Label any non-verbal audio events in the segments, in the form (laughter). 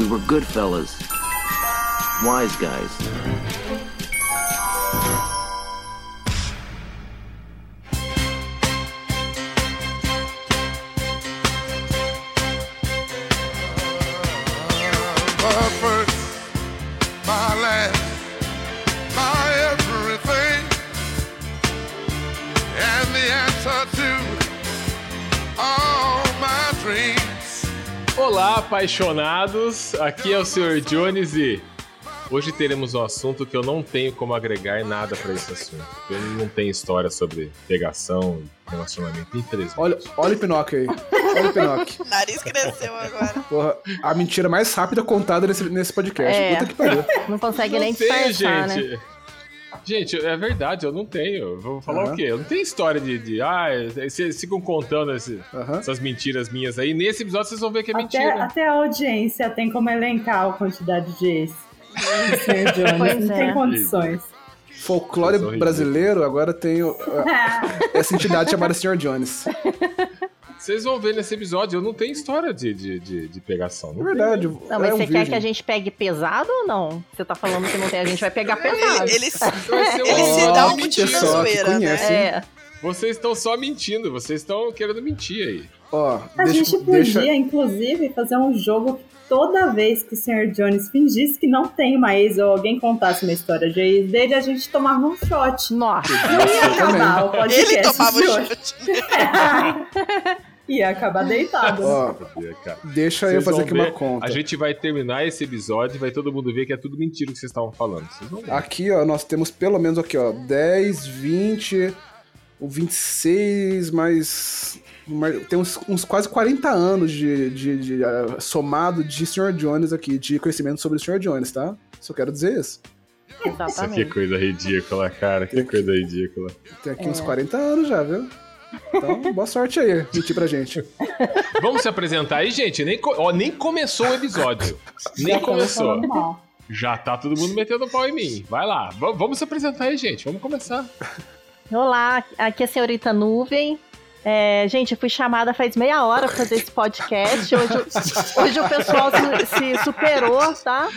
We were good fellas. Wise guys. Apaixonados! Aqui é o Sr. Jones e hoje teremos um assunto que eu não tenho como agregar nada pra esse assunto. Eu não tenho história sobre pegação e relacionamento, infelizmente. Olha, olha o Pinóquio aí. Olha o Pinóquio. O (laughs) nariz cresceu agora. Porra, a mentira mais rápida contada nesse, nesse podcast. É. Puta que pariu. Não consegue não nem tem, disfarçar, né? Gente. É verdade, eu não tenho. Vou falar Aham. o quê? Eu não tenho história de. de ah, vocês ficam contando esse- Aham. essas mentiras minhas aí. Nesse episódio vocês vão ver que é Até, mentira. até a audiência tem como elencar a quantidade de. Jones. Não é. tem condições. Folclore brasileiro, agora tem a- (laughs) essa entidade chamada Sr. Jones. Vocês vão ver nesse episódio, eu não tenho história de, de, de, de pegação. É Não verdade. Não, mas é um você quer virgem. que a gente pegue pesado ou não? Você tá falando que não tem, a gente vai pegar (laughs) Ele, pesado. ele, ser ele um- se dá um motivo de pessoa que zoeira, né? É, Vocês estão só mentindo, vocês estão querendo mentir aí. Ó, A deixa, gente podia, deixa- inclusive, fazer um jogo que toda vez que o Sr. Jones fingisse que não tem uma ex ou alguém contasse uma história de ex dele, a gente tomava um shot. nossa. Não ia acabar o podcast. Ele tomava (laughs) hoje. chute. Ia acabar deitado. Ó, Cara. deixa eu Vocês fazer vão aqui ver, uma conta. A gente vai terminar esse episódio e vai todo mundo ver que é tudo mentira o que vocês estavam falando. Vocês vão ver. Aqui, ó, nós temos pelo menos aqui, ó, 10, 20, o 26, mais. mais- Tem uns, uns quase 40 anos de, de, de, ah, somado de Sr. Jones aqui, de conhecimento sobre o Sr. Jones, tá? Só quero dizer isso. Nossa, que Exatamente. coisa ridícula, cara. Que coisa ridícula. Tem aqui É. uns 40 anos já, viu? Então, boa sorte aí, mentir pra gente. Vamos se apresentar aí, gente. Nem, ó, nem começou o episódio. Já Nem tava começou. Já tá todo mundo metendo pau em mim. Vai lá. V- vamos se apresentar aí, gente. Vamos começar. Olá, aqui é a senhorita Nuvem. É, gente, eu fui chamada faz meia hora pra fazer esse podcast. Hoje, o- hoje o pessoal se, se superou, tá?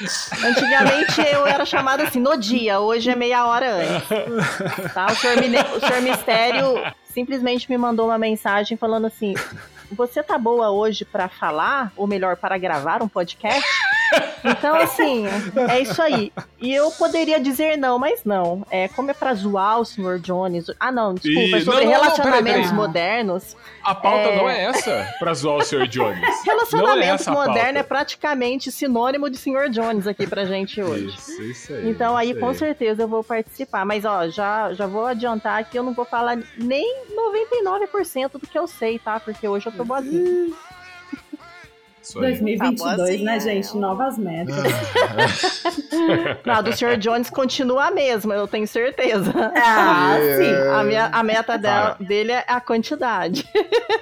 Antigamente eu era chamada assim no dia, hoje é meia hora antes. Tá? O, senhor, o senhor Mistério simplesmente me mandou uma mensagem falando assim: Você tá boa hoje pra falar, ou melhor, para gravar um podcast? Então, assim, é isso aí. E eu poderia dizer não, mas não. É, como é pra zoar o Sr. Jones. Ah, não, desculpa. Ih, é sobre não, não, não, relacionamentos peraí, peraí. modernos. A pauta É. não é essa pra zoar o Sr. Jones. (laughs) Não é Relacionamento essa a moderno pauta. é praticamente sinônimo de Sr. Jones aqui pra gente hoje. Isso, isso aí. Então aí com certeza eu vou participar. Mas ó, já, já vou adiantar que eu não vou falar nem 99% do que eu sei, tá? Porque hoje eu tô boazinha. Isso aí. 2022, Tá boazinha, né, gente? Novas metas. (laughs) Não, a do Sr. Jones continua a mesma, eu tenho certeza. Ah, É. (laughs) sim. A, minha, a meta dela- Cara. dele é a quantidade.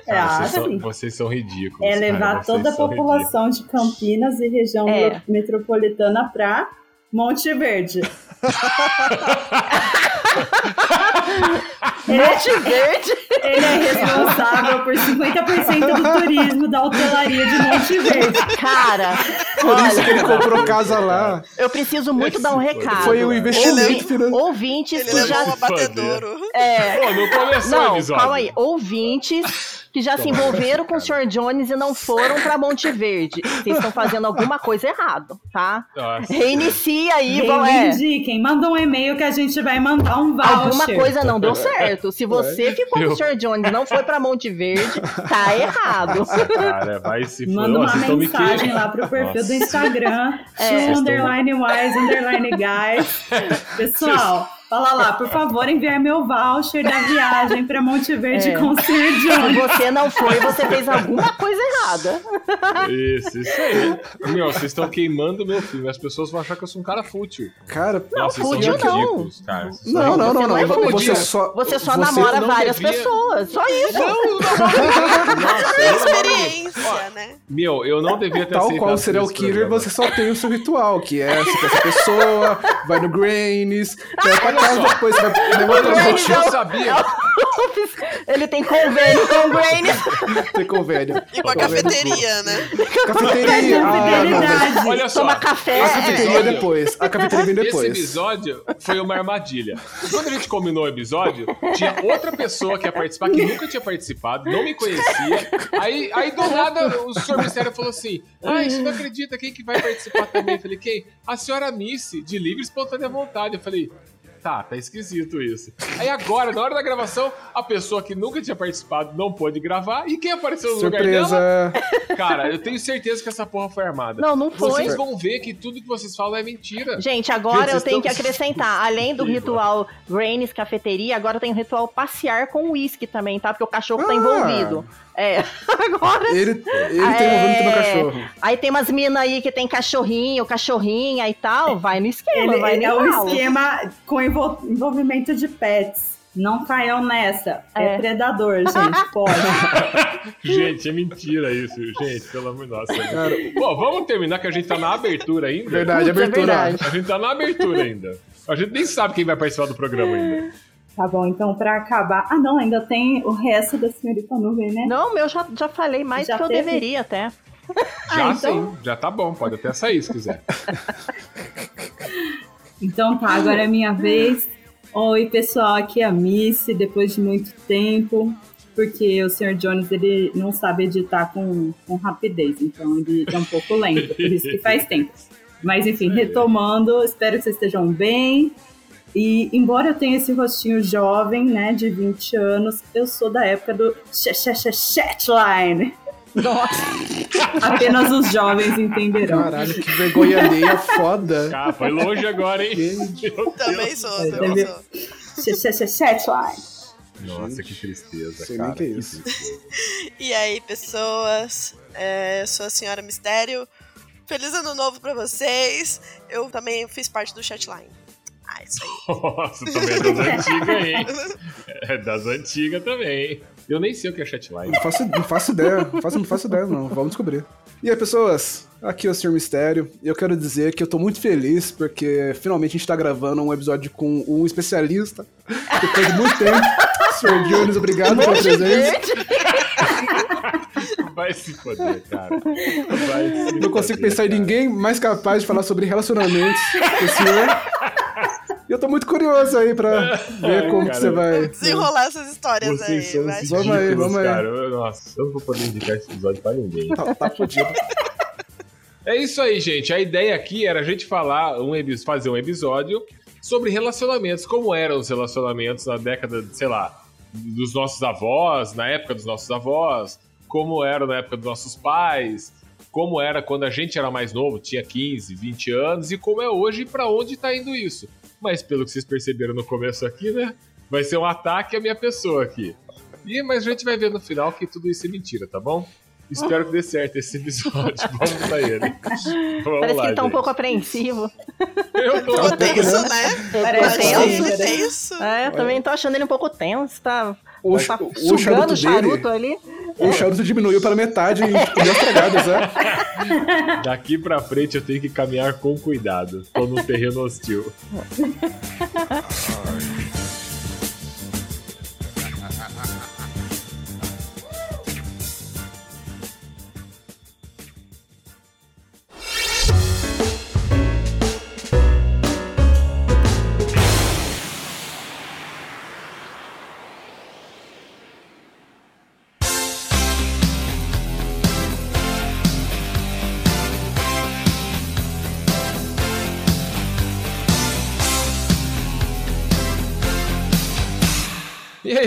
É, Cara, ah, vocês, são, sim. vocês são ridículos. É cara, levar vocês toda a população de Campinas e região É. metropolitana pra Monte Verde. (laughs) (laughs) Monte Verde. ele é responsável por 50% do turismo da hotelaria de Monte Verde. Cara, Por isso que ele olha, comprou casa lá. eu preciso muito dar um recado. Foi um investimento financeiro. Ouvintes Ele que já. um abatedouro. É, Pô, não começou o não, calma aí. Ouvintes que já se envolveram com o Sr. Jones e não foram pra Monte Verde. Vocês estão fazendo alguma coisa errado, tá? Nossa. Reinicia aí, vão, é. Reivindiquem. Manda um e-mail que a gente vai mandar um voucher. Alguma coisa não deu certo. Se você ficou com o Sr. Jones e não foi pra Monte Verde, tá (laughs) errado. Cara, vai se Manda uma me mensagem queimando. lá pro perfil Nossa. do Instagram, É. underline wise underline guys. (laughs) Pessoal, fala lá, por favor, enviar meu voucher da viagem pra Monte Verde É. com o Sr. Se John. você não foi, você fez alguma coisa errada. Isso, isso aí. Meu, vocês estão queimando o meu filme. As pessoas vão achar que eu sou um cara fútil. Cara, Nossa, vocês fútil são não. ridículos, cara. Não, não, não, Você não é não. Você só. Você só namora não várias devia- pessoas. Só isso. Não, não, não. Nossa, não- Experiência, né? Meu, eu não devia ter Tal qual o serial esse killer, você só tem o seu ritual, que é se essa pessoa, vai no Grains, vai pra Depois, você vai Eu sabia. Ele tem convênio com o Grains. tem convênio. E com a cafeteria, né? Cafeteria. Ah, não, mas Fidelidade. Olha só. Toma café. a esse cafeteria episódio- depois. A cafeteria vem Esse depois. episódio foi uma armadilha. Quando a gente combinou o episódio, tinha outra pessoa que ia participar que nunca tinha participado, não me conhecia. Aí, aí do nada, o senhor Mistério falou assim: Ah, você não acredita, quem que vai participar também? Eu falei, quem? A senhora Missy, de livre e espontânea vontade. Eu falei. Tá, tá esquisito isso. Aí agora, na hora da gravação, a pessoa que nunca tinha participado não pôde gravar. E quem apareceu no lugar dela? Surpresa. Cara, eu tenho certeza que essa porra foi armada. Não, não foi. Vocês vão ver que tudo que vocês falam é mentira. Gente, agora Gente, eu tenho que acrescentar, além do ritual Grains Cafeteria, agora tem o ritual passear com uísque também, tá? Porque o cachorro tá Ah. envolvido. É, (laughs) agora. Ele, ele tem É. no cachorro. Aí tem umas minas aí que tem cachorrinho, cachorrinha e tal, vai no esquema, Ele, vai ele no é um esquema com envol- envolvimento de pets. Não caiam nessa. É, É. predador, (laughs) gente. Pode. Gente, é mentira isso, gente, pelo amor de Deus. Cara, Pô, vamos terminar que a gente tá na abertura ainda. verdade, Putz, é abertura. verdade. A gente tá na abertura ainda. A gente nem sabe quem vai participar do programa ainda. Tá bom, então pra acabar. Ah, não, ainda tem o resto da senhorita nuvem, né? Não, meu, já, já falei mais Já do que eu teve? deveria até. Já Ah, então- sim, já tá bom, pode até sair se quiser. (laughs) Então tá, agora é minha vez. Oi, pessoal, aqui é a Missy, depois de muito tempo, porque o Sr. Jones ele não sabe editar com, com rapidez, então ele é um pouco lento, por isso que faz tempo. Mas enfim, retomando, espero que vocês estejam bem. E embora eu tenha esse rostinho jovem, né, de 20 anos, eu sou da época do ch- ch- ch- chatline. Nossa, (laughs) Apenas os jovens entenderão. Caralho, que vergonha alheia foda. Cara, (laughs) foi longe agora, hein? Também sou, É, também sou. Ch- ch- ch- Chatline. Nossa, que tristeza, Sei cara. que é isso. tristeza. E aí, pessoas? É, eu sou a Senhora Mistério. Feliz ano novo pra vocês. Eu também fiz parte do chatline. Ah, isso aí. (laughs) Nossa, também é das (laughs) antigas, hein? É das antigas também? Eu nem sei o que é chatline. Não faço, não faço ideia. Não faço, não faço ideia, não. Vamos descobrir. E aí, pessoas? Aqui é o Sr. Mistério. E eu quero dizer que eu tô muito feliz porque finalmente a gente tá gravando um episódio com um especialista. Depois de muito tempo. (laughs) Sr. Jones, obrigado pela presença. Vai se foder, cara. Vai se Não consigo foder, pensar em cara. ninguém mais capaz de falar sobre relacionamentos que o senhor. E eu tô muito curioso aí pra (laughs) ver como que cara. você vai. Desenrolar essas histórias Vocês aí. são Vamos aí, vamos aí. cara. Nossa, eu não vou poder indicar esse episódio pra ninguém. Tá, tá fudido. É isso aí, gente. A ideia aqui era a gente falar, um, fazer um episódio sobre relacionamentos, como eram os relacionamentos na década, sei lá, dos nossos avós, na época dos nossos avós, como era na época dos nossos pais, como era quando a gente era mais novo, tinha 15, 20 anos, e como é hoje e pra onde tá indo isso. Mas pelo que vocês perceberam no começo aqui, né? Vai ser um ataque à minha pessoa aqui. E, mas a gente vai ver no final que tudo isso é mentira, tá bom? Espero que dê certo esse episódio. (laughs) Vamos pra ele. Vamos parece lá, que ele tá um gente. pouco apreensivo. Eu tô tenso, né? Parece tenso. ele tenso. É, eu também tô achando ele um pouco tenso, tá, O, tá o charuto o charuto dele. ali. O charuto diminuiu pela metade e tipo, deu tragadas, né? (laughs) Daqui pra frente eu tenho que caminhar com cuidado. Tô num terreno hostil. (laughs)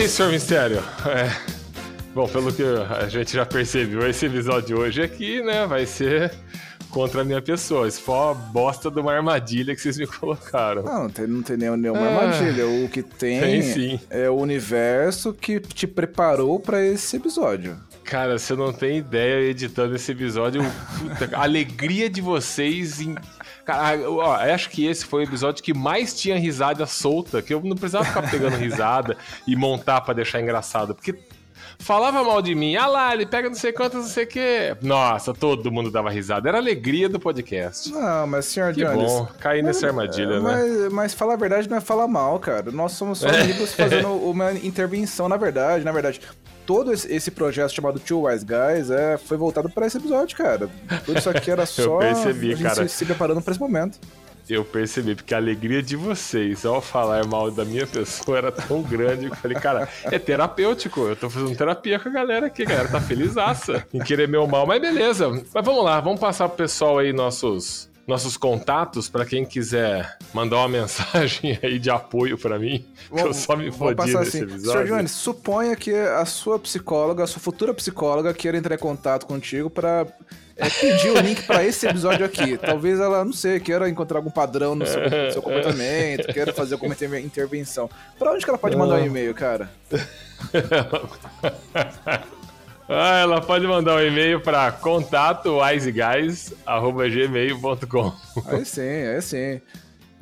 aí, senhor Mistério? É, bom, pelo que a gente já percebeu, esse episódio de hoje aqui, né, vai ser contra a minha pessoa. Isso foi uma bosta de uma armadilha que vocês me colocaram. Não, não tem, não tem nenhum- nenhuma Ah, armadilha. O que tem, tem é o universo que te preparou pra esse episódio. Cara, você não tem ideia editando esse episódio. Puta, a (laughs) alegria de vocês em. Cara, eu- ó, eu acho que esse foi o episódio que mais tinha risada solta, que eu não precisava ficar pegando risada (laughs) e montar pra deixar engraçado. Porque Falava mal de mim. Ah lá, ele pega não sei quantas, não sei o quê. Nossa, todo mundo dava risada. Era a alegria do podcast. Não, mas senhor Que Jones. bom. Caí nessa armadilha, né? Mas, mas falar a verdade não é falar mal, cara. Nós somos só amigos fazendo (laughs) uma intervenção, na verdade. Na verdade, todo esse, projeto chamado Two Wise Guys é, foi voltado para esse episódio, cara. Tudo isso aqui era (laughs) só percebi, a gente cara. Se, preparando para esse momento. Eu percebi, porque a alegria de vocês ao falar mal da minha pessoa era tão grande que eu falei, cara, é terapêutico. Eu tô fazendo terapia com a galera aqui, a galera tá felizaça em querer meu mal, mas beleza. Mas vamos lá, vamos passar pro pessoal aí nossos. Nossos contatos, pra quem quiser mandar uma (laughs) mensagem aí de apoio pra mim, que eu só me Vou fodi nesse assim. episódio. Senhor Jones, suponha que a sua psicóloga, a sua futura psicóloga, queira entrar em contato contigo pra é, pedir o link pra esse episódio aqui. (laughs) Talvez ela, não sei, queira encontrar algum padrão no seu, no seu comportamento, queira fazer alguma (laughs) interve- intervenção. Pra onde que ela pode mandar um e-mail, cara? Ah, ela pode mandar um e-mail para contatowiseguys.gmail.com. Aí sim, aí sim.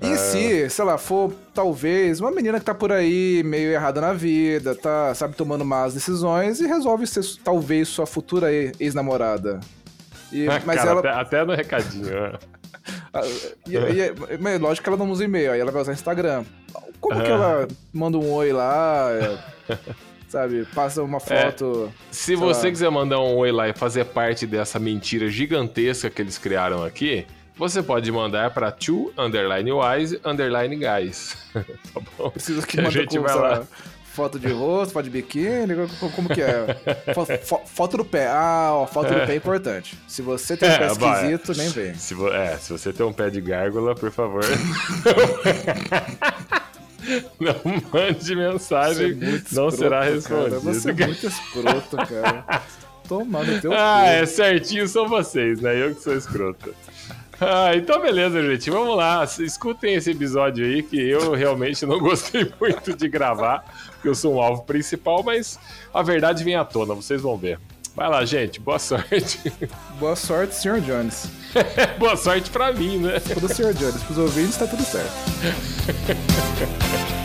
E se, sei lá, for talvez uma menina que tá por aí meio errada na vida, tá, sabe, tomando más decisões e resolve ser talvez sua futura ex-namorada. E, (laughs) mas Cara, ela. até, até no recadinho. né? (laughs) Ah, e- e- mas lógico que ela não usa e-mail, aí ela vai usar Instagram. Como que ela manda um oi lá, é, (laughs) sabe, passa uma foto. Se sei você lá. quiser mandar um oi lá e fazer parte dessa mentira gigantesca que eles criaram aqui, você pode mandar para two underline wise underline guys. (laughs) tá bom? Precisa que a manda gente com, vai lá. lá, foto de rosto, foto de biquíni, co- como que é? (laughs) Fo- fo- foto do pé. Ah, ó, foto do pé é importante. Se você tem um pé É, vai. esquisito, nem vem. Se, é, se você tem um pé de gárgula, por favor. (laughs) (laughs) Não mande mensagem, é não será escroto, cara. respondido. Você é muito escroto, cara. Toma no teu Ah, cu. é certinho, são vocês, né? Eu que sou escroto. Ah, então beleza, gente. Vamos lá. Escutem esse episódio aí, que eu realmente não (laughs) gostei muito de gravar, porque eu sou um alvo principal, mas a verdade vem à tona, vocês vão ver. Vai lá, gente. Boa sorte. (laughs) Boa sorte, Sr. Jones. (laughs) Boa sorte pra mim, né? Pro Sr. Jones. Pros ouvintes, tá tudo certo. (laughs)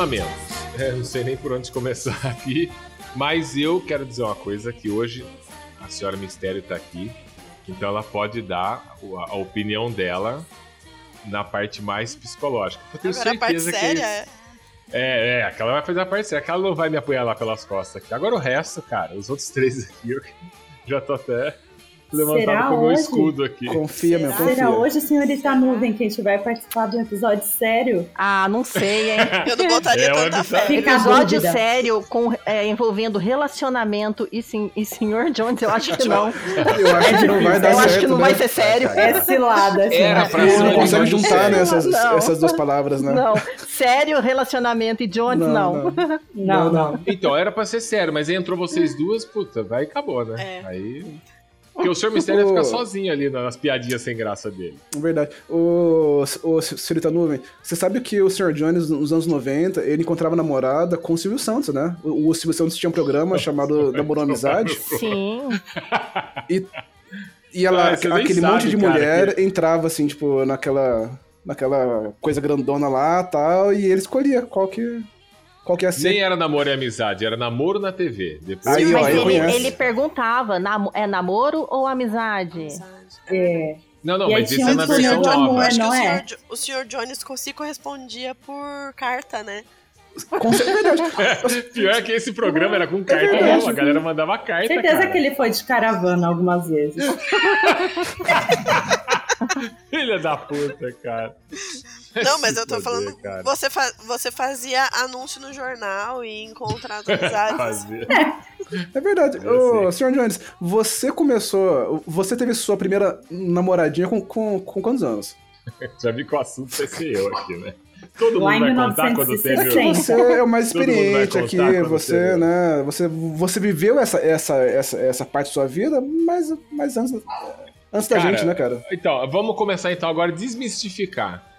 love. Relacionamentos. É, não sei nem por onde começar aqui, mas eu quero dizer uma coisa que hoje a senhora Mistério tá aqui, então ela pode dar a, a opinião dela na parte mais psicológica. Eu tenho Agora a parte certeza que séria é é. É, é, aquela vai fazer a parte séria, aquela não vai me apoiar lá pelas costas aqui. Agora o resto, cara, os outros três aqui, eu já tô até levantado Será com o meu hoje? escudo aqui. Confia, meu, Será? confia. Será hoje, senhorita Nuvem, que a gente vai participar de um episódio sério? Ah, não sei, hein? (laughs) Eu não botaria É, tanta fé. Fica Episódio dúvida. sério com, é, envolvendo relacionamento e, sim, e Sr. Jones, eu acho que não. (laughs) Eu acho que não vai dar eu certo, acho que não né? vai ser sério. É cilada, assim. Era pra Ele ser não consegue juntar né, essas, Não. essas duas palavras, né? Não, sério, relacionamento e Jones, não. Não, não. Então, era pra ser sério, mas aí entrou vocês duas, puta, vai acabou, né? É. Aí. Porque o Sr. Mistério ia ficar (laughs) sozinho ali nas piadinhas sem graça dele. Verdade. O, o Senhorita Nuvem, você sabe que o Sr. Jones, nos anos 90, ele encontrava namorada com o Silvio Santos, né? O, o Silvio Santos tinha um programa (laughs) chamado Namorou Amizade. Sim. E, e ela, Ah, aquele sabe, monte de cara, mulher entrava, assim, tipo, naquela, naquela coisa grandona lá tal, e ele escolhia qual que, qual que ia ser. Nem era namoro e amizade, era namoro na TV. Depois Aí, Mas ele, ele perguntava, namo- é namoro ou amizade? É. Não, não, E mas isso é na versão amor, nova. Eu acho que não o, é? senhor, Jo- o senhor Jones se correspondia por carta, né? Com cer- verdade. (laughs) Pior que esse programa era com carta verdade. mesmo, a galera mandava carta, Certeza cara. que ele foi de caravana algumas vezes. (laughs) Filha da puta, cara. (laughs) Não, mas eu tô falando. cara. Você, fa- você fazia anúncio no jornal e encontrar as (laughs) amizades. Fazia. É verdade. Eu Ô, Sr. Jones, você começou. Você teve sua primeira namoradinha com, com, com quantos anos? (laughs) Já vi que o assunto vai ser eu aqui, né? Todo Lá mundo vai contar quando teve. 1960. Você é o mais experiente aqui, você, né? Você, você viveu essa, essa, essa, essa parte da sua vida, mas, mas antes, antes da Cara, gente, né, cara? Então, vamos começar então agora a desmistificar.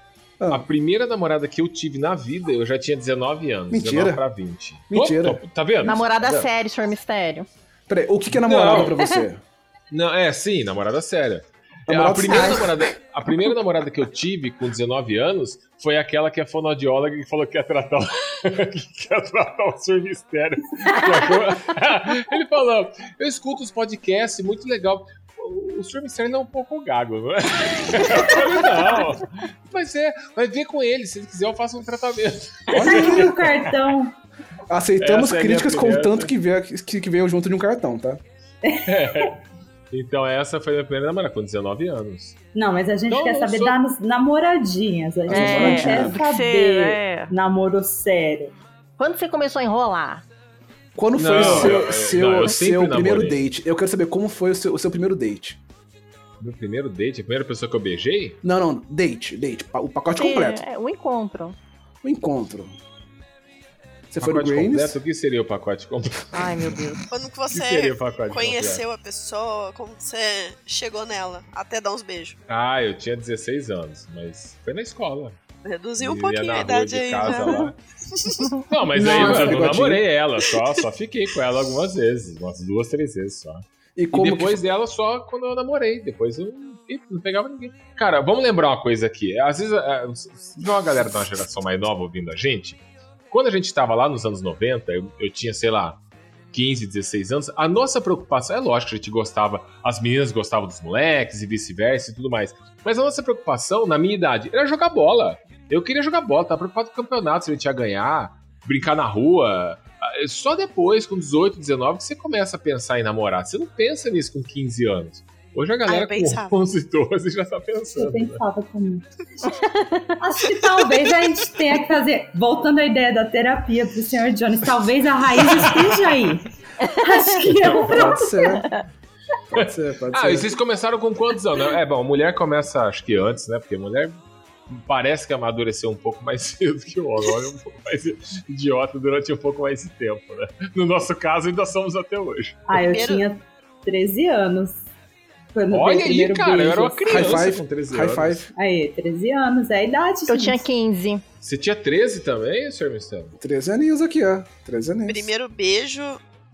Ah. A primeira namorada que eu tive na vida, eu já tinha 19 anos. Mentira. 19 pra 20. Mentira. Tá vendo? Namorada Não. séria, senhor Mistério. Peraí, o que, que é namorada Não. pra você? (laughs) Não, é, sim, namorada séria. É, Namorada a, primeira séria. namorada, a primeira namorada que eu tive com 19 anos foi aquela que é fonoaudióloga que falou que ia tratar o, (laughs) que ia tratar o Sr. Mistério. (laughs) Ele falou: Eu escuto os podcasts, muito legal. O. Mistério não é um pouco gago, não é? (laughs) Eu falei, não. Mas é, vai ver com ele. Se ele quiser, eu faço um tratamento. Olha o cartão. Aceitamos Essa é críticas primeira. contanto que veio, que, que veio junto de um cartão, tá? (laughs) Então, essa foi a minha primeira namorada, com 19 anos. Não, mas a gente Não, quer saber sou- das namoradinhas. A gente É, não quer saber é. namoro sério. Quando você começou a enrolar? Quando foi Não, o seu, eu- seu, não, eu seu primeiro namorei. date? Eu quero saber como foi o seu, o seu primeiro date. Meu primeiro date, a primeira pessoa que eu beijei? Não, não, date, date, o pacote completo, É, o encontro. o encontro. Você foi no pacote Grains? completo? O que seria o pacote completo? Ai, meu Deus. Quando que O que seria você o pacote completo? conheceu a pessoa, como você chegou nela, até dar uns beijos. Ah, eu tinha 16 anos, mas foi na escola. Reduziu um pouquinho na a idade de aí, casa né? (laughs) Não, mas aí Nossa, eu não namorei ela, só, só fiquei com ela algumas vezes, umas duas, três vezes só. E E como depois que... dela só quando eu namorei, depois eu não pegava ninguém. Cara, vamos lembrar uma coisa aqui. Às vezes, é, se tiver uma galera de uma geração mais nova ouvindo a gente, quando a gente tava lá nos anos 90, eu, eu tinha, sei lá, 15, 16 anos, a nossa preocupação, é lógico que a gente gostava, as meninas gostavam dos moleques e vice-versa e tudo mais, mas a nossa preocupação, na minha idade, era jogar bola. Eu queria jogar bola, tava preocupado com o campeonato, se a gente ia ganhar, brincar na rua. Ah, Só depois, com 18, 19, que você começa a pensar em namorar. Você não pensa nisso com 15 anos. Hoje a galera eu pensava. com 11, 12 já tá Eu pensando. né? pensava também. Acho que talvez a gente tenha que fazer. Voltando à ideia da terapia pro Sr. Jones, talvez a raiz esteja aí. Acho que é um Pode ser. Pode ser, pode Ah, ser. e vocês começaram com quantos anos? É, bom, a mulher começa, acho que antes, né? Porque a mulher parece que amadureceu um pouco mais (laughs) cedo que o homem. O homem é um pouco mais idiota durante um pouco mais de tempo, né? No nosso caso, ainda somos até hoje. Ah, eu Primeiro- tinha 13 anos. Olha aí, cara, eu beijo, era uma assim. criança High five, com 13 high anos. five. Aí, 13 anos, é a idade. Eu gente. tinha 15. Você tinha 13 também, Sr. Mistério? 13 aninhos aqui, ó. 13 aninhos. Primeiro beijo.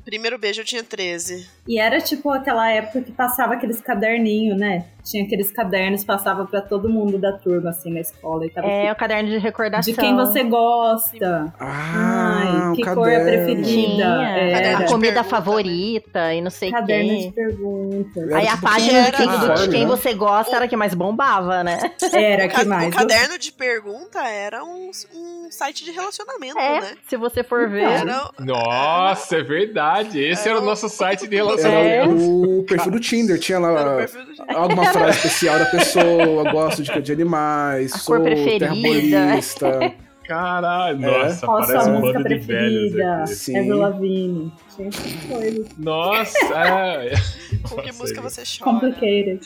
Primeiro beijo eu tinha 13. E era tipo aquela época que passava aqueles caderninhos, né? Tinha aqueles cadernos, passava pra todo mundo da turma, assim, na escola. E tava É, o caderno de recordação. de quem você gosta. Ah, Ai, o que cor é a caderno. preferida? Era. A de comida pergunta, favorita e não sei Caderno de quem. perguntas. Era Aí a tipo página de quem, era- do- de quem né? você gosta era a que mais bombava, né? Era, O, que mais? o caderno de pergunta era um, um site de relacionamento, É, né? se você for ver. Era, Nossa, é verdade. Esse era o nosso site de Era relacionamento. o perfil do Tinder, tinha lá perfil do- alguma (laughs) frase especial da pessoa, gosto de, de animais, A sou terrapolista. Caralho, É. nossa, parece sua um música bando de velhos preferida? aqui. Sim. Avril Lavigne. Tinha essas coisas. Nossa, é. (laughs) Com que música você chora? Complicated.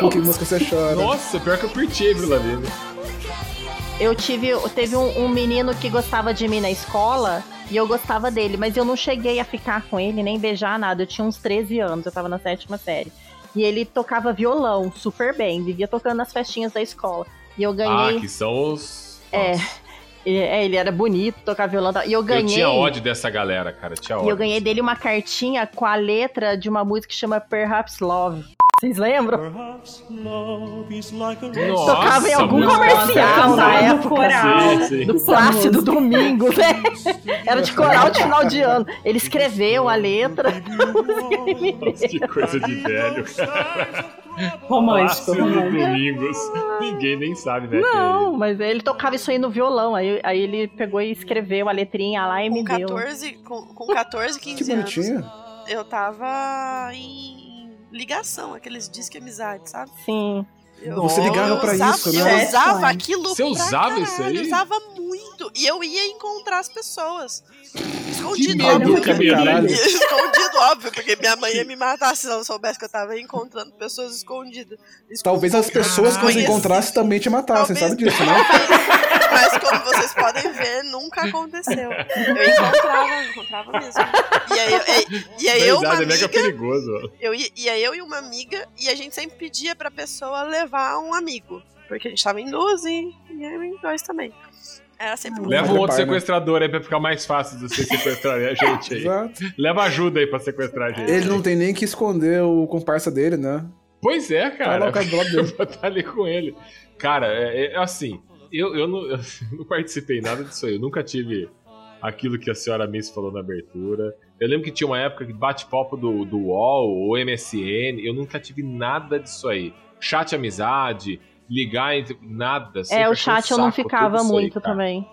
Com que música você chora? Nossa, pior que eu curti, Lavigne. Eu tive. Teve um, um menino que gostava de mim na escola e eu gostava dele, mas eu não cheguei a ficar com ele, nem beijar nada. Eu tinha uns 13 anos, eu tava na sétima série. E ele tocava violão super bem, vivia tocando nas festinhas da escola. E eu Ah, ganhei. que são os. É. É, ele era bonito, tocava violão. E eu ganhei. Eu tinha ódio dessa galera, cara. Tinha ódio. E eu ganhei dele uma cartinha com a letra de uma música que chama Perhaps Love. Vocês lembram? Nossa, Tocava em algum comercial na época. coral. Sim, sim. Do Plácido Domingo, né? Era de coral de final de ano. Ele escreveu a letra. Nossa, que coisa de velho, cara. (laughs) Romântico, Plácido. Domingos. Ninguém nem sabe, né? Não, mas ele tocava isso aí no violão. Aí, aí ele pegou e escreveu a letrinha lá e me Com deu. 14, com, com 14, 15 Que anos. bonitinho. Eu tava em ligação, aqueles disque amizade, sabe? Sim. Eu, Você ligava eu pra usava, isso, Eu né? usava aquilo Você pra usava isso caralho, aí? usava muito. E eu ia encontrar as pessoas. Escondido, óbvio. (laughs) Escondido, óbvio, porque minha mãe ia me matar se ela soubesse que eu tava encontrando pessoas escondidas. Talvez as pessoas que você Conheci- encontrasse também te matassem, Talvez- sabe disso, né? (laughs) Mas como vocês podem ver, nunca (laughs) aconteceu. Eu encontrava, encontrava mesmo. E aí, e, e aí eu, uma Verdade, é mega amiga, perigoso. eu ia, ia eu e uma amiga, e a gente sempre pedia pra pessoa levar um amigo. Porque a gente tava em duas e, e eu em dois também. Era sempre um. Leva um outro sequestrador aí pra ficar mais fácil de você sequestrar a gente aí. Exato. Leva ajuda aí pra sequestrar a gente. Ele não tem nem que esconder o comparsa dele, né? Pois é, Tá cara. lá dele. Eu vou estar ali com ele. Cara, é, é assim, eu, eu, não, eu (laughs) não participei nada disso aí. Eu nunca tive aquilo que a senhora Miss falou na abertura. Eu lembro que tinha uma época que bate-papo do, do UOL ou MSN. Eu nunca tive nada disso aí. Chat amizade, ligar entre. Nada. É, o chat eu não ficava aí, muito cara. também.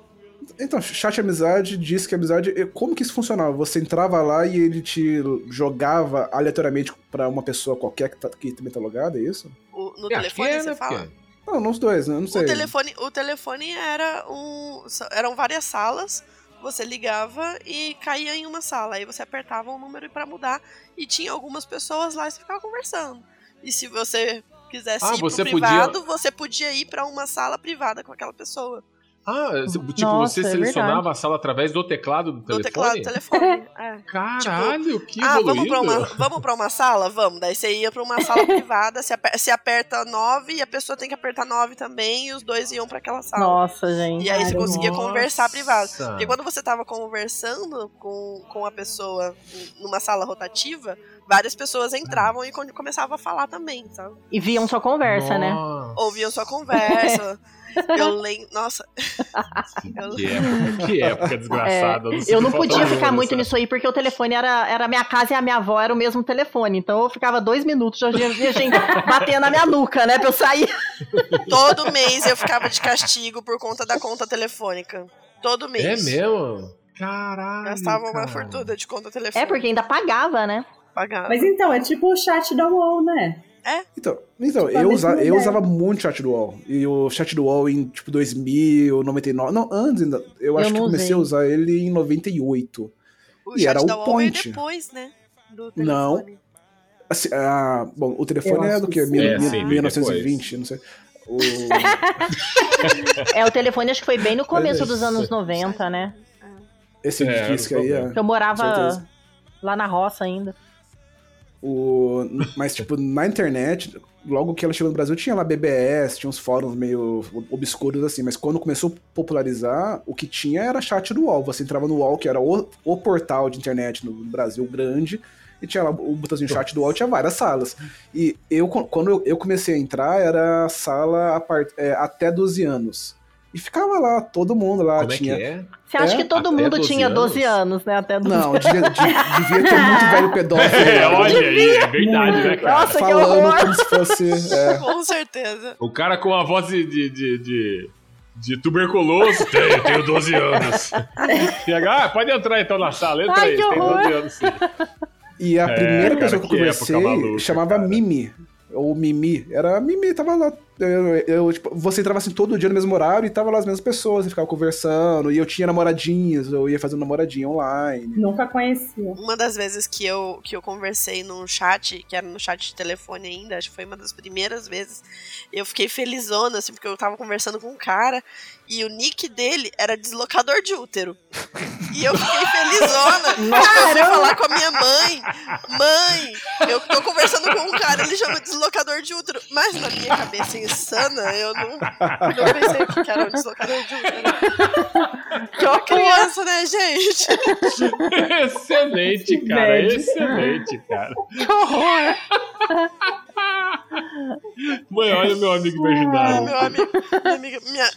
Então, chat amizade diz que amizade. Como que isso funcionava? Você entrava lá e ele te jogava aleatoriamente pra uma pessoa qualquer que, tá, que também tá logada, é isso? O- no É, telefone, é, você né, fala? porque- Não, não os dois, né? Não sei. O telefone, o telefone era um. Eram várias salas. Você ligava e caía em uma sala. Aí você apertava um número pra mudar. E tinha algumas pessoas lá e você ficava conversando. E se você quisesse Ah, ir você pro podia- privado, você podia ir pra uma sala privada com aquela pessoa. Ah, tipo, Nossa, você é selecionava verdade. a sala através do teclado do Do telefone? teclado do telefone. É. Caralho, que Ah, evoluído. vamos pra, uma, vamos pra uma sala? Vamos. Daí você ia pra uma sala privada, se, aper- se aperta 9 e a pessoa tem que apertar 9 também, e os dois iam pra aquela sala. Nossa, gente. E aí você conseguia conversar privado. Nossa. Porque quando você tava conversando com, com a pessoa numa sala rotativa, várias pessoas entravam e começavam a falar também, sabe? E viam sua conversa, né? Nossa, Ouviam sua conversa. (laughs) Eu lembro. Nossa. Eu- Que época, que época desgraçada. É, eu não podia ficar muito nisso aí, porque o telefone era, era a minha casa e a minha avó era o mesmo telefone. Então eu ficava dois minutos, já via gente batendo na minha nuca, né? Pra eu sair. Todo mês eu ficava de castigo por conta da conta telefônica. Todo É mês. mesmo? Caralho. Gastava uma fortuna de conta telefônica. É, porque ainda pagava, né? Pagava. Mas então, é tipo o chat da UOL, né? Então, então Tipo, eu, usa, eu usava muito o chat do UOL. E o chat do UOL em, tipo, 2000, 99... Não, antes ainda. Eu, Eu acho que comecei usei. a usar ele em 98. o e era o point. depois, né? Do Não. Assim, ah, bom, o telefone Eu é do que que? É, mil- sim, veio 1920, não sei. O... É, o telefone acho que foi bem no começo é dos isso. anos 90, né? Esse É, disco aí é. eu morava lá na roça ainda. O... Mas, tipo, na internet, logo que ela chegou no Brasil, tinha lá BBS, tinha uns fóruns meio obscuros assim, mas quando começou a popularizar, o que tinha era chat do UOL. Você entrava no UOL, que era o, o portal de internet no Brasil grande, e tinha lá o botãozinho chat do UOL, tinha várias salas. E eu, quando eu, comecei a entrar, era sala part... é, até 12 anos. E ficava lá, todo mundo lá. Como é tinha... que é? Você acha É, que todo até mundo 12 tinha 12 anos? anos, né? Até 12 Não, devia, de- devia ter muito velho pedófilo. (laughs) É, olha aí, é verdade, né, cara? Nossa, que falando horror! como se fosse. é, (laughs) Com certeza. O cara com a voz de, de, de, de, de tuberculoso. Tenho, tenho 12 anos. (laughs) Chega, ah, pode entrar então na sala. Entra Ai, aí, que tem horror. 12 anos sim. E a É, primeira cara, pessoa que eu que maluca, chamava cara. Mimi. Ou Mimi. Era Mimi, tava lá. Eu, eu, tipo, você entrava assim todo dia no mesmo horário e tava lá as mesmas pessoas, e ficava conversando. E eu tinha namoradinhas, eu ia fazendo namoradinha online. Nunca conhecia. Uma das vezes que eu, que eu conversei num chat, que era no chat de telefone ainda, acho que foi uma das primeiras vezes, eu fiquei felizona, assim, porque eu tava conversando com um cara e o nick dele era deslocador de útero. E eu fiquei felizona. Eu fui falar com a minha mãe. Mãe, eu tô conversando com um cara, ele chama deslocador de útero. Mas na minha cabeça insana, eu não, não pensei o que era um deslocador de útero. Que horror! Criança, né, gente? excelente, cara. Médio. Excelente, cara. Que horror! (laughs) Mãe, olha o meu amigo Ah, imaginário. meu amigo, minha amiga, minha-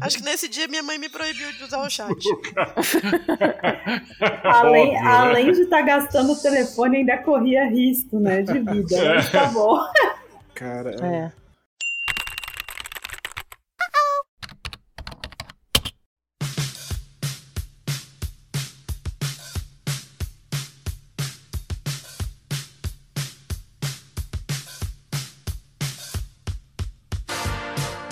acho que nesse dia minha mãe me proibiu de usar o chat. (laughs) (laughs) Além, Óbvio, né? além de estar gastando o telefone, ainda corria risco, né? De vida. Mas tá bom. Cara, É.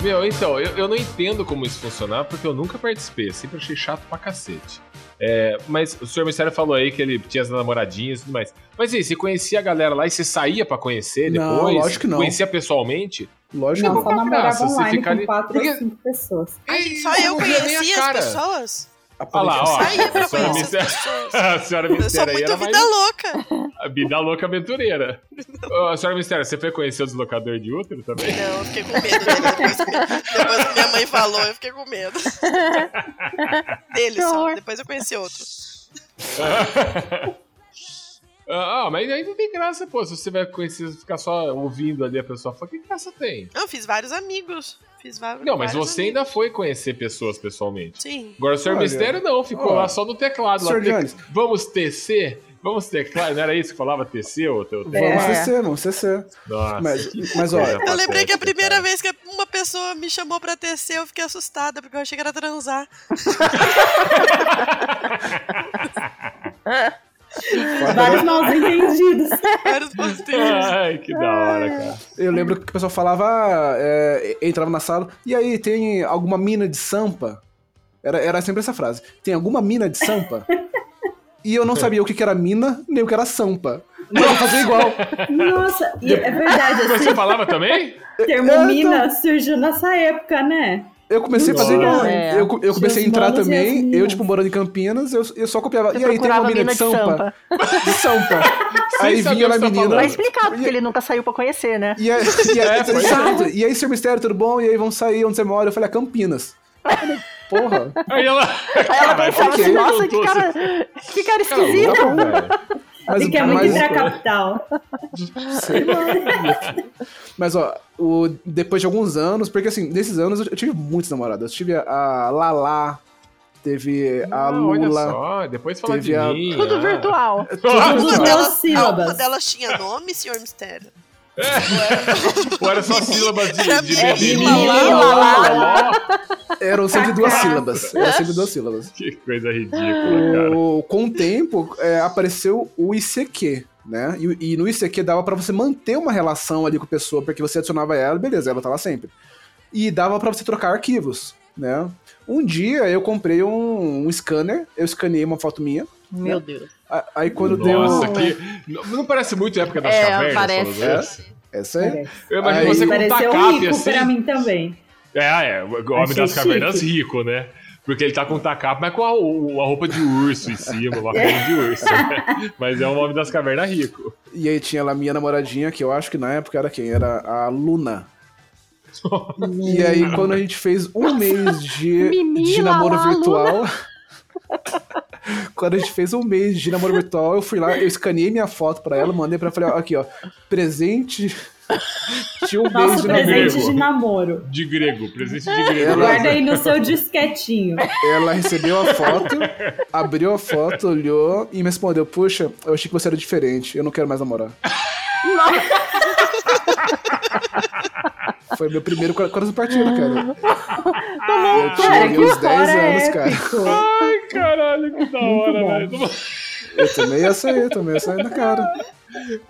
Meu, então, eu, eu não entendo como isso funcionar, porque eu nunca participei. Eu sempre achei chato pra cacete. É, mas o senhor Mistério falou aí que ele tinha as namoradinhas e tudo mais. Mas e aí, você conhecia a galera lá e você saía pra conhecer Não, depois? lógico que não. Conhecia pessoalmente? Lógico Não, que só não. namorava graça, você online fica com ali- quatro Porque- ou cinco pessoas. Ei, Só eu não conhecia as pessoas. Olha lá, ó. Eu A senhora pessoas. (laughs) a senhora Mistério aí muito era mais vida louca. a vida louca aventureira. Ô, a senhora Mistério, você foi conhecer o deslocador de útero também? Não, eu fiquei com medo dele. Depois que, depois que minha mãe falou, eu fiquei com medo. (laughs) Dele só. Depois eu conheci outro. (laughs) Ah, mas aí não tem graça, pô. Se você vai conhecer, ficar só ouvindo ali a pessoa fala, que graça tem? Eu fiz vários amigos. Fiz vários. Não, mas você amigos. ainda foi conhecer pessoas pessoalmente. Sim. Agora o Sr. Olha, Mistério não, ficou lá só no teclado. Lá, Sr. tec- Jones. Vamos tecer? Vamos teclar? Não era isso que falava tecer? Ou teu... Vamos É. CC, vamos CC. Nossa, Mas, mas coisa Eu lembrei que a primeira cara. vez que uma pessoa me chamou pra tecer, eu fiquei assustada, porque eu achei que era transar. (laughs) (laughs) Vários mal entendidos. Vários postinhos. Ai, que da hora, cara. eu lembro que o pessoal falava, ah, é, entrava na sala, e aí, tem alguma mina de sampa? Era, era sempre essa frase. Tem alguma mina de sampa? E eu não sabia o que que era mina, nem o que era sampa. Eu fazia igual. Nossa, é verdade, Mas esse você falava também? termo É, mina surgiu nessa época, né? Eu comecei a fazer. É. Eu, eu comecei a entrar e também, eu, tipo, morando em Campinas, eu, eu só copiava. Você e aí, tem uma mina de de sampa? De sampa. Sem (laughs) aí vinha a tá menina. Vai explicar, porque ele nunca saiu pra conhecer, né? E aí, e aí, (laughs) É, (laughs) é. exato. E aí, seu mistério, tudo bom? E aí, vamos sair, onde você mora? Eu falei, ah, Campinas. Eu falei, Porra. Aí ela. Aí ela pensava assim, nossa, que cara, que cara velho. Mas, Ele quer muito mas, ir pra capital. sei lá. Mas, ó, o, depois de alguns anos, porque assim, nesses anos eu tive muitas namoradas. Eu tive a Lala, teve a Ah, olha Lula. só, depois fala teve de a- mim. Tudo ah. virtual. Tudo sílabas. uma delas tinha nome, senhor Mistério? Ou era só sílabas de, Era de bebê? Lala. Eram sempre duas sílabas. Eram sempre duas sílabas. Que coisa ridícula, cara. O, com o tempo, é, apareceu o ICQ, né? E, e no ICQ dava pra você manter uma relação ali com a pessoa, porque você adicionava ela, beleza, ela tá lá sempre. E dava pra você trocar arquivos, né? Um dia eu comprei um, um scanner, eu escaneei uma foto minha. Meu Deus. Aí quando Nossa, deu. que. Não não parece muito época das É, cavernas? parece. falando isso? Essa aí. Parece. Eu imagino Aí- você com um tacape rico assim. pra mim também. É, é, o homem Achei das cavernas chique. rico, né? Porque ele tá com um tacape, mas com a, a roupa de urso em cima, uma pele de urso. Né? (laughs) Mas é um homem das cavernas rico. E aí tinha lá minha namoradinha, que eu acho que na época era quem? Era a Luna. E aí, quando a gente fez um mês de, de namoro virtual. (laughs) quando a gente fez um mês de namoro virtual, eu fui lá, eu escaneei minha foto pra ela, mandei pra ela, falei, ó, aqui, ó, presente de um mês de presente namoro. de namoro. De grego, presente de grego. Ela- Guarda aí no seu disquetinho. Ela recebeu a foto, abriu a foto, olhou e me respondeu, puxa, eu achei que você era diferente, eu não quero mais namorar. (laughs) (laughs) Foi meu primeiro cor- coração partido, cara. Eu tinha Cara, ali que uns 10 fora anos, cara. épico. Ai, caralho, que da hora, bom. velho. Eu também ia sair, também ia sair na cara.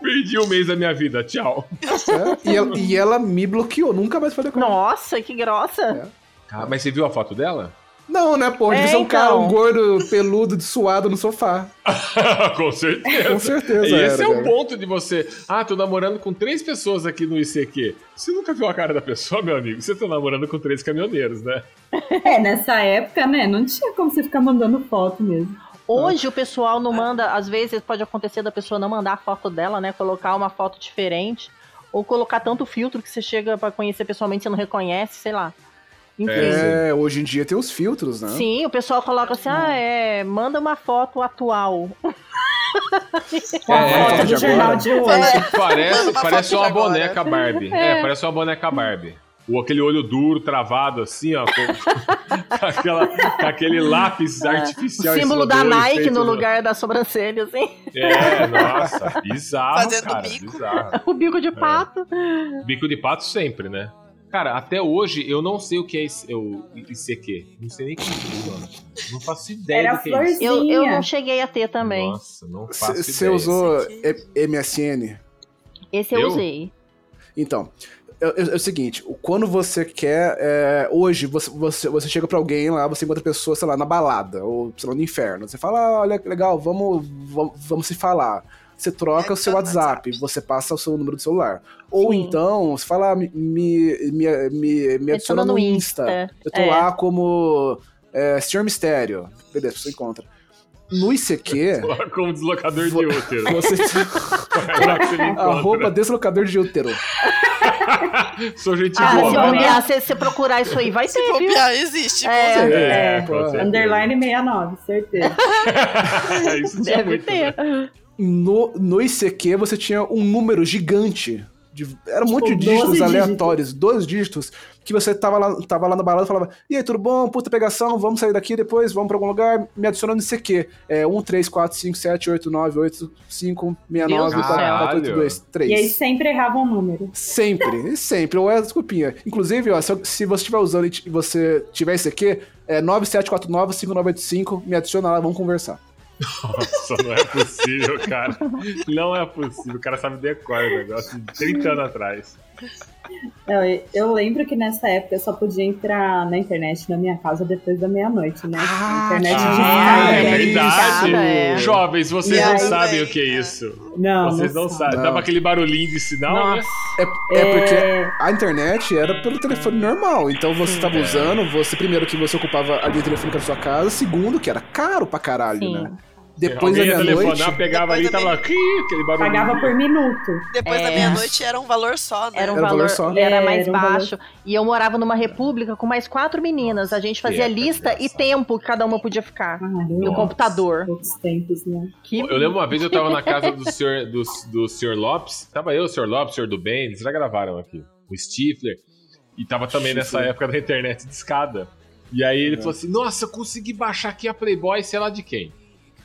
Perdi um mês da minha vida, tchau. É, E, ela, e ela me bloqueou, nunca mais falei com ela. Nossa, que grossa. Ah, mas você viu a foto dela? Não, né, pô? Devia É, ser um cara, então. um gordo, peludo, suado no sofá. (laughs) Com certeza. Com certeza E esse era, é o cara. ponto de você. Ah, tô namorando com três pessoas aqui no ICQ. Você nunca viu a cara da pessoa, meu amigo? Você tá namorando com três caminhoneiros, né? É, nessa época, né? Não tinha como você ficar mandando foto mesmo. Hoje o pessoal não manda, às vezes pode acontecer da pessoa não mandar a foto dela, né? Colocar uma foto diferente. Ou colocar tanto filtro que você chega pra conhecer pessoalmente e você não reconhece, sei lá. É, hoje em dia tem os filtros, né? Sim, o pessoal coloca assim, ah, é, manda uma foto atual. A É, foto de do jornal de hoje. Parece, (laughs) parece uma agora. boneca Barbie. É. parece uma boneca Barbie. O, aquele olho duro, travado, assim, ó. Com, (laughs) com aquela- com aquele lápis O artificial. em símbolo da Nike feito no lugar da sobrancelha, assim. É, nossa. Bizarro, Fazendo cara. bico. Bizarro. (laughs) O bico de pato. Bico de pato sempre, né? Cara, até hoje eu não sei o que é esse- o ICQ. Não sei nem o que é isso, mano. Não faço ideia Era do que é isso. florzinha. Eu, eu não cheguei a ter também. Nossa, não faço Você ideia. usou E- MSN? Esse eu, Eu? usei. Então, é, é- é o seguinte, quando você quer. é, hoje, você, você, você chega pra alguém lá, você encontra a pessoa, sei lá, na balada, ou sei lá, no inferno. Você fala, ah, olha, legal, vamos, vamos, vamos se falar. Você troca o seu no WhatsApp, você passa o seu número de celular. Ou Sim. então, você fala, ah, me, me, me, me, me adiciona no Insta. Eu tô É. lá como é, Senhor Mistério. Beleza, você encontra. No ICQ, (laughs) Como deslocador de útero. (laughs) você É arroba deslocador de útero. (laughs) Sou gente Ah, boa. se bobear, se você procurar isso aí, vai Se ter, bobear, existe. É. É, com certeza. Underline 69, certeza. Isso tinha Deve muito, ter. No, no ICQ você tinha um número gigante. De, era um monte de Tipo, 12 dígitos aleatórios, dois dígitos, que você tava lá, tava lá na balada e falava: E aí, tudo bom? Puta pegação, vamos sair daqui depois, vamos pra algum lugar, me adiciona no ICQ. É 1, 3, 4, 5, 7, 8, 9, 8, 5, 69, Deus do 4, céu. 4, 8, 2, 3. E aí sempre errava um número. Sempre, (laughs) sempre, ou é desculpinha. Inclusive, ó, se, se você estiver usando e você tiver aqui, é 9749-5985, me adiciona lá, vamos conversar. Nossa, não é possível, cara. Não é possível. O cara sabe decorar o negócio de 30 anos atrás. Eu, eu lembro que nessa época eu só podia entrar na internet na minha casa depois da meia-noite, né? Ah, internet de Ah, é é verdade. é. Jovens, vocês não sabem o que é é. isso. Não, Vocês não, sabem. Não. Dava aquele barulhinho de sinal, né? Nossa. É, é porque É. a internet era pelo telefone normal. Então você estava É. usando, você primeiro que você ocupava a linha telefônica da sua casa, segundo que era caro pra caralho, Sim. né? Depois da Alguém meia-noite. telefonar, pegava ali e da tava aqui, aquele barulhinho. Pagava por minuto. Depois da É. meia-noite era um valor só, né? Era um Era valor valor, só. era mais Era um valor- baixo. E eu morava numa república com mais quatro meninas. A gente fazia É, lista e engraçado. tempo que cada uma podia ficar Ah, no Nossa. computador. Outros tempos, né? Que Eu lembro uma vez eu tava na casa do (laughs) senhor, do, do senhor Lopes. Tava eu, o senhor Lopes, o senhor do bem, eles já gravaram aqui. O Stifler. E tava também nessa época da internet de escada. E aí ele falou assim: Nossa, eu consegui baixar aqui a Playboy, sei lá de quem.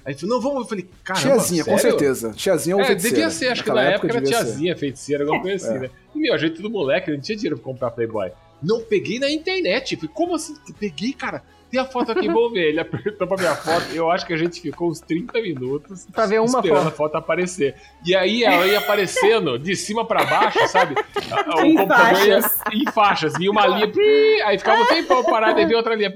Aí falou: Não, vamos. Eu falei: Caramba, Tiazinha, com sério? certeza. Tiazinha ou É, feiticeira. devia ser, acho que na época, era devia ser. tiazinha, feiticeira, alguma coisa assim, É. né? E meu, a gente tudo moleque, não tinha dinheiro pra comprar Playboy. Não, peguei na internet. Falei, como assim? Peguei, cara. Tem a foto aqui, vou ver. Ele apertou pra minha foto. Eu acho que a gente ficou uns 30 minutos Pra ver uma esperando foto. a foto aparecer. E aí ela ia aparecendo de cima pra baixo, sabe? (laughs) O Em computador ia faixas. em faixas. Vinha uma linha, aí ficava um tempão parado, aí vinha outra linha.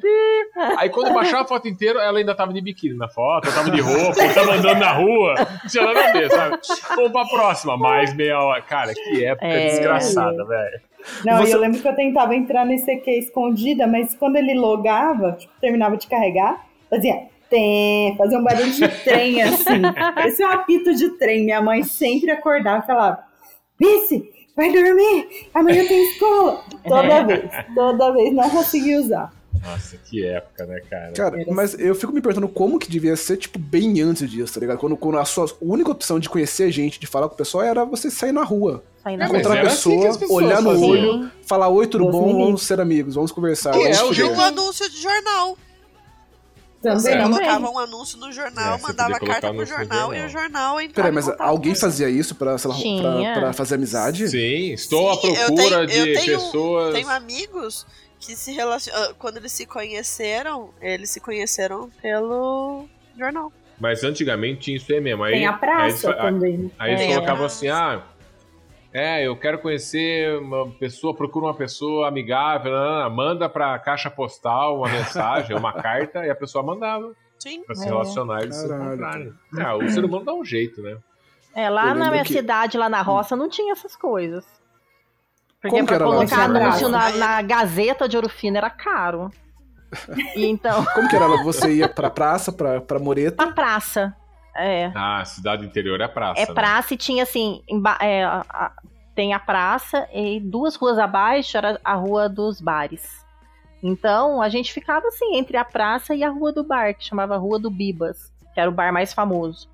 Aí quando baixava a foto inteira, ela ainda tava de biquíni na foto, tava de roupa, tava andando na rua. Não tinha nada a ver, sabe? Vamos pra próxima, mais meia hora. Cara, que época É. desgraçada, velho. Não, Você- eu lembro que eu tentava entrar no ICQ escondida, mas quando ele logava, tipo, terminava de carregar, fazia tem, fazia um barulho de (laughs) trem assim. Esse é um apito de trem. Minha mãe sempre acordava e falava: Vice, vai dormir, amanhã tem escola. Toda (laughs) vez, toda vez, não consegui usar. Nossa, que época, né, cara? Cara, mas eu fico me perguntando como que devia ser, tipo, bem antes disso, tá ligado? Quando, quando a sua única opção de conhecer gente, de falar com o pessoal, era você sair na rua. Sair na encontrar a assim pessoa, as pessoas olhar no faziam. olho, falar, oi, tudo bom? Vamos ser amigos, vamos conversar. Que é o um ver. anúncio de jornal. Você É. colocava um anúncio no jornal, É, mandava carta pro no jornal, e jornal. o jornal entrava Peraí, mas alguém fazia isso pra, sei lá, pra, pra fazer amizade? Sim, estou à Sim, eu procura tenho- eu de tenho- pessoas. Tenho amigos que se relacionam. Quando eles se conheceram, eles se conheceram pelo jornal. Mas antigamente tinha isso aí mesmo. Aí, Tem a aí praça eles, também. né? Aí eles colocavam assim, ah, é, eu quero conhecer uma pessoa, procura uma pessoa amigável, ah, manda pra caixa postal uma mensagem, uma (laughs) carta, e a pessoa mandava Sim. pra se É. relacionar e eles se encontrarem. Ah, o ser humano dá um jeito, né? É, lá Eu na minha que- cidade, lá na roça, não tinha essas coisas. Porque Como pra colocar anúncio na, na Gazeta de Ouro Fino era caro. E (laughs) então, Como que era? Você ia pra praça, pra, pra Moreta? a praça. É. Ah, cidade interior é praça. É né? praça e tinha assim, emba- é, a- tem a praça e duas ruas abaixo era a rua dos bares. Então a gente ficava assim entre a praça e a rua do bar, que chamava Rua do Bibas, que era o bar mais famoso.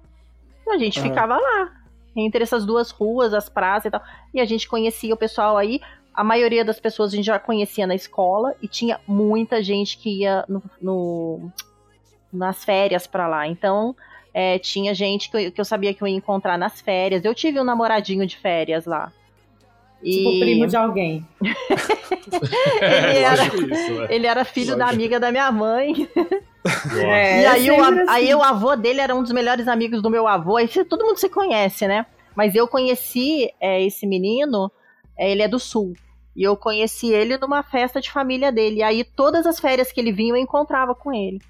Então a gente Aham. ficava lá, entre essas duas ruas, as praças e tal. E a gente conhecia o pessoal aí. A maioria das pessoas a gente já conhecia na escola e tinha muita gente que ia no, no- nas férias pra lá. Então é, tinha gente que eu, que eu sabia que eu ia encontrar nas férias. Eu tive um namoradinho de férias lá. Tipo, E primo de alguém. (laughs) É, Ele era- lógico isso, né? ele era filho da amiga da minha mãe. É, e aí, o, sempre a- aí assim. o avô dele era um dos melhores amigos do meu avô. Aí todo mundo se conhece, né? Mas eu conheci é, esse menino, é, ele é do sul. E eu conheci ele numa festa de família dele. E aí todas as férias que ele vinha eu encontrava com ele.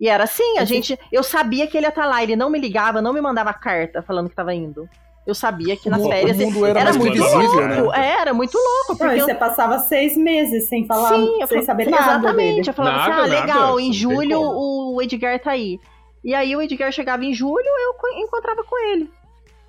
E era assim, a gente. Eu sabia que ele ia estar lá, ele não me ligava, não me mandava carta falando que tava indo. Eu sabia que nas O férias. o mundo era mais muito louco. né? É, era muito louco. Não, Porque eu você passava seis meses sem falar, Sim, eu sem saber nada Exatamente. dele. Eu falava Nada, assim, ah, nada, legal, não em julho o Edgar tá aí. E aí o Edgar chegava em julho, eu co- encontrava com ele.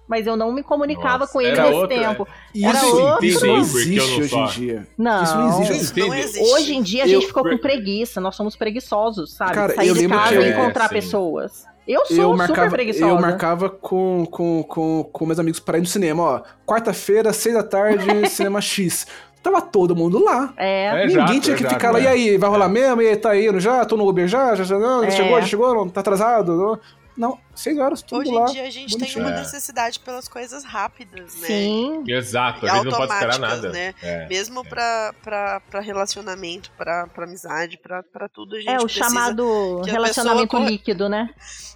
Mas eu não me comunicava Nossa, com ele era nesse outra- tempo. Isso, Era outro. isso não eu existe não hoje em dia. Não. Isso não existe. Entende? Não existe. Hoje em dia a Eu- gente ficou com preguiça, nós somos preguiçosos, sabe? Cara, Sair eu de casa que- e encontrar É, sim. pessoas. Eu sou Eu super marcava, preguiçosa. eu marcava com, com, com, com meus amigos pra ir no cinema, ó. Quarta-feira, seis da tarde, (laughs) cinema X. Tava todo mundo lá. É. É, Ninguém exato, tinha que exato, ficar lá, é. e aí, vai rolar mesmo? E aí, tá indo já? Tô no Uber já? Já, já, não? É. Chegou? Já chegou? Não, tá atrasado? Não, não seis horas, tudo Hoje lá. em dia a gente tem bonitinho. uma É. necessidade pelas coisas rápidas, né? Sim. Exato, a gente não pode esperar nada. né? É. Mesmo pra, pra, pra relacionamento, pra, pra amizade, pra, pra tudo, a gente É o precisa... chamado relacionamento pessoa líquido, né?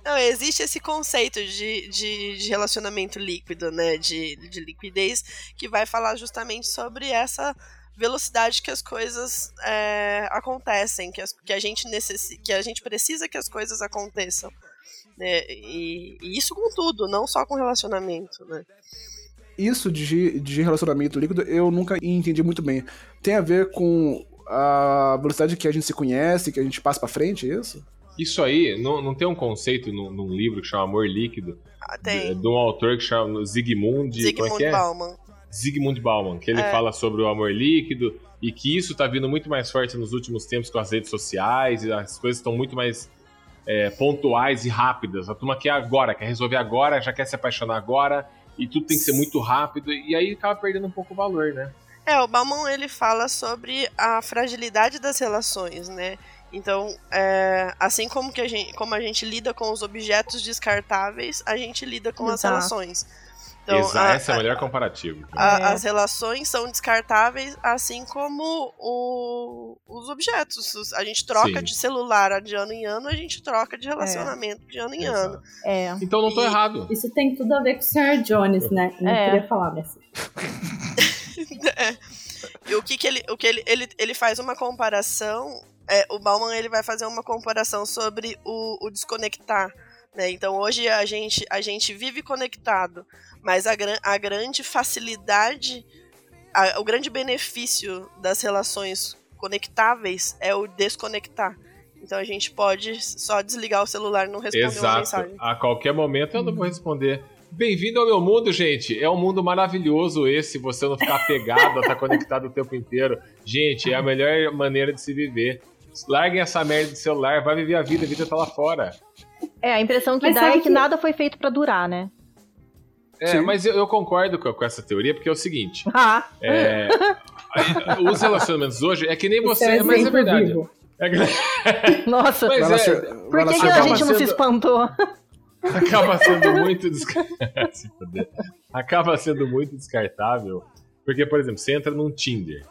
Não, existe esse conceito de, de, de relacionamento líquido, né? De, de liquidez, que vai falar justamente sobre essa velocidade que as coisas é, acontecem, que, as- que a gente necessi que a gente precisa que as coisas aconteçam. Né? E, e isso com tudo, não só com relacionamento, né? Isso de, de relacionamento líquido eu nunca entendi muito bem. Tem a ver com a velocidade que a gente se conhece, que a gente passa pra frente, é isso? Isso aí, não, não tem um conceito num, num livro que chama Amor Líquido, Ah, de, Tem de um autor que chama Zygmunt, é Zygmunt que é? Bauman. Zygmunt Bauman, que ele É. fala sobre o amor líquido e que isso tá vindo muito mais forte nos últimos tempos com as redes sociais, e as coisas estão muito mais é, pontuais e rápidas. A turma quer agora, quer resolver agora, já quer se apaixonar agora, e tudo tem que ser muito rápido, e aí acaba perdendo um pouco o valor, né? É, o Bauman ele fala sobre a fragilidade das relações, né? Então, é, assim como, que a gente, como a gente lida com os objetos descartáveis, a gente lida com as Exato. relações. Então, Exa- a- esse é o melhor comparativo. a- É. as relações são descartáveis, assim como o- os objetos. Os- A gente troca Sim. de celular de ano em ano, a gente troca de relacionamento de ano em ano. Exato. É. Então não tô E- errado. Isso tem tudo a ver com o Sr. Jones, né? Eu (laughs) Não É. queria falar dessa. (laughs) É. E o que, que ele. O que ele, ele, ele faz uma comparação. É, o Bauman ele vai fazer uma comparação sobre o, o desconectar. Né? Então hoje a gente, a gente vive conectado, mas a, gran, a grande facilidade, a- o grande benefício das relações conectáveis é o desconectar. Então a gente pode só desligar o celular e não responder uma Exato. mensagem. A qualquer momento eu não vou responder. Bem-vindo ao meu mundo, gente. É um mundo maravilhoso esse, você não ficar pegado, estar conectado o tempo inteiro. Gente, é a melhor maneira de se viver. Larguem essa merda de celular, vai viver a vida, a vida tá lá fora. É, a impressão que Mas dá é que, que- nada foi feito pra durar, né? É, Sim. mas eu, eu concordo com, com essa teoria, porque é o seguinte: (laughs) Ah, é, os relacionamentos hoje é que nem Esse você, é mas é verdade. vivo. É (laughs) (laughs) nossa. Mas é, senhor- Por que, que a gente não se sendo- espantou? acaba sendo muito desca- Se fuder. acaba sendo muito descartável porque por exemplo você entra num Tinder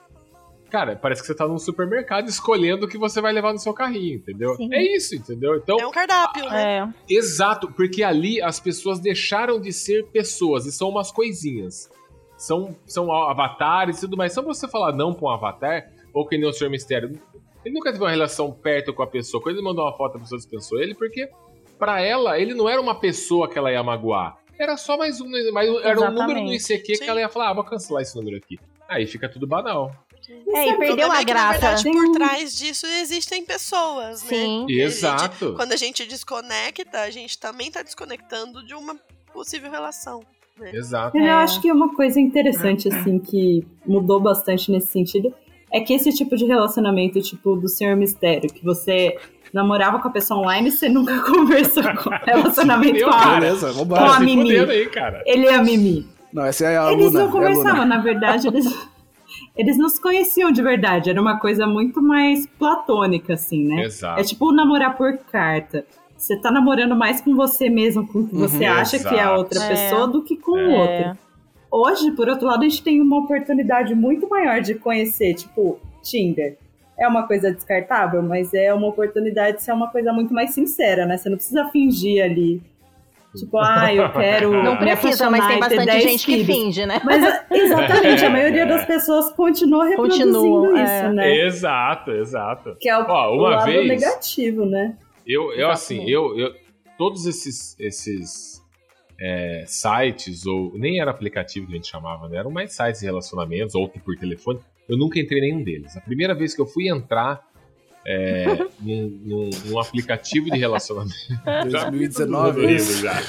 cara parece que você tá num supermercado escolhendo o que você vai levar no seu carrinho entendeu Sim. é isso entendeu então É um cardápio, né? É. exato porque ali as pessoas deixaram de ser pessoas e são umas coisinhas são são avatares e tudo mais só você falar não pra um avatar ou que nem o Senhor Mistério ele nunca teve uma relação perto com a pessoa quando ele mandou uma foto a pessoa dispensou ele porque pra ela ele não era uma pessoa que ela ia magoar era só mais um, mais um- era um número no Exatamente. ICQ Sim. que ela ia falar, ah, vou cancelar esse número aqui. Aí fica tudo banal. É, e O perdeu a é que, na graça. verdade, por trás disso existem pessoas, né? Sim. E a gente- Exato. quando a gente desconecta, a gente também tá desconectando de uma possível relação. Exato. Eu É. acho que uma coisa interessante, assim, que mudou bastante nesse sentido, é que esse tipo de relacionamento, tipo, do Senhor Mistério, que você namorava com a pessoa online e você nunca (laughs) conversou com relacionamento Fudeu, com a. Beleza, Com vambora. a se Mimi. aí, cara. Ele e a Mimi. Não, essa é a Eles Luna. não é a conversavam, na verdade, eles, (laughs) eles não se conheciam de verdade. Era uma coisa muito mais platônica, assim, né? Exato. É tipo namorar por carta. Você tá namorando mais com você mesmo, com o que você Uhum. acha que é a Exato. outra É. pessoa, do que com o É. outro. Hoje, por outro lado, a gente tem uma oportunidade muito maior de conhecer, tipo, Tinder. É uma coisa descartável, mas é uma oportunidade de ser uma coisa muito mais sincera, né? Você não precisa fingir ali. Tipo, ah, eu quero. (laughs) Não precisa, mas tem bastante 10 gente que filhos. finge, né? Mas (laughs) exatamente, a maioria É. das pessoas continua reproduzindo Continua, isso, é. né? Exato, exato. Que é o, Ó, o uma lado vez- negativo, né? Eu, eu assim, eu, eu todos esses esses é, sites ou nem era aplicativo que a gente chamava, né? Eram mais sites de relacionamentos ou por telefone. Eu nunca entrei em nenhum deles. A primeira vez que eu fui entrar é, num, num- num aplicativo de relacionamento. 2019. Todo rindo já.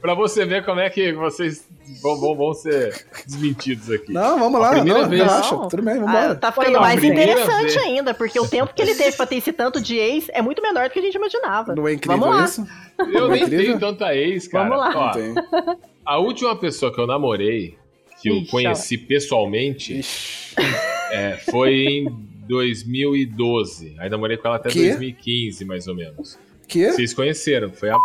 Pra você ver como é que vocês vão, vão, vão ser desmentidos aqui. Não, vamos A lá. primeira Não, vez. relaxa. Não. Tudo bem, Ah, vambora. tá ficando Não, a mais interessante vez. ainda, porque o tempo que ele teve pra ter esse tanto de ex é muito menor do que a gente imaginava. Não é incrível Vamos lá. isso? Eu nem Incrível. tenho tanta ex, cara. Vamos lá. Ó, Não a última pessoa que eu namorei, que eu Ixi, conheci pessoalmente, Ixi. é, foi em 2012. Aí namorei com ela até Quê? 2015, mais ou menos. Que? Vocês conheceram, foi a.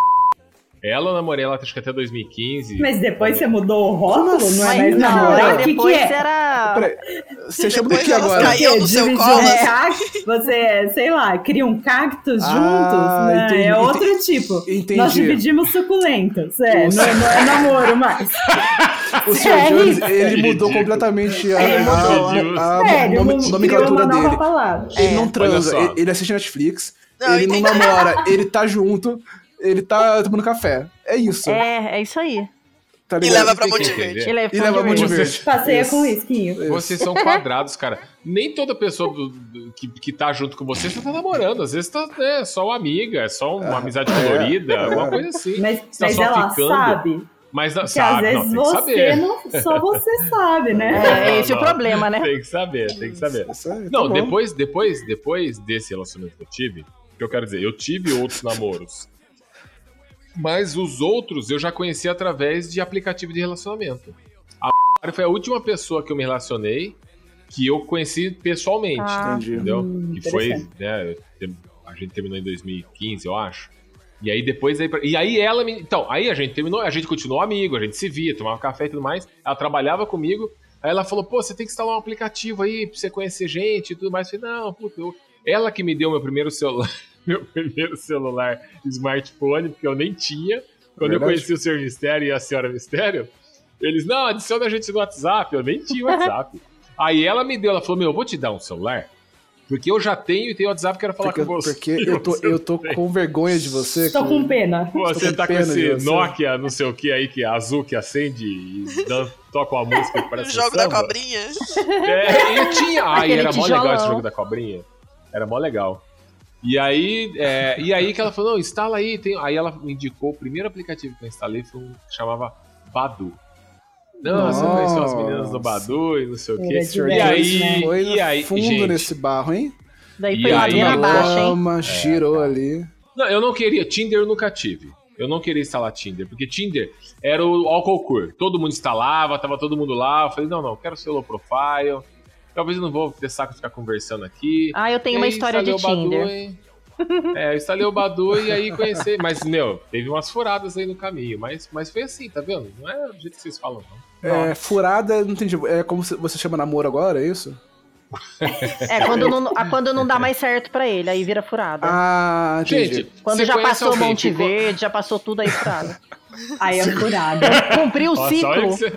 Ela eu namorei ela acho que até 2015. Mas depois você mudou o rótulo? Não é assim? mais Não, namorar? O que, que é? era. Peraí, você chama do que agora? Caiu no seu Dividir colo, cacto, você, sei lá, cria um cactus Ah, juntos, né? entendi, é outro entendi. tipo. Entendi. Nós dividimos suculentos, é, não, não é namoro mais. (laughs) O Sr. É Jones, ele mudou completamente a, a, a nomenclatura dele. Ele não Olha transa, ele, assiste Netflix, ele não namora, ele tá junto, ele tá tomando café. É isso. É, é isso aí. Tá E leva pra Monte. Verde. Ele é E leva muito de verde. Passeia Isso. com risquinho. Vocês são quadrados, cara. Nem toda pessoa do- do- que, que tá junto com você, você tá namorando. Às vezes tá né, só uma amiga, é só uma amizade colorida, é. alguma coisa assim. Mas, tá mas só ela ficando. sabe. Mas não, Que às sabe, vezes não, tem que você saber. não. Só você (laughs) sabe, né? É, esse é o problema, né? Tem que saber, tem que saber. Isso aí, tá Não, bom. depois, depois, depois desse relacionamento que eu tive, o que eu quero dizer, eu tive outros namoros. Mas os outros eu já conheci através de aplicativo de relacionamento. A foi a última pessoa que eu me relacionei que eu conheci pessoalmente. Ah, Entendi. entendeu? Hum, que foi, né, a gente terminou em 2015, eu acho. E aí depois aí, e aí ela me, então, aí a gente terminou, a gente continuou amigo, a gente se via, tomava café e tudo mais. Ela trabalhava comigo. Aí ela falou: "Pô, você tem que instalar um aplicativo aí pra você conhecer gente e tudo mais". Eu falei: "Não, puta, eu... ela que me deu meu primeiro celular, (laughs) meu primeiro celular smartphone, porque eu nem tinha. Quando eu Verdade. conheci o Senhor Mistério e a Senhora Mistério, eles: "Não, adiciona a gente no WhatsApp". Eu nem tinha WhatsApp. (laughs) Aí ela me deu, ela falou: "Meu, eu vou te dar um celular, porque eu já tenho e tenho WhatsApp, quero falar Porque, com você". porque (laughs) eu tô, eu tô com vergonha de você. Tô que- com pena. Você com tá com pena esse. Nokia, não sei o que aí, que é azul, que acende e dan- toca uma música que O parece (laughs) jogo um da cobrinha. É, e tinha. Ai, Aquele era mó legal esse jogo da cobrinha. Era mó legal. E aí, é, e aí que ela falou, não, instala aí. Tem... Aí ela me indicou, o primeiro aplicativo que eu instalei foi um que chamava Badu. Não, você Nossa. conheceu as meninas do Badu e não sei o quê. E aí, né? Foi e aí, fundo gente, nesse barro, hein? Daí E foi aí, ladeira abaixo, hein? Lama, girou ali. Não, eu não queria. Tinder eu nunca tive. Eu não queria instalar Tinder, porque Tinder era o álcool cur. Todo mundo instalava, tava todo mundo lá. Eu falei, não, não, quero ser low profile. Talvez eu não vou ter saco de ficar conversando aqui. Ah, eu tenho E uma história de Badu Tinder. e- (laughs) É, eu instalei o Badu e aí conheci. Mas, meu, teve umas furadas aí no caminho. Mas, mas foi assim, tá vendo? Não é do jeito que vocês falam, não. É, furada, não entendi. É como você chama namoro agora, é isso? (laughs) É, quando não, quando não dá mais certo pra ele, aí vira furada. Ah, entendi. Gente, quando já passou alguém Monte go- Verde, já passou tudo aí furada. (laughs) Aí é furada. Cumpriu o ciclo. você-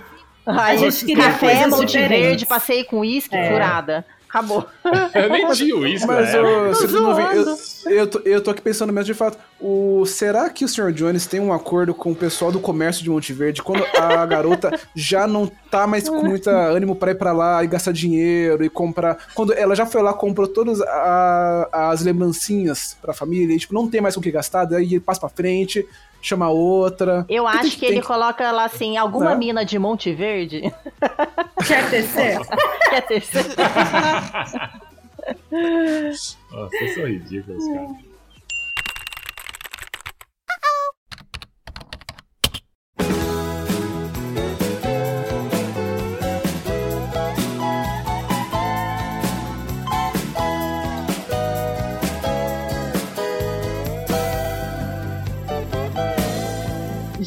Aí, A gente queria café, Monte diferentes. Verde, passei com uísque, É. furada. Acabou. (laughs) Eu nem tinha isso, Mas né? eu, zoando. eu, tô, eu tô aqui pensando mesmo de fato. O, será que o Sr. Jones tem um acordo com o pessoal do comércio de Monte Verde quando a (laughs) garota já não tá mais com muita ânimo pra ir pra lá e gastar dinheiro e comprar. Quando ela já foi lá, comprou todas a- as lembrancinhas pra família e tipo, não tem mais com o que gastar, daí passa pra frente, chama outra. Eu acho tem- que ele tem coloca lá assim, alguma Né? mina de Monte Verde. (laughs) Quer tecer? Quer ter (laughs) Nossa, vocês são ridículos, cara.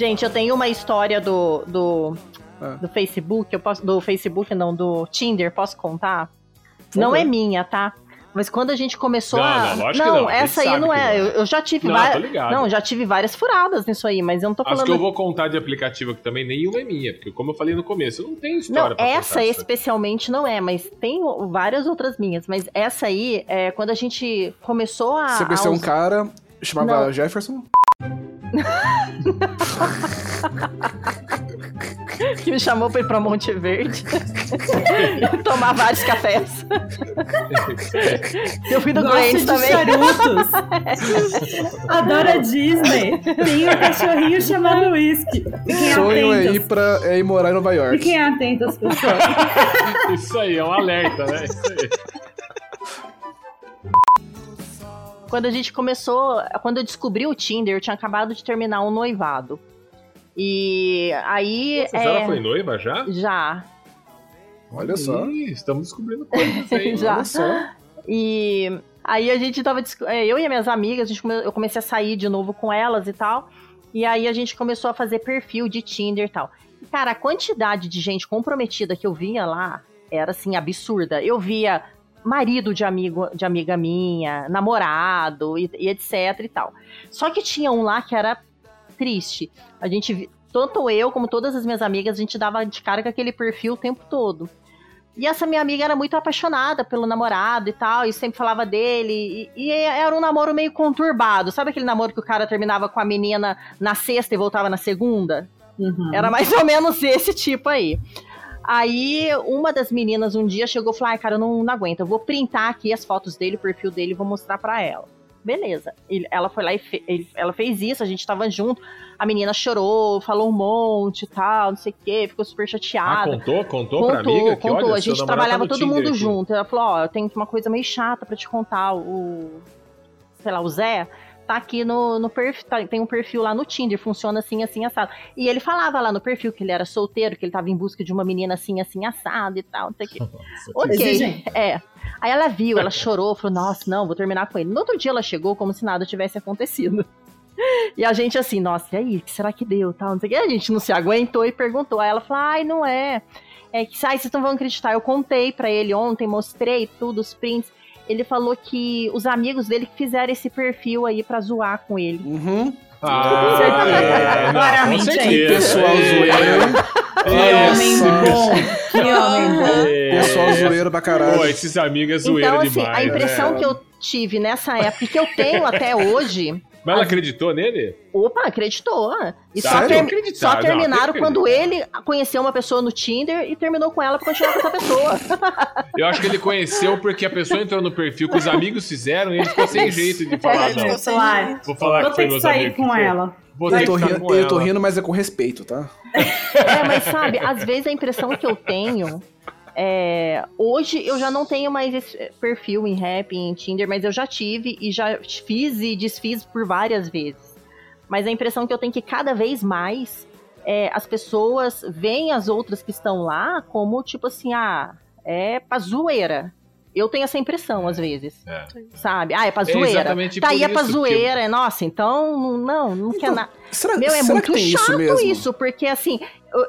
Gente, eu tenho uma história do, do, Ah. do Facebook, eu posso, do Facebook não, do Tinder, posso contar? Não favor. é minha, tá? Mas quando a gente começou Não, a. não, lógico que não, gente essa aí sabe não que é. não. Eu, já tive Não, várias. Não, já tive várias furadas nisso aí, mas eu não tô Acho falando. que eu vou contar de aplicativo aqui também, nenhuma é minha, porque como eu falei no começo, eu não tenho história Não, pra essa especialmente não é, mas tem várias outras minhas. Mas essa aí, é, quando a gente começou a. Você conheceu a um cara Chamava Não. Jefferson? Que (laughs) me chamou pra ir pra Monte Verde (laughs) tomar vários cafés. (laughs) Eu fui do Gosta Grands de também. charutos. Adora Disney. Tem um cachorrinho chamado Whisky. Fiquem Sonho é ir, pra, é ir morar em Nova York. Fiquem atentos, pessoal. Isso aí, é um alerta, né? Isso aí. Quando a gente começou, quando eu descobri o Tinder, eu tinha acabado de terminar um noivado. E aí. Você já foi noiva já? Já. Olha só. Ih, estamos descobrindo coisas aí. (laughs) Já. Olha só. E aí a gente tava. é, Eu e as minhas amigas, a gente come- eu comecei a sair de novo com elas e tal. E aí a gente começou a fazer perfil de Tinder e tal. E, cara, a quantidade de gente comprometida que eu via lá era assim, absurda. Eu via marido de amigo de amiga minha, namorado e, e etc e tal. Só que tinha um lá que era triste. A gente, tanto eu como todas as minhas amigas, a gente dava de cara com aquele perfil o tempo todo. E essa minha amiga era muito apaixonada pelo namorado e tal, e sempre falava dele. E, e era um namoro meio conturbado. Sabe aquele namoro que o cara terminava com a menina na sexta e voltava na segunda? Uhum. Era mais ou menos esse tipo aí. Aí, uma das meninas um dia chegou e falou: Ai, cara, eu não, não aguento, eu vou printar aqui as fotos dele, o perfil dele vou mostrar pra ela. Beleza. Ele- ela foi lá e fe- ele- ela fez isso, a gente tava junto. A menina chorou, falou um monte e tal, não sei o quê, ficou super Ah, chateada. contou? Contou, pra Contou, amiga? Que, contou. olha, a gente trabalhava tá todo mundo aqui. junto. Ela falou: Ó, eu tenho uma coisa meio chata pra te contar. O. Sei lá, o Zé tá aqui no, no perfil. tem um perfil lá no Tinder, funciona assim, assim, assado. E ele falava lá no perfil que ele era solteiro, que ele tava em busca de uma menina assim, assim, assado e tal, não sei o quê. (laughs) Ok. Exigente. É. Aí ela viu, ela chorou, falou: Nossa, não, vou terminar com ele. No outro dia ela chegou como se nada tivesse acontecido. (laughs) E a gente assim, nossa, e aí, o que será que deu? Tal, não sei o que. A gente não se aguentou e perguntou. Aí ela falou: Ai, não é. É que, ai, vocês não vão acreditar. Eu contei pra ele ontem, mostrei tudo, os prints. Ele falou que os amigos dele que fizeram esse perfil aí pra zoar com ele. Uhum. Ah, é, Claramente, certeza. Pessoal É. zoeiro. Que homem bom. Que homem bom. É. Pessoal zoeiro pra caralho. Pô, esses amigos é zoeira Então, assim, demais. a impressão né? que eu tive nessa época, e que eu tenho até hoje, Mas ela acreditou nele? Opa, acreditou. E só, ter- Acreditar, só não, terminaram que quando ele conheceu uma pessoa no Tinder e terminou com ela pra continuar com essa pessoa. (laughs) Eu acho que ele conheceu porque a pessoa entrou no perfil que os amigos fizeram e ele ficou sem jeito de falar, É, não. Vou falar Vou que foi meus sair amigos. com ela. Eu tô, rindo, com eu tô rindo, mas é com respeito, tá? É, mas sabe, às vezes a impressão que eu tenho. É, hoje eu já não tenho mais esse perfil em rap, em Tinder, mas eu já tive e já fiz e desfiz por várias vezes. Mas a impressão que eu tenho é que cada vez mais é, as pessoas veem as outras que estão lá como tipo assim, ah, é pra zoeira. Eu tenho essa impressão às vezes, É. sabe? Ah, é pra É zoeira. exatamente tá aí é pra que zoeira, é nossa, então não, não quer Então, nada. Será, Meu, é muito que chato isso isso, porque assim,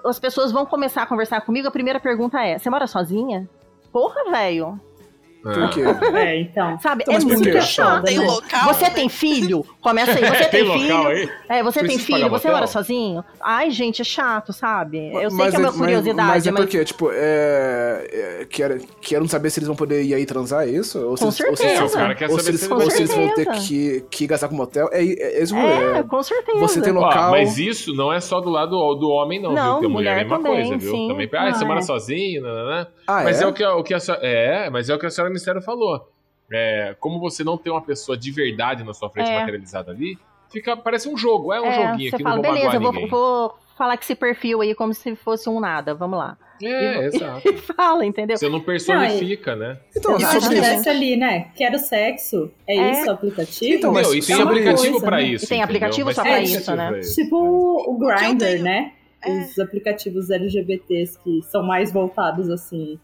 as pessoas vão começar a conversar comigo, a primeira pergunta é: você mora sozinha? Porra, velho. Por quê? É, então. Sabe? Então, é muito quê? chato. Tem né? local, Você né? tem filho? Começa aí. Você (laughs) Tem tem, filho? aí? É, você tem filho, você mora sozinho? Ai, gente, é chato, sabe? Eu sei Mas que é uma mas- curiosidade, Mas é mas. porque, tipo, é, é, querem, querem saber se eles vão poder ir aí transar, é isso? Ou se, Com eles- ou se-. É, caras querem Ou saber se eles, ou se eles vão ter que, que gastar com motel. É, é, É, rolê. com certeza. Você tem local. mas isso não é só do lado do homem, não, Não, viu? Porque a mulher, é a mesma também, coisa, viu? sim. Também, ah, você Ah, mora é. sozinho, né? Ah, Mas é, é? o que, a- o que a senhora, é, mas é o que a senhora Mistério falou. É, como você não tem uma pessoa de verdade na sua frente É. materializada ali, fica, parece um jogo, é um É, joguinho aqui, fala, não vou beleza, eu vou, ninguém. vou falar com esse perfil aí como se fosse um nada, vamos lá. É, E- exato. (laughs) E fala, entendeu? Você não personifica, né? Então, Se sobre isso. tivesse ali, né? Quero sexo. É, É. isso o aplicativo? Então, mas Entendeu? E tem sobre aplicativo coisa, pra né? isso. E tem entendeu? aplicativo Mas só tem pra isso, né? isso. Tipo o que eu Grindr, né? É. Os aplicativos LGBTs que são mais voltados, assim,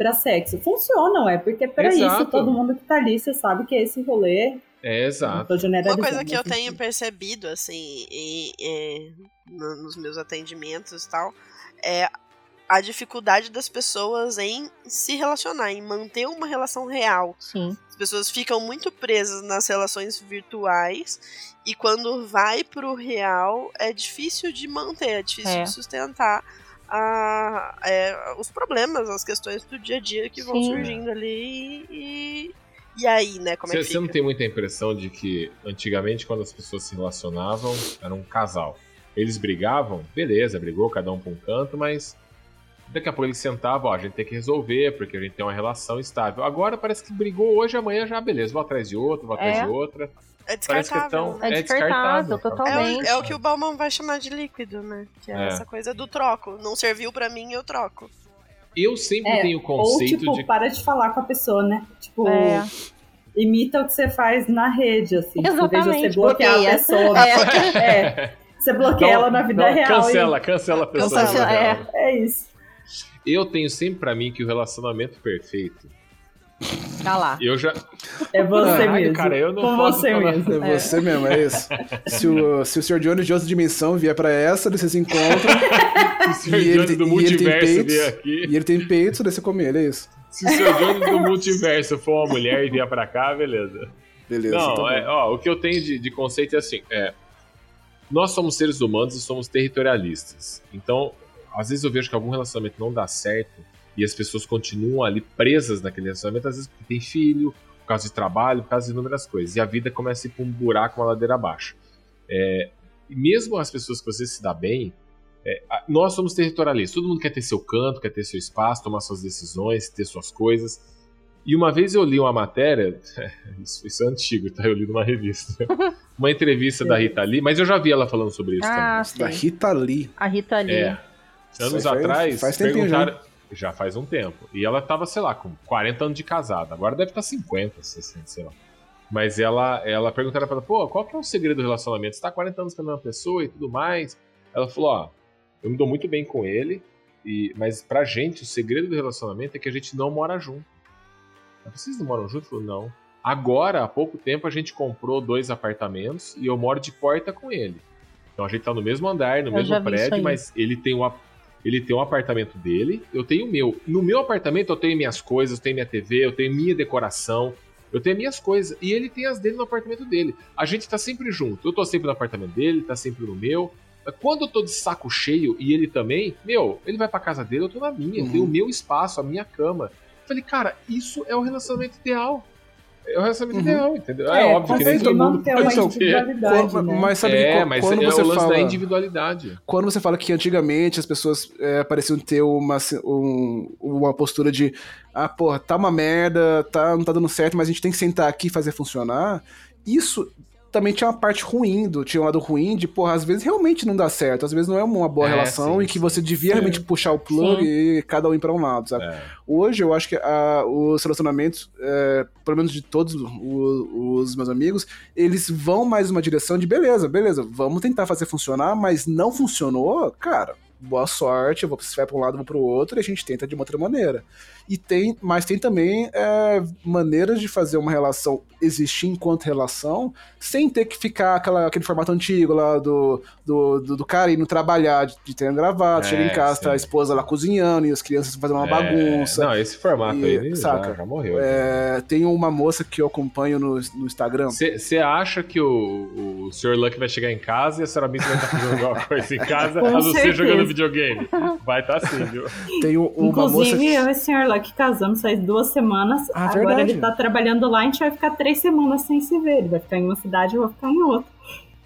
pra sexo. Funcionam, é, porque pra Exato. isso, todo mundo que tá ali, você sabe que é esse rolê. É, exato. Uma coisa que eu mas, tenho percebido, assim, em- no- nos meus atendimentos e tal, é a dificuldade das pessoas em se relacionar, em manter uma relação real. Sim. As pessoas ficam muito presas nas relações virtuais e quando vai pro real é difícil de manter, é difícil É. de sustentar a- é, os problemas, as questões do dia a dia que vão Sim. surgindo ali e, E aí, né, como é que Você, você não tem muita impressão de que antigamente, quando as pessoas se relacionavam, era um casal. Eles brigavam, beleza, brigou, cada um pra um canto, mas daqui a pouco eles sentavam, ó, a gente tem que resolver, porque a gente tem uma relação estável. Agora parece que brigou hoje, amanhã já, beleza, vou atrás de outro, vou atrás É. de outra. É Parece que é descartável. tão- né? É É descartável, descartável, É totalmente. o, é o que o Bauman vai chamar de líquido, né? Que é, É. essa coisa do troco. Não serviu pra mim, eu troco. Eu sempre É, tenho o Ou, conceito tipo, de. para de falar com a pessoa, né? Tipo, É. imita o que você faz na rede, assim. Em vez de Exatamente, você bloquear bloqueia. a pessoa. É. Você bloqueia ela na vida Não, real. Cancela, cancela a pessoa. na Cancela, vida é. real. E... É isso. Eu tenho sempre pra mim que o relacionamento perfeito. Tá lá. Eu já. É você Caralho, mesmo. cara, eu não Com posso você falar. mesmo. É você mesmo, é isso. Se o, se o Sr. Jones de outra dimensão vier pra essa, vocês se encontram. (laughs) Se o Sr. Jones do e multiverso peitos. vier aqui. e ele tem peito, daí você come ele, é isso. Se o Sr. Jones do multiverso for uma mulher e vier pra cá, beleza. Beleza. Não, então é, ó, o que eu tenho de, de conceito é assim: é, nós somos seres humanos e somos territorialistas. Então, às vezes eu vejo que algum relacionamento não dá certo e as pessoas continuam ali presas naquele relacionamento, às vezes porque tem filho, por causa de trabalho, por causa de inúmeras coisas. E a vida começa a ir pra um buraco, uma ladeira abaixo. É, e mesmo as pessoas que você se dá bem, é, nós somos territorialistas. Todo mundo quer ter seu canto, quer ter seu espaço, tomar suas decisões, ter suas coisas. E uma vez eu li uma matéria, (laughs) isso, isso é antigo, tá? Eu li numa revista. (laughs) Uma entrevista da Rita Lee, mas eu já vi ela falando sobre isso Ah, Da sim. Rita Lee. A Rita ali. também. É. Anos faz- atrás, faz perguntaram. Já. faz um tempo. E ela tava, sei lá, com 40 anos de casada. Agora deve estar 50, 60, sei lá. Mas ela, ela perguntaram pra ela, pô, qual que é o segredo do relacionamento? Você tá 40 anos com a mesma pessoa e tudo mais. Ela falou, ó, eu me dou muito bem com ele, e, mas pra gente, o segredo do relacionamento é que a gente não mora junto. Eu, Vocês não moram junto? Falou, não. Agora, há pouco tempo, a gente comprou dois apartamentos e eu moro de porta com ele. Então a gente tá no mesmo andar, no Eu mesmo prédio, mas ele tem um, ap- ele tem um apartamento dele, eu tenho o meu. No meu apartamento eu tenho minhas coisas, eu tenho minha TV, eu tenho minha decoração, eu tenho minhas coisas. E ele tem as dele no apartamento dele. A gente tá sempre junto. Eu tô sempre no apartamento dele, ele tá sempre no meu. Quando eu tô de saco cheio e ele também, meu, ele vai pra casa dele, eu tô na minha, eu Uhum. tenho o meu espaço, a minha cama. Falei, cara, isso é o relacionamento ideal. É o relacionamento Uhum. ideal, entendeu? É, óbvio que nem todo mundo ter. individualidade, Quando- né? Mas sabe é, que, mas quando é você o lance fala... da individualidade. Quando você fala que antigamente as pessoas é, pareciam ter uma, um- uma postura de ah, porra, tá uma merda, tá, não tá dando certo, mas a gente tem que sentar aqui e fazer funcionar, isso também tinha uma parte ruim, do, tinha um lado ruim de, porra, às vezes realmente não dá certo, às vezes não é uma boa É, relação sim, e que sim. você devia realmente puxar o plug e cada um ir pra um lado, sabe? É. Hoje eu acho que a- os relacionamentos, é, pelo menos de todos o- os, meus amigos, eles vão mais numa direção de beleza, beleza, vamos tentar fazer funcionar, mas não funcionou, cara. Boa sorte, eu vou, você vai pra um lado, vou pro outro, e a gente tenta de uma outra maneira. E tem, mas tem também é, maneiras de fazer uma relação existir enquanto relação, sem ter que ficar aquela, aquele formato antigo lá do, do, do, do cara indo trabalhar, de, de ter gravado, É, chega em casa, sim. tá a esposa lá cozinhando e as crianças fazendo uma É, bagunça. Não, esse formato E- aí saca? já, já morreu. É, tem uma moça que eu acompanho no, no Instagram. Você acha que o, o Sr. Luck vai chegar em casa e a senhora Mink vai estar fazendo alguma (laughs) coisa em casa, Com a não ser jogando videogame? Vai estar sim, viu? Tem um- uma Inclusive, moça. eu e o senhor lá que casamos faz duas semanas. Ah, agora verdade. ele tá trabalhando lá, a gente vai ficar três semanas sem se ver. Ele vai ficar em uma cidade e eu vou ficar em outra.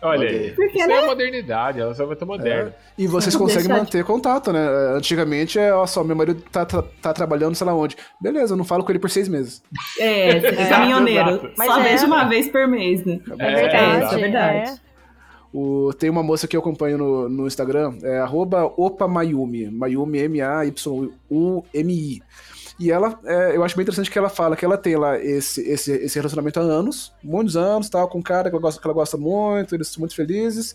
Olha aí. Porque, Isso né? é modernidade, ela só vai estar moderna. E vocês (laughs) conseguem manter contato, né? Antigamente é, ó, só, meu marido tá, tá, tá trabalhando, sei lá onde. Beleza, eu não falo com ele por seis meses. É, (laughs) você é caminhoneiro. exato. Mas Só é. vejo uma vez por mês, né? É, É, verdade. é verdade. é. O, tem uma moça que eu acompanho no, no Instagram, é arroba opamayumi, Mayumi, M-A-Y-U-M-I. E ela, é, eu acho bem interessante que ela fala que ela tem lá esse, esse, esse relacionamento há anos, muitos anos, tal, com um cara que ela gosta, que ela gosta muito, eles são muito felizes,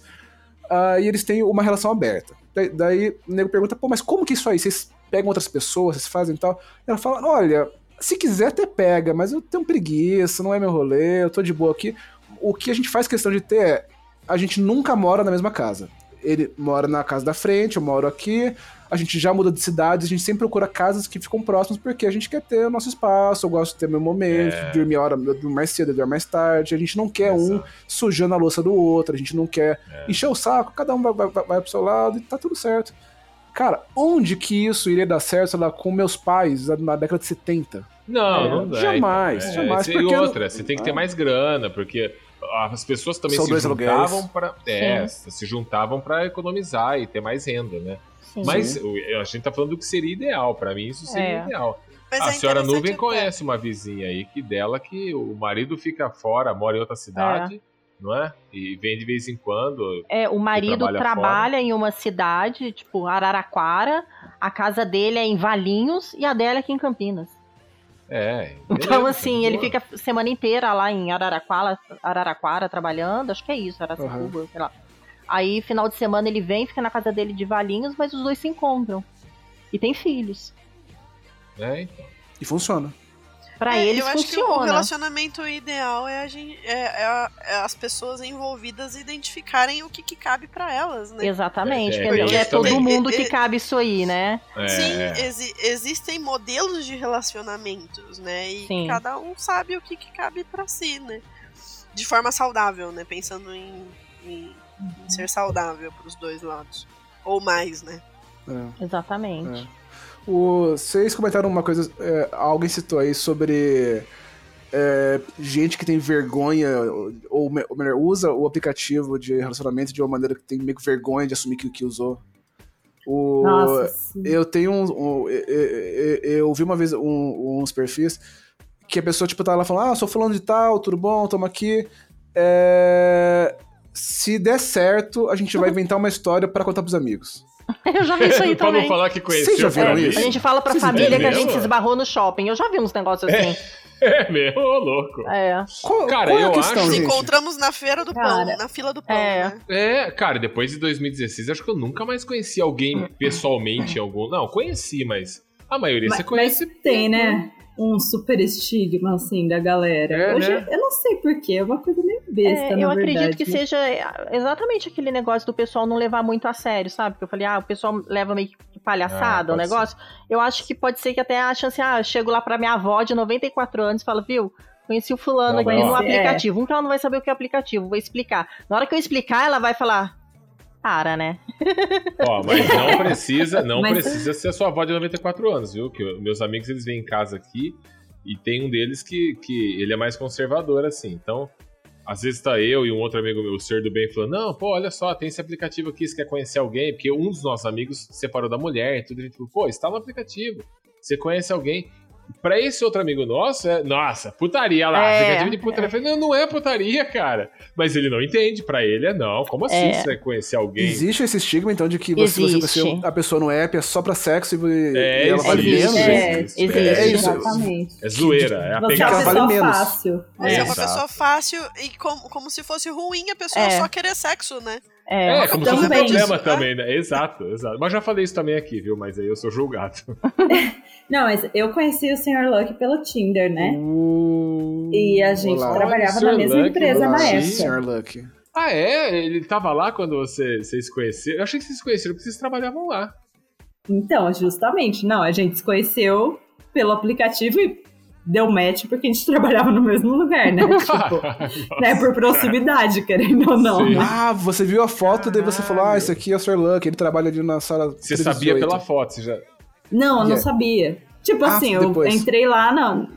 ah, e eles têm uma relação aberta. Daí, daí o nego pergunta, pô, mas como que isso aí? Vocês pegam outras pessoas, vocês fazem tal? Ela fala, olha, se quiser até pega, mas eu tenho preguiça, não é meu rolê, eu tô de boa aqui. O que a gente faz questão de ter é, a gente nunca mora na mesma casa. Ele mora na casa da frente, eu moro aqui. A gente já muda de cidade, a gente sempre procura casas que ficam próximas porque a gente quer ter o nosso espaço. Eu gosto de ter meu momento, É. dormir a hora, eu durmo mais cedo, eu durmo mais tarde. A gente não quer um Exato. sujando a louça do outro, a gente não quer É. encher o saco, cada um vai, vai, vai, pro seu lado e tá tudo certo. Cara, onde que isso iria dar certo, sei lá, com meus pais na década de 70? Não, É, não dá. jamais, então. jamais, E porque outra, você tem que ter mais grana, porque as pessoas também São se juntavam para é, se juntavam para economizar e ter mais renda, né? Sim. Mas a gente tá falando do que seria ideal, pra mim isso seria É. ideal. Mas a é senhora Nuvem conhece uma vizinha aí que dela que o marido fica fora, mora em outra cidade, não é? E vem de vez em quando. É, o marido trabalha trabalha, em uma cidade, tipo Araraquara, a casa dele é em Valinhos e a dela é aqui em Campinas. É. Então, assim, ele boa. fica a semana inteira lá em Araraquara, Araraquara trabalhando, acho que é isso, Araçatuba, sei lá. Aí, final de semana, ele vem, fica na casa dele de Valinhos, mas os dois se encontram. E tem filhos. É, então. E funciona. Pra É, eles eu acho que o funciona. relacionamento ideal é, a gente, é, é a- é as pessoas envolvidas identificarem o que, que cabe pra elas, né? Exatamente, É, porque não é isso todo mundo que É, é- cabe isso aí, né? É, Sim, é. exi- existem modelos de relacionamentos, né? E Sim. cada um sabe o que, que cabe pra si, né? De forma saudável, né? Pensando em- em ser saudável pros dois lados. Ou mais, né? É. Exatamente. O- vocês comentaram uma coisa, é, alguém citou aí sobre é, gente que tem vergonha, ou, ou melhor, usa o aplicativo de relacionamento de uma maneira que tem meio que vergonha de assumir que, que usou. O, Nossa, eu tenho um, um- eu, eu- eu vi uma vez um- uns perfis que a pessoa, tipo, tá lá falando, ah, sou fulano de tal, tudo bom, tamo aqui. É, se der certo, a gente vai inventar uma história pra contar pros amigos. (laughs) Eu já vi isso aí também. falar que conheceu. Vocês já viram isso? A gente fala pra Vocês família que a gente se esbarrou no shopping. Eu já vi uns negócios assim. É mesmo, ô, louco. É. Qual, Cara, qual é eu a questão, acho- Nos gente? encontramos na feira do Cara, pão, na fila do pão, é. né? É, cara, depois de 2016, acho que eu nunca mais conheci alguém pessoalmente em algum. Não, conheci, mas a maioria Mas, você conhece. mas tem, né? Um super estigma, assim, da galera. É, Hoje, né? eu não sei porquê, é uma coisa meio besta, É, na eu verdade. acredito que seja exatamente aquele negócio do pessoal não levar muito a sério, sabe? Porque eu falei, ah, o pessoal leva meio que palhaçada Ah, o negócio. Eu acho que pode ser que até a chance, ah, eu chego lá pra minha avó de 94 anos e falo, viu? Conheci o fulano Não, aqui no aplicativo. Um que ela não vai saber o que é aplicativo, vou explicar. Na hora que eu explicar, ela vai falar, para, né? Ó, mas não (laughs) precisa, não Mas- precisa ser a sua avó de 94 anos, viu? Que eu- meus amigos eles vêm em casa aqui e tem um deles que, que ele é mais conservador, assim. Então, às vezes tá eu e um outro amigo meu, o Ser do Bem, falando: Não, pô, olha só, tem esse aplicativo aqui, você quer conhecer alguém? Porque um dos nossos amigos se separou da mulher e tudo. A gente falou: Pô, está no aplicativo, você conhece alguém. Pra esse outro amigo nosso, é, nossa, putaria lá, É, aplicativo de putaria. Eu falei, não, não é putaria, cara. Mas ele não entende, pra ele é não. Como assim É. você vai conhecer alguém? Existe esse estigma, então, de que você, você conhecer a pessoa no app é só pra sexo e, É, e ela vale menos? É, existe, existe. É isso. Exatamente. É zoeira, é a Você é uma vale pessoa menos. fácil. Você é, É. uma pessoa fácil e como, como se fosse ruim a pessoa É. só querer sexo, né? É. É, como se fosse um problema Isso, também, né? Exato, exato. Mas já falei isso também aqui, viu? Mas aí eu sou julgado. (laughs) Não, mas eu conheci o Sr. Luck pelo Tinder, né? Uh, E a gente olá. trabalhava na mesma Luck, empresa Olá, na época. Sr. Luck. Ah, é? Ele tava lá quando você, vocês se conheceram? Eu achei que vocês se conheceram porque vocês trabalhavam lá. Então, justamente, não, a gente se conheceu pelo aplicativo e deu match porque a gente (laughs) trabalhava no mesmo lugar, né? (laughs) tipo, né, por proximidade, querendo ou não. Né? Ah, você viu a foto, daí você falou, ah, esse aqui é o Sr. Luck, ele trabalha ali na sala Você 318. sabia pela foto, você já. Não, eu não sabia. Tipo Ah, assim, eu depois. entrei lá na,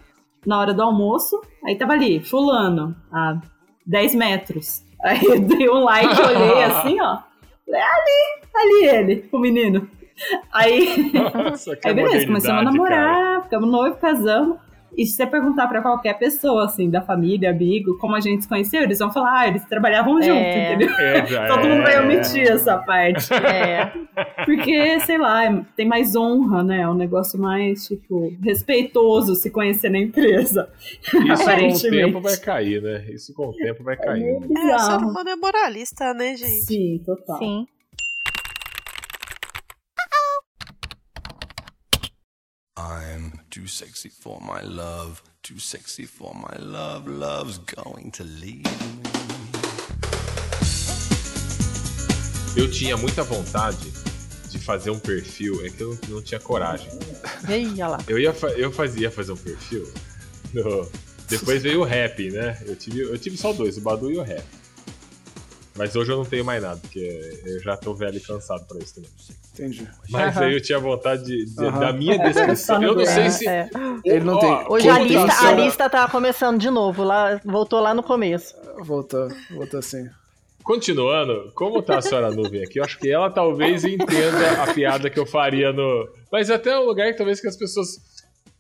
na hora do almoço, aí tava ali, fulano, a 10 metros. (laughs) Aí eu dei um like, olhei (laughs) assim, ó. Ali, ali ele, o menino. Aí, Nossa, (laughs) aí beleza, começamos a namorar, ficamos noivos, casamos. E se você perguntar pra qualquer pessoa, assim, da família, amigo, como a gente se conheceu, eles vão falar, ah, eles trabalhavam É. juntos, entendeu? É, já (laughs) Todo é. mundo vai omitir essa parte. É. Porque, sei lá, é- tem mais honra, né? É um negócio mais, tipo, respeitoso se conhecer na empresa. Isso com o tempo vai cair, né? Isso com o tempo vai cair. meio né? É, o ser humano é moralista, né, gente? Sim, total. Sim. I'm too sexy for my love, too sexy for my love, love's going to leave me. Eu tinha muita vontade de fazer um perfil, é que eu não, não tinha coragem. Ei, olha lá. Eu, ia fa- eu fazia fazer um perfil. no- Depois veio o rap, né? Eu tive, eu tive só dois, o Badu e o rap. Mas hoje eu não tenho mais nada, porque eu já tô velho e cansado pra isso também. Entendi. Mas Aham. aí eu tinha vontade de, de- Aham. da minha descrição. Eu não sei se. É. Ele não tem. Hoje a lista, a lista tá começando de novo, lá, voltou lá no começo. Voltou, voltou assim. Continuando, como tá a senhora nuvem aqui, eu acho que ela talvez entenda a piada que eu faria no. Mas até um lugar que talvez que as pessoas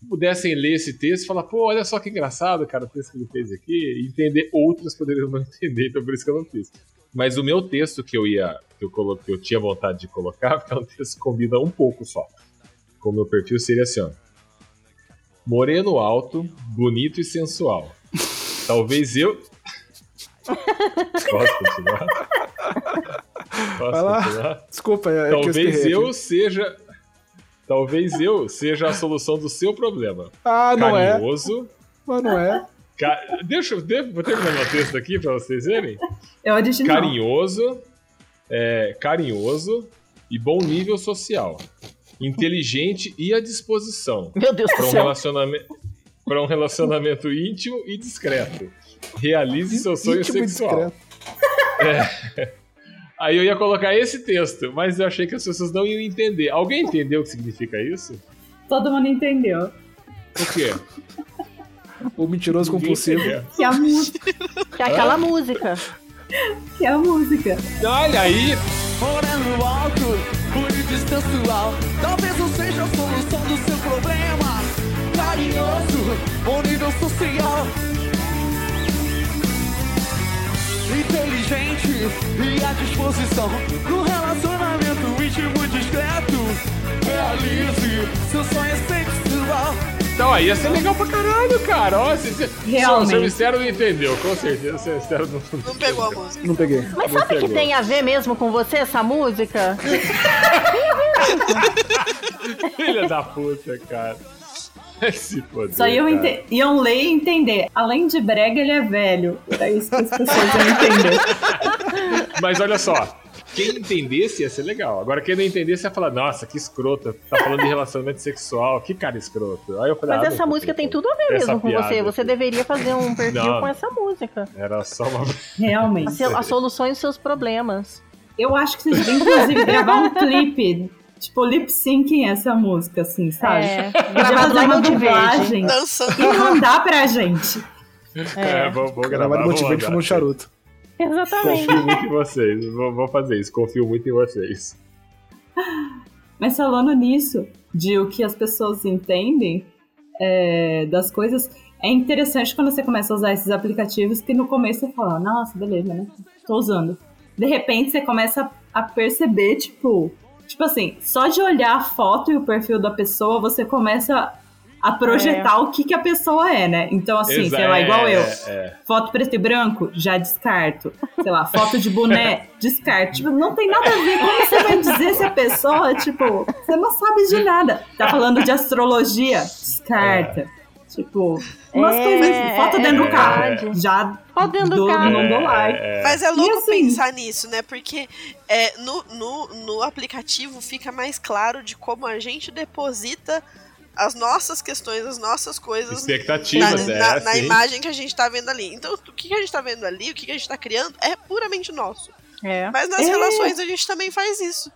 pudessem ler esse texto e falar, pô, olha só que engraçado, cara, o texto que ele fez aqui, e entender, outras poderiam não entender, então por isso que eu não fiz. Mas o meu texto que eu ia, que eu coloquei, que eu tinha vontade de colocar, (laughs) porque é um texto que combina um pouco só. Com o meu perfil seria assim, ó. Moreno alto, bonito e sensual. (laughs) Talvez eu. (laughs) Posso continuar? Posso Vai lá. continuar? Desculpa, é que eu Talvez eu aqui. seja. Talvez eu seja a solução do seu problema. Ah, não é. Carinhoso. Mas não é. Ca- Deixa eu. Vou terminar meu texto aqui pra vocês verem. É original. Carinhoso. É, carinhoso e bom nível social. Inteligente e à disposição. Meu Deus Para do um, céu. relacionamento, para um relacionamento íntimo e discreto. Realize seu sonho Íntimo e sexual. É. Aí eu ia colocar esse texto, mas eu achei que as pessoas não iam entender. Alguém entendeu o que significa isso? Todo mundo entendeu. O quê? O mentiroso compulsivo. Que é a música. Que é aquela música. Que é a música. Olha aí! Moreno alto, bonito e sensual Talvez eu seja a solução do seu problema Carinhoso, bom nível social Inteligente e à disposição No relacionamento íntimo e discreto Realize seu sonho sexual Então aí ia ser legal pra caralho, cara. Ó, se, se, Realmente. O seu mistério não entendeu, com certeza. O seu mistério não, Não pegou a música. Não peguei. Mas Não sabe que pegou. tem a ver mesmo com você, essa música? (laughs) Filha da puta, cara. Se foder, Só iam, cara. ente- iam ler e entender. Além de brega, ele é velho. Era isso que as pessoas iam entender. Mas olha só, quem entendesse ia ser legal. Agora, quem não entendesse ia falar, nossa, que escrota. Tá falando de relacionamento sexual, que cara escroto. Aí eu falei, Mas ah, essa música tem tudo a ver Essa mesmo com você. Você deveria fazer um (laughs) perfil Não. com essa música. Era só uma. (laughs) Realmente. A, a solução dos seus problemas. Eu acho que vocês deviam, inclusive, gravar um clipe. Tipo, lip syncing essa música, assim, sabe? É, gravado fazer lá em Monte Verde. e mandar pra gente. É, vou, vou gravar. Motivante mandar. fumando charuto. Exatamente. Confio muito em vocês. Vou, vou fazer isso. Confio muito em vocês. Mas falando nisso, de o que as pessoas entendem é, das coisas, é interessante quando você começa a usar esses aplicativos que no começo você fala, nossa, beleza, né? Tô usando. De repente você começa a perceber, tipo, tipo assim, só de olhar a foto e o perfil da pessoa, você começa a projetar o que, que a pessoa é, né? Então, assim, Exa- sei lá, igual é, eu. é. Foto preto e branco, já descarto. Sei lá, foto de boné, descarto. Tipo, não tem nada a ver. Como você vai dizer se a pessoa, tipo, você não sabe de nada. Tá falando de astrologia, descarta. Tipo, umas É, coisas. Foto é dentro do carro. verdade. Já Foto dentro do dou- carro. não dou like. Mas é louco assim- pensar nisso, né? Porque é, no, no, no aplicativo fica mais claro de como a gente deposita as nossas questões, as nossas coisas na, Expectativas, é. na- na imagem que a gente tá vendo ali. Então, o que a gente tá vendo ali, o que a gente tá criando, é puramente nosso. É. Mas nas É. relações a gente também faz isso.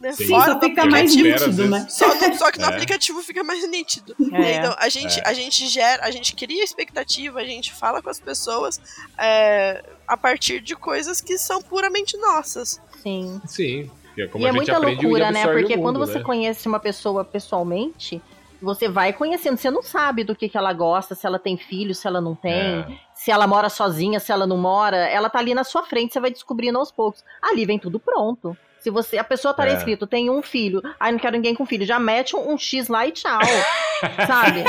Né? Sim. Fora só do fica mais aplicativo. nítido, né? Só, só que no É. aplicativo fica mais nítido. É. Então, a gente, É. a gente gera, a gente cria expectativa, a gente fala com as pessoas é, a partir de coisas que são puramente nossas. Sim. Sim. é como e a é gente muita loucura, né? Porque o quando mundo, você né? conhece uma pessoa pessoalmente, você vai conhecendo. Você não sabe do que, que ela gosta, se ela tem filho, se ela não tem, É. se ela mora sozinha, se ela não mora. Ela tá ali na sua frente, você vai descobrindo aos poucos. Ali vem tudo pronto. Se você, a pessoa tá ali É. escrito, tem um filho, ai não quero ninguém com filho, já mete um, um X lá e tchau. (laughs) sabe?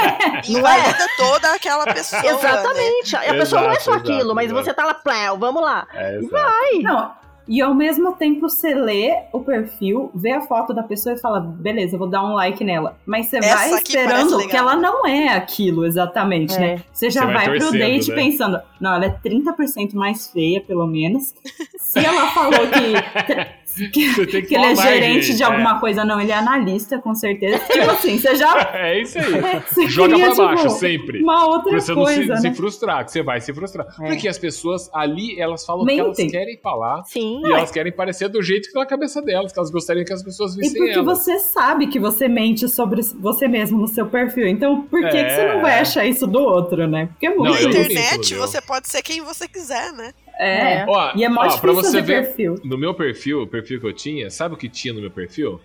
Não é? Toda aquela pessoa. Né? Exatamente. A pessoa não é só Exato, aquilo, exato, mas exato. você tá lá, plé, vamos lá. É. Vai. Não. E ao mesmo tempo você lê o perfil, vê a foto da pessoa e fala, beleza, eu vou dar um like nela. Mas você Essa vai esperando que ela não é aquilo exatamente, É. né? Você já Você vai vai, pro torcendo, date né? pensando, não, ela é 30% mais feia, pelo menos. Se ela falou que. (laughs) (laughs) que, Você tem que que ele é gerente gente, de é. alguma coisa. Não, ele é analista, com certeza. Tipo assim, você já (laughs) É isso aí. (laughs) Você Joga queria, pra baixo, tipo, sempre. uma outra Pra você não se, coisa, se né? frustrar, que você vai se frustrar. É. Porque as pessoas ali, elas falam o que elas Mentem. querem falar. Sim. E elas querem parecer do jeito que tá na cabeça delas, que elas gostariam que as pessoas E vissem porque elas. você sabe que você mente sobre você mesmo no seu perfil. Então, por que, É. que você não vai achar isso do outro, né? Porque é muito Na internet, você pode ser quem você quiser, né? É. Ó, e é mó ó, difícil pra você ver- perfil. No meu perfil, o perfil que eu tinha, sabe o que tinha no meu perfil?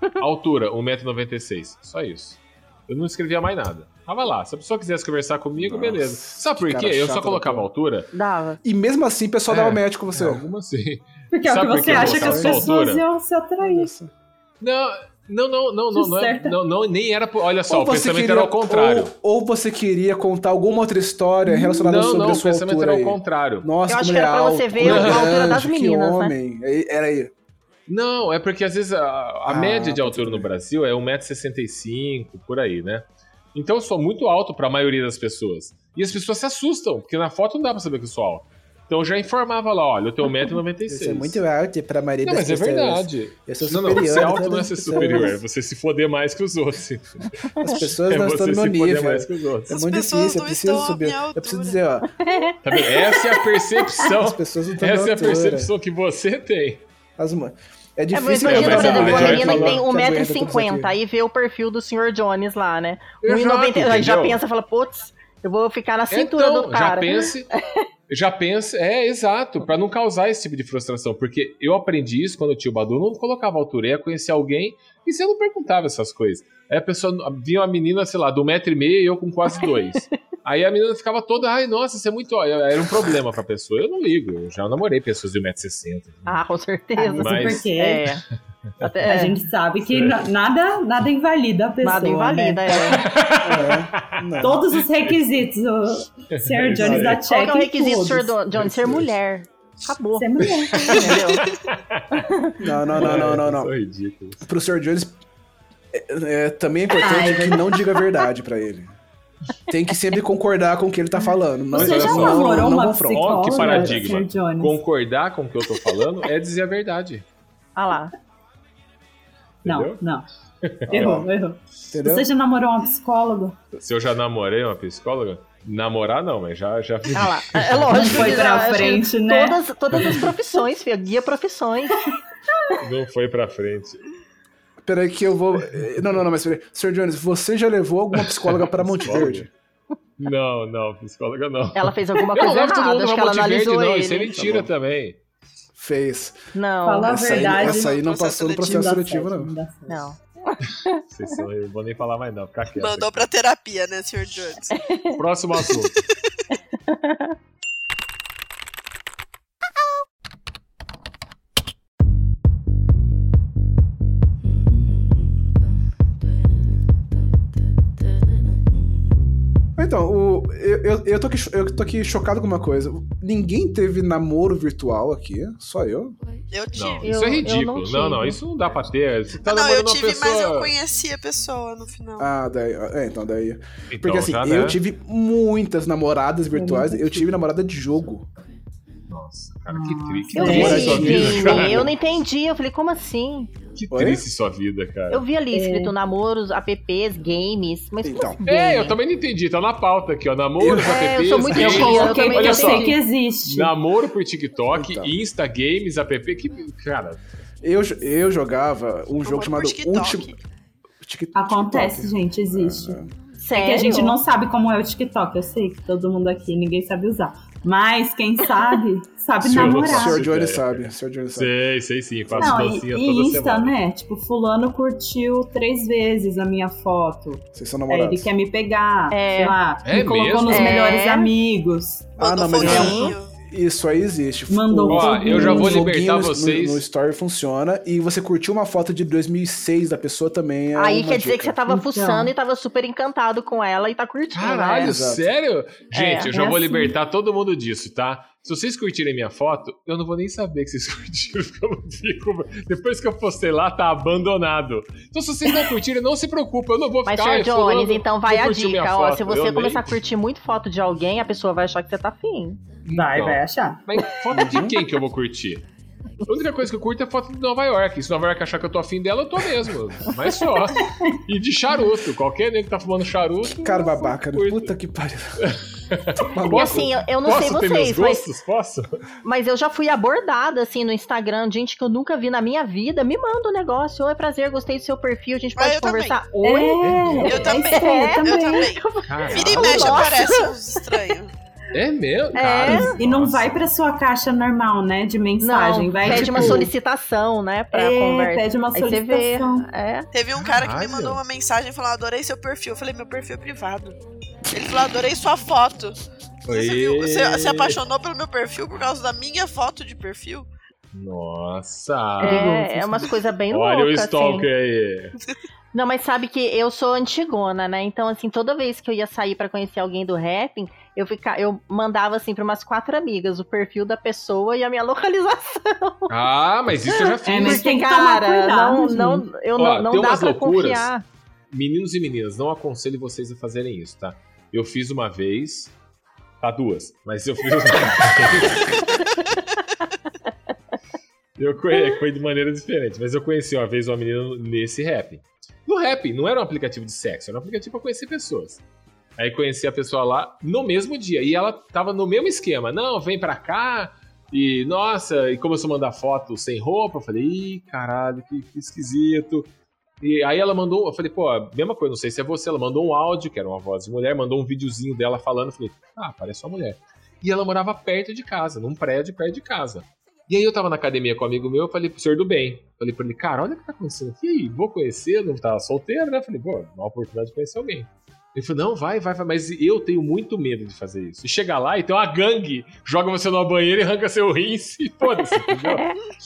(laughs) Altura, 1,96m. Só isso. Eu não escrevia mais nada. Tava lá. Se a pessoa quisesse conversar comigo, Nossa, beleza. Sabe por que quê? Eu só colocava altura. Dava. E mesmo assim, o pessoal É. dava com você. Alguma assim. Porque é o Sabe que você que eu acha que as pessoas altura? iam se atrair. Não, não, não, não, não, não, é- não, não, nem era. por- Olha só, Ou o você pensamento queria- era ao contrário. Ou, ou você queria contar alguma outra história relacionada Não, sobre não, a o sua pensamento altura era ao contrário. Nossa, Eu acho que era é pra você ver a altura das meninas, né? homem. Aí- Era aí. Não, é porque às vezes a, a Ah, média de altura no. Brasil é 1,65m, por aí, né? Então eu sou muito alto pra maioria das pessoas. E as pessoas se assustam, porque na foto não dá pra saber que eu sou alto. Então eu já informava lá, olha, eu tenho 1,96m. Isso é muito alto pra maioria Não, das mas é pessoas. verdade. Eu sou não, não, superior ser a alto não é ser superior, é você se foder mais que os outros. As pessoas (laughs) é não você estão no se meu foder nível. mais que os outros. É As muito pessoas difícil, eu não preciso subir. Eu preciso dizer, ó. Tá vendo? Essa é a percepção. As pessoas não estão Essa é a percepção que você tem. As É É, mas difícil imagina, mas por a exemplo, uma menina que tem que aguenta tudo isso 1,50m, aqui. aí vê o perfil do Sr. Jones lá, né? Exato, 1,90m, aí já pensa, fala, putz, eu vou ficar na cintura então, do cara. Já pense, (laughs) já pense, é exato, pra não causar esse tipo de frustração, porque eu aprendi isso quando eu tinha o Badu, não colocava altura, ia conhecer alguém e você não perguntava essas coisas. Aí a pessoa via uma menina, sei lá, do metro e meio e eu com quase dois. (laughs) Aí a menina ficava toda, ai, nossa, você é muito. Era um problema pra pessoa. Eu não ligo, eu já namorei pessoas de 1,60m. Ah, com certeza. Mas Mas- porque É. Até, a gente sabe que na- nada, nada invalida a pessoa. nada invalida, né? é. (laughs) É. Todos os requisitos, o Sr. Jones dá check Qual é o requisito. Sr. Jones? Ser mulher. Acabou. Ser mulher. (laughs) Entendeu? Não, não, não, não, não, não. Isso é ridículo. Pro Sr. Jones, é, é, também é importante que não diga a verdade pra ele. Tem que sempre concordar com o que ele tá falando. Não, Você já não- namorou não uma confronta. Ó, que paradigma. Concordar com o que eu tô falando é dizer a verdade. Ah lá. Não, Entendeu? não. (laughs) Errou, errou. Entendeu? Você já namorou uma psicóloga? Se eu já namorei uma psicóloga, namorar não, mas já, já fiz. Ah lá. (laughs) É lógico. Foi que pra já- acho que frente, né? Todas, todas as profissões, filho. Guia profissões. Não foi pra frente. Peraí que eu vou... eh, Não, não, não, mas peraí. Sr. Jones, você já levou alguma psicóloga pra Monte? Verde? Não, não, psicóloga não. Ela fez alguma não coisa todo errada. Acho que ela Monte Verde, analisou não. ele. Isso é mentira também. Fez. Não, Fala a Essa aí, verdade. essa aí não passou no processo Não seletivo, não. certo. (laughs) não. Vocês são, eu não vou nem falar mais não, ficar quieto. Mandou pra terapia, né, Sr. Jones? Próximo assunto. (laughs) Então, o, eu, eu, eu, tô aqui, eu tô aqui chocado com uma coisa. Ninguém teve namoro virtual aqui, só eu. Eu tive. Não, Eu- isso é eu ridículo. não Não, não, isso não dá pra ter. Você tá Ah, não, eu tive, uma pessoa... mas eu conheci a pessoa no final. Ah, daí. É, então, daí. Então, Porque assim, já, eu né? tive muitas namoradas virtuais, eu tive namorada de jogo. Nossa, cara, que, tri... que Eu É, vi triste cara. eu não entendi. Eu falei, como assim? Que Oi? triste sua vida, cara. Eu vi ali escrito namoros, apps, games, mas Então. como assim, É, eu também não entendi. Tá na pauta aqui, ó. Namoro, É, eu apps, sou muito Eu games. eu coloquei eu Olha só. sei que existe. Namoro por TikTok, Então. Insta, games, app. Que, cara, Eu, eu jogava um jogo chamado. Tik- Acontece, TikTok. gente, existe. Sério? É que a gente não sabe como é o TikTok. Eu sei que todo mundo aqui, ninguém sabe usar. Mas quem sabe, sabe Senhor, O namorar. Nossa Sr. Johnny sabe, o Sr. Johnny sabe. sei, sei sim. Faço Não, e, dancinha e toda Insta, semana. né? Tipo, fulano curtiu três vezes a minha foto. Vocês são namorados. ele quer me pegar, É. sei lá, É me colocou mesmo? nos É. melhores amigos. Ah, não, mas foguinho. Isso, aí existe. Mandou O- um Ó, eu já vou libertar no- vocês. No, no Story funciona. E você curtiu uma foto de 2006 da pessoa também. É Aí quer dizer dica. que você tava Então. fuçando e tava super encantado com ela e tá curtindo. Caralho, né? Sério? Gente, É, eu já é vou assim. libertar todo mundo disso, tá? Se vocês curtirem minha foto, eu não vou nem saber que vocês (laughs) curtiram, porque eu não fico. Depois que eu postei lá, tá abandonado. Então, se vocês não curtirem, não se preocupem, eu não vou Mas, ficar. Sr. "Ai, Jones, então vai a dica, ó. foto." Se Eu você nem- começar a curtir muito foto de alguém, a pessoa vai achar que você tá afim. Vai, Então. vai achar. Mas foto de quem que eu vou curtir? A única coisa que eu curto é foto de Nova York. Se Nova York achar que eu tô afim dela, eu tô mesmo. Mas só. E de charuto. Qualquer nego que tá fumando charuto. Cara babaca, puta que pariu. (laughs) E assim, eu, eu não Posso sei ter vocês, mas? Posso? mas eu já fui abordada assim no Instagram, gente que eu nunca vi na minha vida. Me manda um negócio. Oi, prazer, gostei do seu perfil, a gente Ah, pode eu conversar. É, Oi? é Eu também. estranho É, Eu também. também. Cara, Vira e mexe aparece uns estranhos. É mesmo? É. Cara, E não vai pra sua caixa normal, né? De mensagem. Não, vai pede tipo, uma solicitação, né, pra É, conversa. pede uma Aí solicitação. É. Teve um cara que me mandou uma mensagem falando: adorei seu perfil. Eu falei: meu perfil é privado. Ele falou: adorei sua foto. Você, viu, você se apaixonou pelo meu perfil por causa da minha foto de perfil? Nossa. É, é umas coisas bem Olha o loucas, stalker assim. aí. Não, mas sabe que eu sou antigona, né? Então, assim, toda vez que eu ia sair pra conhecer alguém do rapping, eu, fica, eu mandava, assim, pra umas quatro amigas o perfil da pessoa e a minha (laughs) localização. Ah, mas isso eu já É, fiz. mas Porque, tem que tomar cara, cuidado, não, não, eu Ó, não, não dá pra loucuras. confiar. Meninos e meninas, não aconselho vocês a fazerem isso, tá? Eu fiz uma vez. Tá, duas. Mas eu fiz uma vez. eu conheci, foi de maneira diferente. Mas eu conheci uma vez uma menina nesse rap. No rap, não era um aplicativo de sexo, era um aplicativo pra conhecer pessoas. Aí conheci a pessoa lá no mesmo dia. E ela tava no mesmo esquema. Não, vem pra cá. E, nossa, e começou a mandar foto sem roupa. Eu falei, ih, caralho, que, que esquisito. E aí ela mandou, eu falei, pô, mesma coisa, não sei se é você. Ela mandou um áudio, que era uma voz de mulher, mandou um videozinho dela falando. Eu falei, ah, parece uma mulher. E ela morava perto de casa, num prédio perto de casa. E aí eu tava na academia com um amigo meu, eu falei pro senhor do bem. Falei pra ele, cara, olha o que tá acontecendo aqui. Vou conhecer, não tava solteiro, né? Falei, pô, uma oportunidade de conhecer alguém. Ele falou, não, vai, vai, vai, mas eu tenho muito medo de fazer isso. E chegar lá e tem uma gangue, joga você numa banheira e arranca seu rins e foda-se, entendeu?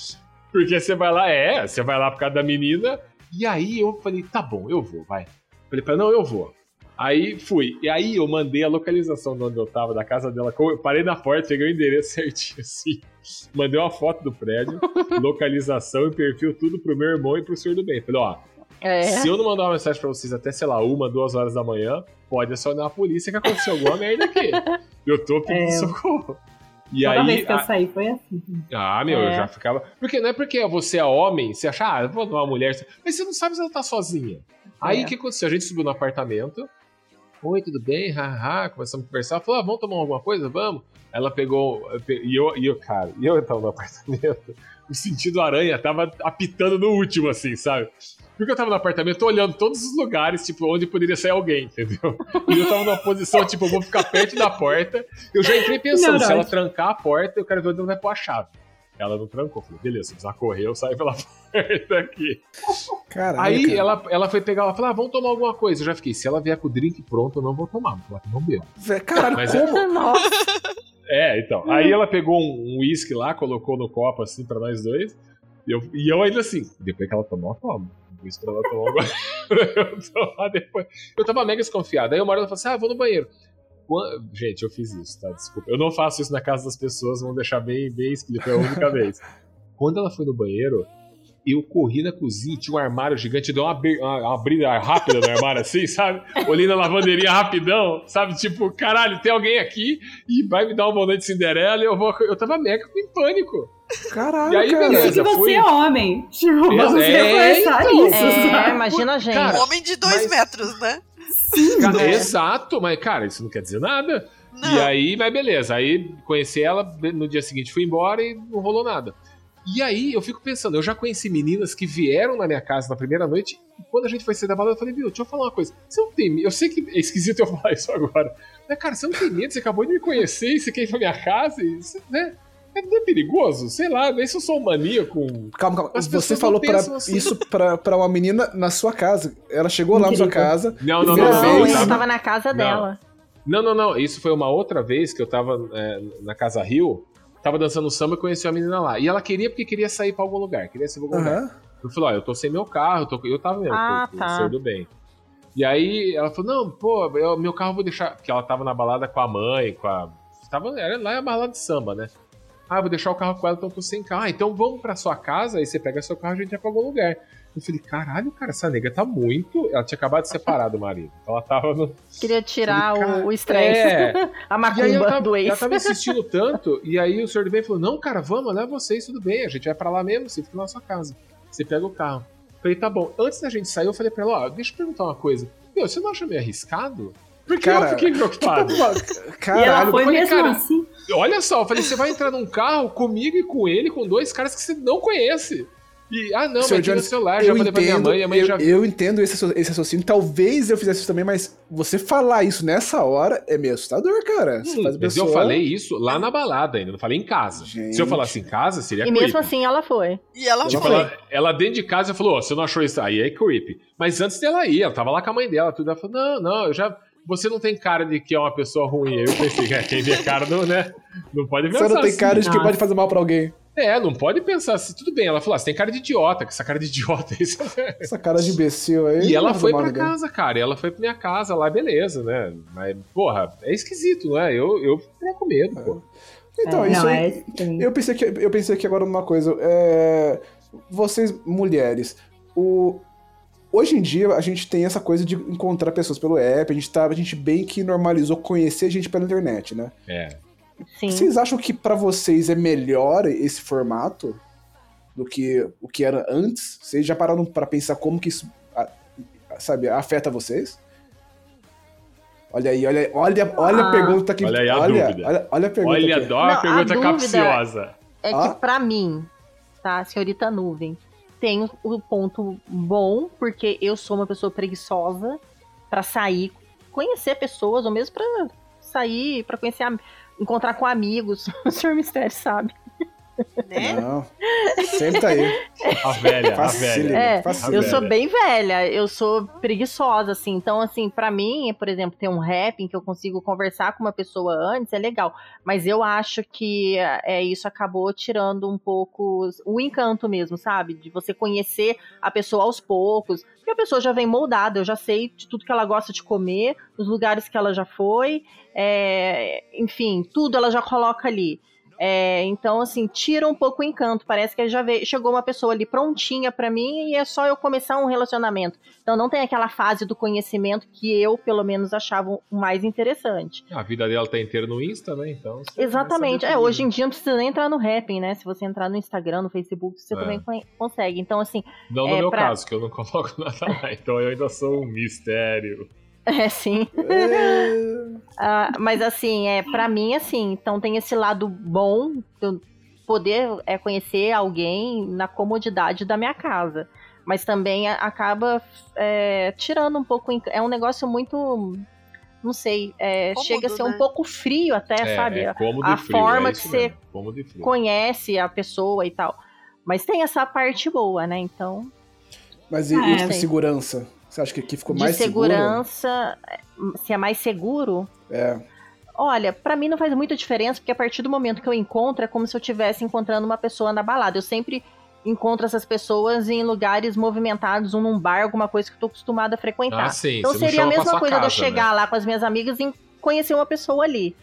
(laughs) Porque você vai lá, é, você vai lá por causa da menina, e aí eu falei, tá bom, eu vou, vai. Falei pra ela, não, eu vou. Aí fui. E aí eu mandei a localização de onde eu tava, da casa dela. Eu parei na porta, peguei o endereço (laughs) certinho assim. Mandei uma foto do prédio, localização e perfil, tudo pro meu irmão e pro senhor do bem. Falei, ó, É. se eu não mandar uma mensagem pra vocês até, sei lá, uma, duas horas da manhã, pode acionar a polícia que aconteceu alguma merda aqui. (laughs) Eu tô pedindo É. socorro. E Toda aí. vez que eu a- saí foi assim. ah, meu, eu É. já ficava. Porque não é porque você é homem, você acha, ah, eu vou dar uma mulher. Mas você não sabe se ela tá sozinha. Aí É. o que aconteceu? A gente subiu no apartamento. Oi, tudo bem? Haha, começamos a conversar. Falou, ah, vamos tomar alguma coisa? Vamos. Ela pegou. eu pe- E eu, e eu cara, e eu tava no apartamento. (laughs) O sentido aranha tava apitando no último, assim, sabe? Porque eu tava no apartamento olhando todos os lugares, tipo, onde poderia sair alguém, entendeu? E eu tava numa posição, tipo, eu vou ficar perto da porta. Eu já entrei pensando, se ela trancar a porta, eu quero ver onde ela vai pôr a chave. Ela não trancou. Falei, beleza, se precisar correr, eu saio pela (laughs) porta aqui. Caralho. Aí ela, ela foi pegar, ela falou, ah, vamos tomar alguma coisa. Eu já fiquei, se ela vier com o drink pronto, eu não vou tomar. Vou falar, não bebo. Caralho, Mas é- como? (laughs) Nossa, É, então. Aí ela pegou um um uísque lá, colocou no copo assim pra nós dois. E eu, e eu ainda assim, depois que ela tomou, eu tomo. Isso pra ela tomar agora. (laughs) eu depois. Eu tava mega desconfiado. Aí uma hora ela falou assim: ah, vou no banheiro. Gente, eu fiz isso, tá? Desculpa. Eu não faço isso na casa das pessoas, vamos deixar bem, bem explícito, é a única (laughs) vez. Quando ela foi no banheiro, eu corri na cozinha, tinha um armário gigante, deu uma, uma, uma abrida rápida no armário assim, sabe? Olhei na lavanderia rapidão, sabe? Tipo, caralho, tem alguém aqui e vai me dar um boné de Cinderela e eu vou. Eu tava mega em pânico. Caralho, E aí, cara. beleza. Isso que você fui. é homem. Tipo, É, você é, conversar então. isso, é, sabe? imagina a gente. Cara, Um homem de dois mas- metros, né? Cara, É. Exato, mas, cara, isso não quer dizer nada. Não. E aí, mas beleza. Aí conheci ela, no dia seguinte fui embora e não rolou nada. E aí eu fico pensando, eu já conheci meninas que vieram na minha casa na primeira noite, e quando a gente foi sair da balada, eu falei, viu, deixa eu falar uma coisa. Você não tem medo? Eu sei que é esquisito eu (laughs) falar isso agora. Mas, cara, você não tem medo? Você acabou de me conhecer e você quer ir pra minha casa? E, né? É, não é perigoso? Sei lá, nem se eu sou um maníaco. Calma, calma. As Você falou pra, assim. isso pra, pra uma menina na sua casa. Ela chegou lá na sua casa. Não, não, não, não. Não, eu tava- tava na casa Não. dela. Não, não, não. Isso foi uma outra vez que eu tava é, na Casa Rio, tava dançando samba e conheci uma menina lá. E ela queria porque queria sair pra algum lugar, queria sair pra algum lugar. Aham. Eu falei, ó, eu tô sem meu carro, eu, tô... eu tava mesmo, Ah, com tá. o senhor do bem. E aí ela falou, não, pô, eu- meu carro eu vou deixar. Porque ela tava na balada com a mãe, com a. Tava, era lá é a balada de samba, né? Ah, eu vou deixar o carro com ela, então eu tô sem carro. Ah, então vamos pra sua casa, aí você pega seu carro e a gente vai pra algum lugar. Eu falei, caralho, cara, essa nega tá muito. Ela tinha acabado de (laughs) separar do marido. Então ela tava no. Queria tirar Falei, o- estresse. é. (laughs) a macumba tava, do ex. ela tava insistindo (laughs) tanto, e aí o senhor do bem falou: Não, cara, vamos, leva vocês, tudo bem, a gente vai pra lá mesmo, você fica na sua casa. Você pega o carro. Falei, tá bom. Antes da gente sair, eu falei pra ela: Ó, deixa eu perguntar uma coisa. Meu, você não acha meio arriscado? Porque eu Cara, fiquei preocupado. E ela Caralho, foi falei, mesmo cara, assim. Olha só, eu falei, você vai entrar num carro comigo e com ele, com dois caras que você não conhece. E, ah, não, Seu mas Jones, celular, já falei pra minha mãe, a mãe eu, já eu entendo esse, esse raciocínio. Talvez eu fizesse isso também, mas você falar isso nessa hora é meio assustador, cara. Hum, Mas eu pessoa- falei isso lá na balada ainda, não falei em casa. Gente. Se eu falasse em casa, seria E creepy. mesmo assim ela foi. E ela Tipo, foi. ela, ela dentro de casa falou: Ó, você não achou isso? Aí é creepy. Mas antes dela ir, ela tava lá com a mãe dela, tudo. Ela falou: Não, não, eu já. Você não tem cara de que é uma pessoa ruim. Aí eu pensei, é, quem vê cara não, né? Não pode pensar Você não tem assim. cara de que pode fazer mal pra alguém. É, não pode pensar assim. Tudo bem, ela falou: ah, você tem cara de idiota, que essa cara de idiota. Isso Essa cara de imbecil aí. E ela foi pra ninguém. casa, cara. E ela foi pra minha casa lá, beleza, né? Mas, porra, é esquisito, né? Eu, eu fiquei com medo, pô. Então, É, isso não, aí. é estranho. Eu pensei, que, eu pensei aqui agora numa coisa. é, vocês, mulheres, o... hoje em dia a gente tem essa coisa de encontrar pessoas pelo app, a gente, tá, a gente bem que normalizou conhecer gente pela internet, né? É. Sim. Vocês acham que pra vocês é melhor esse formato do que o que era antes? Vocês já pararam pra pensar como que isso, a- sabe, afeta vocês? Olha aí, olha, olha, olha a Ah. pergunta que Olha aí a olha, dúvida. olha, olha a pergunta Olha, aqui. dó, Não, a pergunta dúvida- capciosa. É Ah. que pra mim, tá, senhorita nuvem, tem o ponto bom, porque eu sou uma pessoa preguiçosa pra sair, conhecer pessoas, ou mesmo pra sair, pra conhecer, encontrar com amigos. (laughs) O senhor Mistério sabe. Né? Não, sempre tá aí. A velha, a velha. É, eu sou bem velha, eu sou preguiçosa, assim. Então, assim, pra mim, por exemplo, ter um rap em que eu consigo conversar com uma pessoa antes é legal. Mas eu acho que é, isso acabou tirando um pouco o encanto mesmo, sabe? De você conhecer a pessoa aos poucos. Porque a pessoa já vem moldada, eu já sei de tudo que ela gosta de comer, os lugares que ela já foi, é, enfim, tudo ela já coloca ali. É, então, assim, tira um pouco o encanto. Parece que já veio, chegou uma pessoa ali prontinha pra mim e é só eu começar um relacionamento. Então, não tem aquela fase do conhecimento que eu, pelo menos, achava o mais interessante. A vida dela tá inteira no Insta, né? Então. Exatamente. É, hoje em dia não precisa nem entrar no Rapping, né? Se você entrar no Instagram, no Facebook, você É. também con- consegue. Então, assim, Não no é, meu pra- caso, que eu não (laughs) coloco nada lá. Então eu ainda sou um mistério. (laughs) é sim. É, Ah, mas assim, é para mim assim, então tem esse lado bom de eu poder é, conhecer alguém na comodidade da minha casa, mas também acaba é, tirando um pouco. É um negócio muito, não sei, é, Cômodo, chega a ser né? um pouco frio até, É, sabe? é a frio, forma é que isso você. Conhece a pessoa e tal. Mas tem essa parte boa, né? Então, Mas e, Ah, e é. tipo, segurança? Você acha que aqui ficou de mais seguro? segurança, se é mais seguro, É. Olha, pra mim não faz muita diferença, porque a partir do momento que eu encontro, é como se eu estivesse encontrando uma pessoa na balada. Eu sempre encontro essas pessoas em lugares movimentados, um num bar, alguma coisa que eu tô acostumada a frequentar. Ah, sim. então seria a mesma coisa de eu casa, chegar né? lá com as minhas amigas e conhecer uma pessoa ali.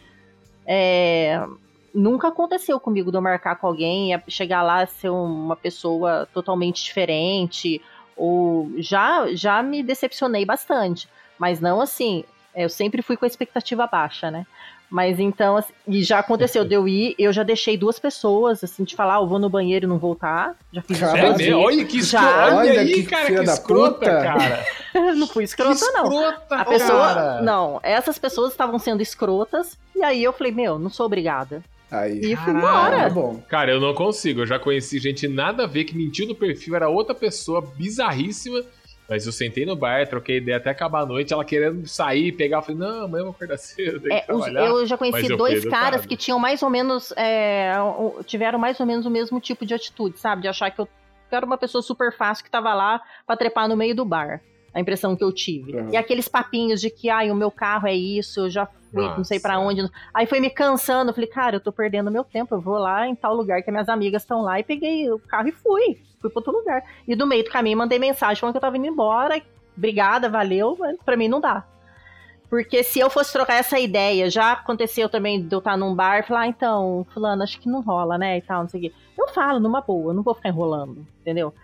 É, Nunca aconteceu comigo de eu marcar com alguém e chegar lá ser uma pessoa totalmente diferente. Ou já, já me decepcionei bastante. Mas não assim. Eu sempre fui com a expectativa baixa, né? Mas então, assim, e já aconteceu de eu ir, eu já deixei duas pessoas, assim, de falar, ah, eu vou no banheiro e não voltar. Já fiz isso. É mesmo? vezes. Olha que Já. escrota. Olha Olha aí, que cara, que escrota, puta. cara. (laughs) não fui escrota, não. Escrota, A pessoa. cara. Não, essas pessoas estavam sendo escrotas, e aí eu falei, meu, não sou obrigada. Aí. E fui embora. Tá bom. Cara, eu não consigo. Eu já conheci gente nada a ver que mentiu no perfil, era outra pessoa bizarríssima. Mas eu sentei no bar, troquei ideia até acabar a noite, ela querendo sair, pegar. Eu falei, não, amanhã eu vou acordar (laughs) cedo, tenho É, que os- trabalhar. eu já conheci eu dois caras que tinham mais ou menos. é, tiveram mais ou menos o mesmo tipo de atitude, sabe? De achar que eu era uma pessoa super fácil que tava lá pra trepar no meio do bar. A impressão que eu tive. Uhum. E aqueles papinhos de que, ai, o meu carro é isso, eu já fui, não sei pra Nossa. onde. Aí foi me cansando. Eu falei, cara, eu tô perdendo meu tempo. Eu vou lá em tal lugar que minhas amigas estão lá. E peguei o carro e fui. Fui pra outro lugar. E do meio do caminho mandei mensagem falando que eu tava indo embora. Obrigada, valeu. Mas pra mim não dá. Porque se eu fosse trocar essa ideia, já aconteceu também de eu estar num bar e falar, ah, então, fulano, acho que não rola, né? E tal, não sei o quê. Eu falo numa boa, não vou ficar enrolando, entendeu?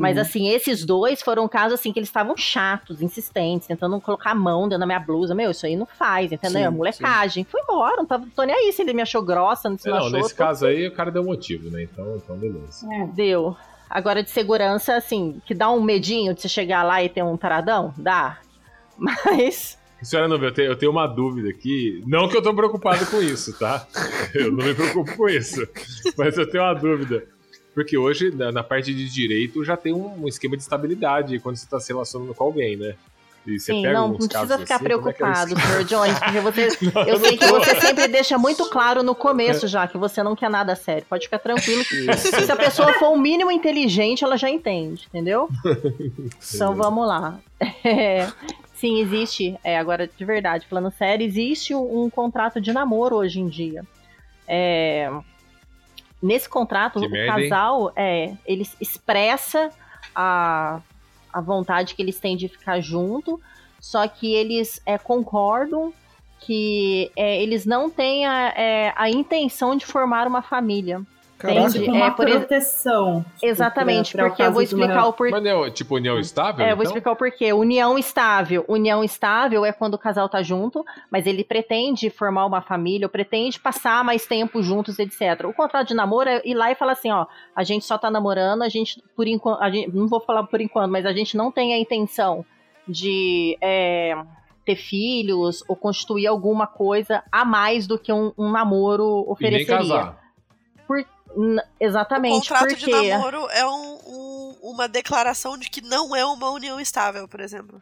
Mas Uhum. assim, esses dois foram casos assim que eles estavam chatos, insistentes, tentando colocar a mão dentro da minha blusa. Meu, isso aí não faz, entendeu? Sim, É molecagem. Fui embora, não tava, tô nem aí se ele me achou grossa, se não, Não, achou. nesse tô- caso aí o cara deu motivo, né? Então, então beleza. Deu. Agora de segurança, assim, que dá um medinho de você chegar lá e ter um taradão? Dá. (laughs) Mas. Senhora Nubia, eu tenho, eu tenho uma dúvida aqui. Não que eu tô preocupado com isso, tá? (laughs) Eu não me preocupo com isso. Mas eu tenho uma dúvida. Porque hoje, na, na parte de direito, já tem um, um esquema de estabilidade quando você tá se relacionando com alguém, né? E você Sim, pega não, não precisa ficar assim, é é preocupado, isso? Sr. Jones, porque você, (laughs) Não, eu sei que você sempre deixa muito claro no começo já que você não quer nada sério. Pode ficar tranquilo. que se a pessoa for o mínimo inteligente, ela já entende, entendeu? (laughs) Então vamos lá. (laughs) É, sim, existe, é, agora de verdade, falando sério, existe um, um contrato de namoro hoje em dia. É, nesse contrato, Que o merda, hein? casal é, ele expressa a, a vontade que eles têm de ficar junto, só que eles é, concordam que é, eles não têm a, é, a intenção de formar uma família. Caraca. Entende? Uma É, por proteção. tipo, Exatamente, pra- pra porque eu vou explicar o porquê. Mas não, tipo união estável? É, eu vou então? explicar o porquê. União estável. União estável é quando o casal tá junto, mas ele pretende formar uma família, ou pretende passar mais tempo juntos, etc. O contrato de namoro é ir lá e falar assim, ó, a gente só tá namorando, a gente, por enquanto, não vou falar por enquanto, mas a gente não tem a intenção de é, ter filhos ou constituir alguma coisa a mais do que um, um namoro E nem ofereceria. casar. N- O exatamente, contrato porque... de namoro é um- um- uma declaração de que não é uma união estável, por exemplo.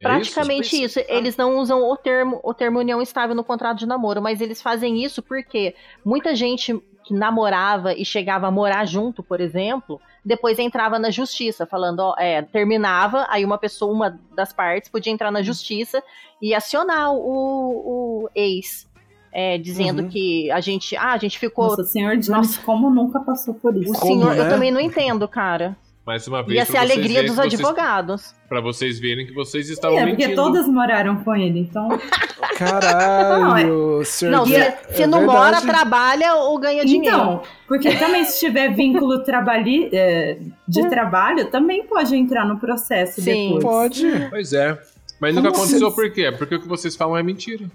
É Praticamente Tipo isso. isso? Eles não usam o termo, o termo união estável no contrato de namoro, mas eles fazem isso porque muita gente que namorava e chegava a morar junto, por exemplo, depois entrava na justiça, falando, ó, é, terminava, aí uma pessoa, uma das partes, podia entrar na justiça e acionar o, o ex. É, dizendo Uhum. que a gente. Ah, a gente ficou. Nossa, senhor Jones, como nunca passou por isso? o Como, senhor, eu né? também não entendo, cara. Mais uma vez. Ia ser a vocês alegria dos vocês- advogados. Pra vocês verem que vocês estavam É, porque mentindo. todas moraram com ele, então. (laughs) Caralho, senhor. Não, se, é- se é não mora, verdade. trabalha ou ganha dinheiro. Então, porque também se tiver (laughs) vínculo trabalhi, é, de trabalho, também pode entrar no processo Sim. depois. Pode. Pois é. Mas nunca Como aconteceu assim? por quê? Porque o que vocês falam é mentira.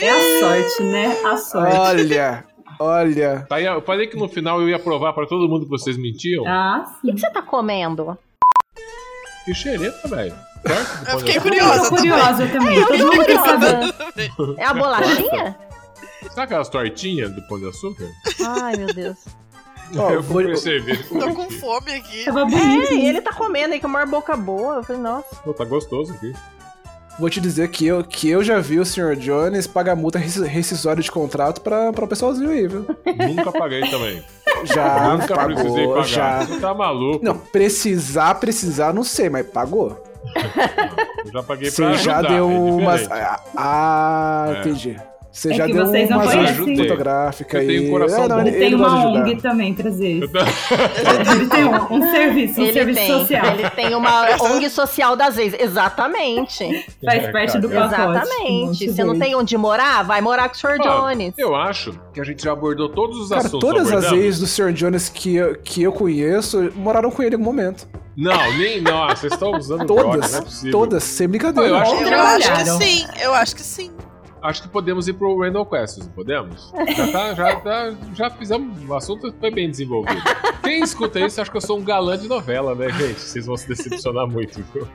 É a sorte, né? A sorte. Olha, olha. Tá aí, eu falei que no final eu ia provar pra todo mundo que vocês mentiam. Ah, O que, que você tá comendo? Que xereta, velho. Eu fiquei eu- curiosa. tô curiosa também. Todo mundo quer saber. É a bolachinha? Sabe aquelas tortinhas do pão de açúcar? Ai, meu Deus. Ó, eu vou- cerveja. Tô com fome aqui. Tava bonito. É, e ele tá comendo aí com a maior boca boa. Eu falei, nossa. Pô, tá gostoso aqui. Vou te dizer que eu, que eu já vi o Sr. Jones pagar multa resci- rescisória de contrato pra, pra o pessoalzinho aí, viu? Nunca paguei também. Já Nunca precisei pagou, pagar. já. Você tá maluco? Não, precisar, precisar, não sei, mas pagou. (laughs) Eu já paguei pra Você já ajudar, deu é umas. Ah, ah, É. entendi. Você É já que deu vocês conhecem. ajuda fotográfica Eu aí. tenho um coração É, não, bom. ele, Ele tem uma. ONG também pra trazer Eu isso. (laughs) Ele tem um, um serviço, um ele serviço tem. social. Ele tem uma (laughs) ONG social das vezes. Exatamente. Faz É, parte do cara. pacote. Exatamente. Você não tem onde morar? Vai morar com o Sr. Jones. Eu acho que a gente já abordou todos os Cara, assuntos. todas as ex do Sr. Jones que eu, que eu conheço moraram com ele em algum momento. Não, nem. Não, vocês estão usando droga, Todas. não é possível. todas, sem brincadeira. Eu acho Eu Trabalharam. acho que sim, eu acho que sim. Acho que podemos ir pro Randall Questions, não podemos? Já, tá, já, tá, já fizemos. O assunto foi bem desenvolvido. Quem escuta isso acha que eu sou um galã de novela, né, gente? Vocês vão se decepcionar muito, viu?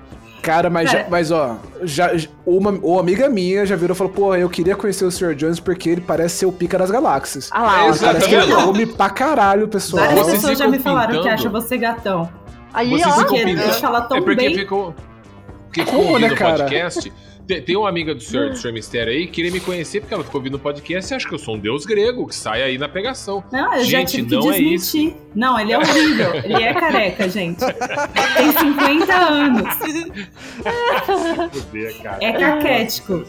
Cara, mas, Cara. já- mas ó, já, uma, uma amiga minha já virou e falou: Pô, eu queria conhecer o Sr. Jones porque ele parece ser o pica das galáxias. Ah lá, Exatamente. Parece que ele come pra caralho, pessoal. Várias Vocês pessoas já me falaram que pintando. acham você gatão. Aí, Vocês ó. Porque pintando. ele fala tão é porque bem. ficou. Porque Como, né, o cara? podcast. Tem, tem uma amiga do senhor, do senhor Mistério aí que queria me conhecer porque ela ficou ouvindo o podcast e acha que eu sou um deus grego que sai aí na pegação. Não, eu já Gente, tive que não é desmentir. não, ele é horrível. Ele é careca, gente. Tem 50 anos. Cara. É caquético.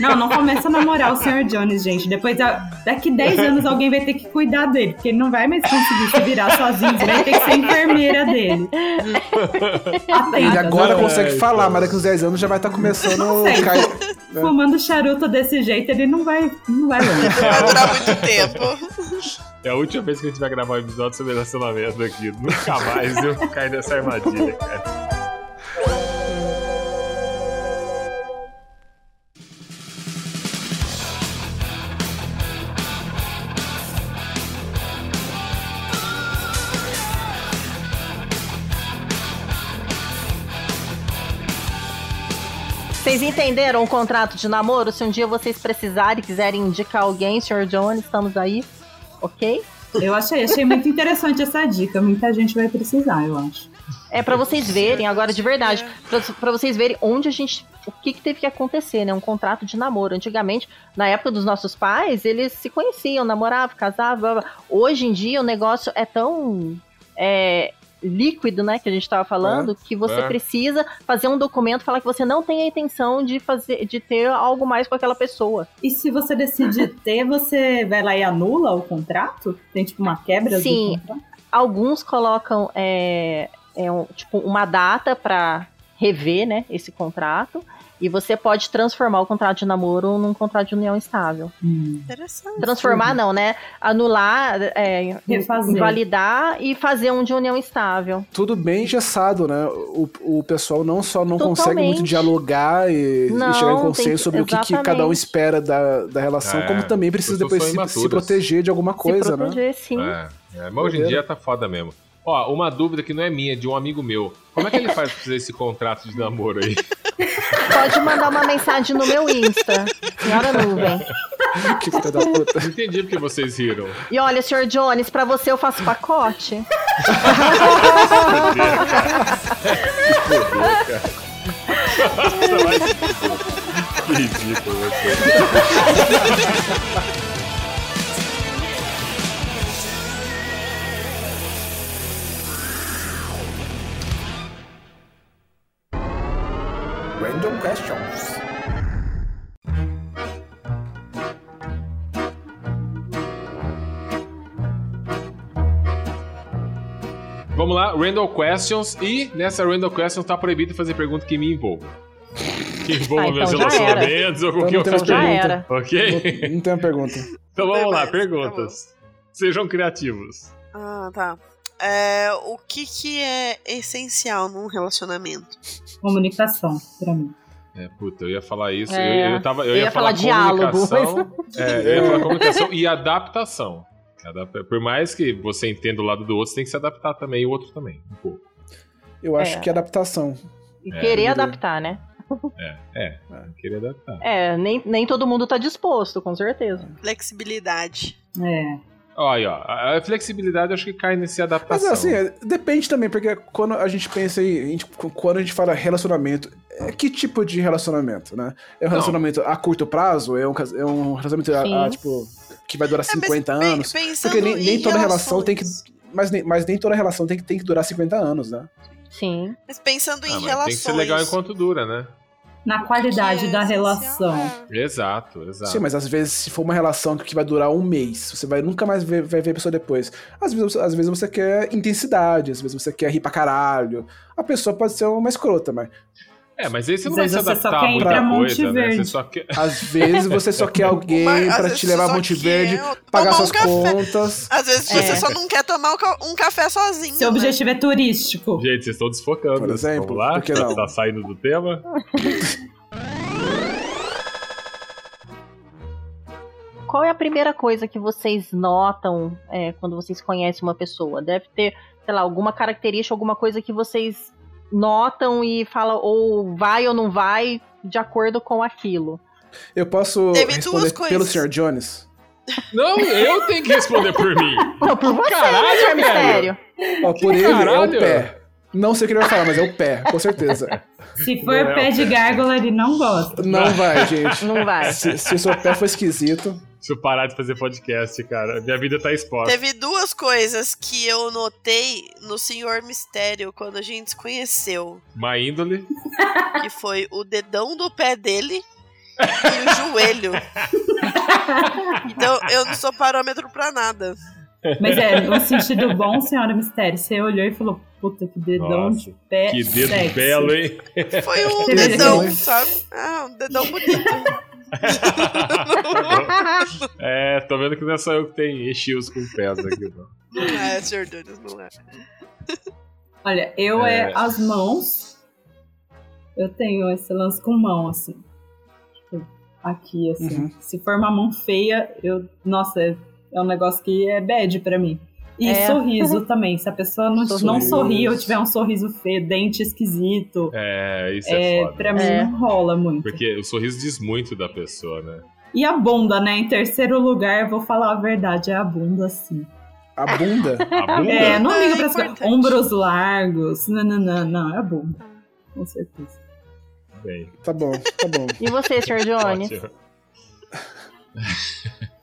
Não, não começa a namorar o Sr. Jones, gente. Depois, da- daqui 10 anos, alguém vai ter que cuidar dele, porque ele não vai mais conseguir se virar sozinho. Você vai ter que ser enfermeira dele. Ele Atenta, agora Ai, consegue falar, mas daqui uns 10 anos já vai estar começando a consegue. cair, Fumando charuto desse jeito, ele não vai, não vai longe. Vai durar muito tempo. É a última vez que a gente vai gravar um episódio sobre relacionamento aqui. Nunca mais eu cair nessa armadilha, cara. Vocês entenderam o contrato de namoro? Se um dia vocês precisarem e quiserem indicar alguém, Sr. Jones, estamos aí. Ok? Eu achei, achei muito interessante essa dica. Muita gente vai precisar, eu acho. É pra vocês verem, agora de verdade, pra, pra vocês verem onde a gente. O que, que teve que acontecer, né? Um contrato de namoro. Antigamente, na época dos nossos pais, eles se conheciam, namoravam, casavam. blá, blá. Hoje em dia o negócio é tão. é, líquido, né, que a gente tava falando, que você é. precisa fazer um documento falar que você não tem a intenção de fazer, de ter algo mais com aquela pessoa. E se você decide (laughs) ter, você vai lá e anula o contrato? Tem tipo uma quebra Sim. do contrato? Alguns colocam é, é um- tipo uma data pra rever, né, esse contrato. E você pode transformar o contrato de namoro num contrato de união estável. Interessante. Transformar não, né? Anular, é, Refazer. invalidar e fazer um de união estável. Tudo bem engessado, né? O, o pessoal não só não consegue muito Totalmente. dialogar e, e Não, chegar em consenso que- sobre o que, que cada um espera da, da relação, É, como também precisa depois se, se proteger de alguma coisa, Se né? proteger, sim. É, é, mas hoje em dia tá foda mesmo. Ó, uma dúvida que não é minha, é de um amigo meu. Como é que ele faz pra fazer esse contrato de namoro aí? (laughs) Pode mandar uma mensagem no meu Insta, Senhora Nuvem. (laughs) que filha da puta. Não entendi porque vocês riram. E olha, Sr. Jones, pra você eu faço pacote. (laughs) (laughs) Se fuder. Que ridículo Randall Questions. E nessa Randall Questions tá proibido fazer pergunta que me envolva. Que envolva Ah, então meus relacionamentos ou com Então quem eu não fiz pergunta. Ok? Não, não tem uma pergunta. Então vamos lá, mais, perguntas. Sejam criativos. Ah, tá. É, o que, que é essencial num relacionamento? Comunicação, pra mim. É, puta, eu ia falar isso. É, eu, eu, tava, eu, eu ia, ia falar, falar diálogo, comunicação. (laughs) É, eu ia falar comunicação e adaptação. Por mais que você entenda o lado do outro, você tem que se adaptar também, o outro também, um pouco. Eu acho É. que é adaptação. E É, querer adaptar, né? É, é, querer adaptar. É, nem, nem todo mundo tá disposto, com certeza. Flexibilidade. É. Aí, ó, a flexibilidade eu acho que cai nesse Mas adaptação. assim, é, depende também, porque quando a gente pensa em. a gente- quando a gente fala relacionamento, é que tipo de relacionamento, né? É um Não. relacionamento a curto prazo? É um, é um relacionamento a, a, tipo. Que vai durar É, mas 50 pen- anos? pensando Porque nem, nem em toda relação tem que. Mas nem, mas nem toda relação tem que, tem que durar 50 anos, né? Sim. Mas pensando em Ah, mas relações. tem que ser legal enquanto dura, né? Na qualidade que da é relação. é. Exato, exato. Sim, mas às vezes, se for uma relação que vai durar um mês, você vai nunca mais ver, vai ver a pessoa depois. Às vezes, às vezes você quer intensidade, às vezes você quer rir pra caralho. A pessoa pode ser uma escrota, mas É, mas você não Às vai se vezes você só adaptar quer a ir muita pra Monte coisa, né? Você Verde. só quer... (laughs) às vezes você só quer (laughs) alguém Mas, às pra te levar a Monte Verde, pagar um suas café. contas. Às vezes É. você só não quer tomar um, ca- um café sozinho. Seu né? objetivo é turístico. Gente, vocês estão desfocando. Por exemplo, Vamos lá? por que não? Tá saindo do tema? (laughs) Qual é a primeira coisa que vocês notam é, quando vocês conhecem uma pessoa? Deve ter, sei lá, alguma característica, alguma coisa que vocês notam e falam ou vai ou não vai de acordo com aquilo. Eu posso Teve responder pelo. Sr. Jones? Não, eu tenho que responder por mim. (laughs) Não, por você, Caralho, né. Mistério? Ó, por ele é o caralho? pé. Não sei o que ele vai falar, mas é o pé, com certeza. Se for Não. pé de gárgula, ele não gosta. Não vai, gente. Não vai. Se, se o seu pé for esquisito. Se eu parar de fazer podcast, cara, minha vida tá exposta. Teve duas coisas que eu notei no Senhor Mistério quando a gente se conheceu. Má índole. Que foi o dedão do pé dele e o joelho. (laughs) Então eu não sou parâmetro pra nada. Mas é, no sentido bom, senhora Mistério. Você olhou e falou, puta, que dedão Nossa, de pé. Que dedo sexy. belo, hein? Foi um dedão, sabe? Ah, um dedão bonito. (laughs) é, tô vendo que não é só eu que tenho issues com pés aqui, não. Não é, Sr. Jones, não é. Olha, eu é. É. as mãos. Eu tenho esse lance com mão, assim. Tipo, aqui, assim. Uhum. Se for uma mão feia, eu. Nossa, é, é um negócio que é bad pra mim. E É. sorriso também. Se a pessoa não, Sorriso. não sorrir ou tiver um sorriso feio, dente esquisito, É, isso é, é, foda. pra mim É. não rola muito. Porque o sorriso diz muito da pessoa, né? E a bunda, né? Em terceiro lugar, vou falar a verdade, é a bunda, sim. A bunda. (laughs) A bunda? É, não É liga pra essas importante. coisas. Ombros largos. Não, não, não, não, é a bunda. Com certeza. Bem, Tá bom, tá bom. E você, Sr. Jones? (laughs)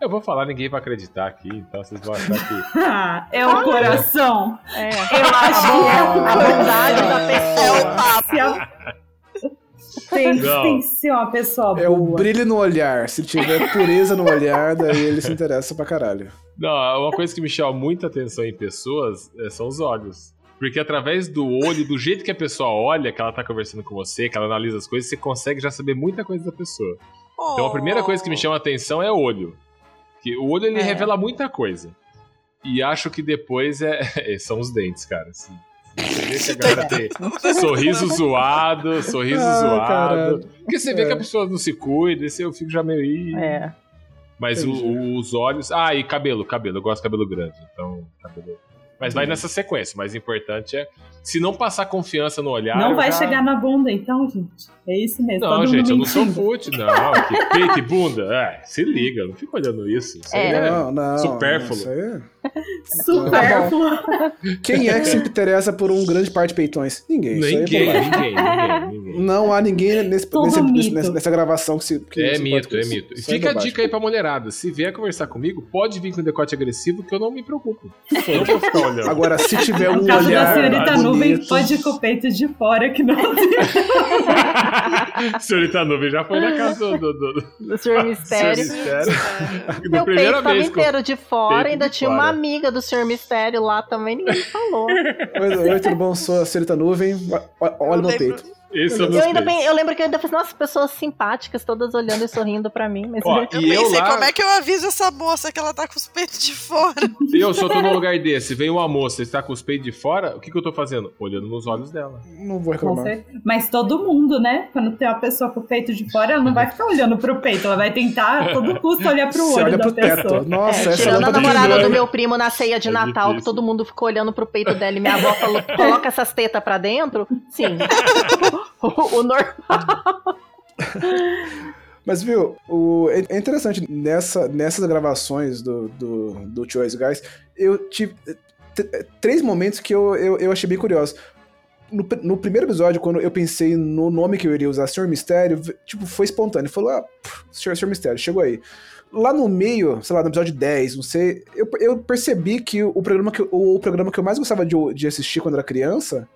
Eu vou falar, ninguém vai acreditar aqui, então vocês vão achar que. Ah, (laughs) é o coração. É. Eu acho que é A bondade da É o pessoa. papo. Tem, tem que ser uma pessoa É o boa. brilho no olhar. Se tiver pureza no olhar, daí ele se interessa pra caralho. Não, uma coisa que me chama muita atenção em pessoas é, são os olhos. Porque através do olho, do jeito que a pessoa olha, que ela tá conversando com você, que ela analisa as coisas, você consegue já saber muita coisa da pessoa. Então a primeira coisa que me chama a atenção é o olho. Que o olho ele É. revela muita coisa. E acho que depois é, (laughs) são os dentes, cara. Assim, você vê que a galera (laughs) tem sorriso zoado, sorriso Ah, zoado. caralho. Porque você vê É. que a pessoa não se cuida, esse eu fico já meio. É. Mas o- os olhos. Ah, e cabelo, cabelo. Eu gosto de cabelo grande. Então, cabelo. Mas vai nessa sequência. O mais importante é. Se não passar confiança no olhar. Não vai já- chegar na bunda, então, gente. É isso mesmo. Não, gente, eu não sou fute, não. Que (laughs) peito e bunda. É, se liga, não fica olhando isso. Isso aí É. é, Não, não. supérfluo. isso aí é- Supérfluo. Quem é que se interessa por um grande par de peitões? Ninguém. Isso aí é ninguém, ninguém, ninguém. Não há ninguém nesse, Tudo nesse- mito. nessa, nessa gravação que se. Que É mito, é mito. Aí é Fica a dica aí pra mulherada. Se vier conversar comigo, pode vir com decote agressivo, que eu não me preocupo. Eu não vou ficar olhando. Agora, se tiver um No caso da olhar senhorita nuvem, bonito, pode ir com o peito de fora, que não (laughs) (laughs) Senhorita Nuvem já foi na casa do, do, do, Do Sr. Mistério. Senhor Mistério. (laughs) Meu Da primeira peito tava vez. que eu- inteiro de fora, peito ainda de tinha uma fora. amiga do Sr. Mistério lá também, ninguém falou. Oi, oi, tudo bom? Sou a senhorita nuvem. Olha Eu meu peito. Esse é Eu meu ainda bem, eu lembro que eu ainda fiz, nossa, pessoas simpáticas, todas olhando e sorrindo pra mim, mas Ó, Eu e eu pensei, lá, como é que eu aviso essa moça que ela tá com os peitos de fora? (laughs) eu só tô num lugar desse, vem uma moça, está com os peitos de fora, o que que eu tô fazendo? Olhando nos olhos dela. Não vou reclamar. Mas todo mundo, né? Quando tem uma pessoa com o peito de fora, ela não vai ficar olhando pro peito, ela vai tentar a todo custo olhar pro (laughs) Você olho olha da pro teto. pessoa. Nossa, É, essa tirando a lâmpada namorada do meu primo na ceia de É Natal, que difícil. todo mundo ficou olhando pro peito dela e minha avó falou: coloca essas tetas pra dentro. Sim. (laughs) o, normal. Mas viu, o, é interessante, nessa, nessas gravações do, do, do Choice Guys, eu tive três momentos que eu, eu, eu achei bem curiosos. No, no primeiro episódio, quando eu pensei no nome que eu iria usar, Senhor Mistério, tipo, foi espontâneo. Falou, ah, pff, Senhor, Senhor Mistério, chegou aí. Lá no meio, sei lá, no episódio 10, não sei, eu, eu percebi que o programa que, eu- o, programa que eu mais gostava de, de assistir quando era criança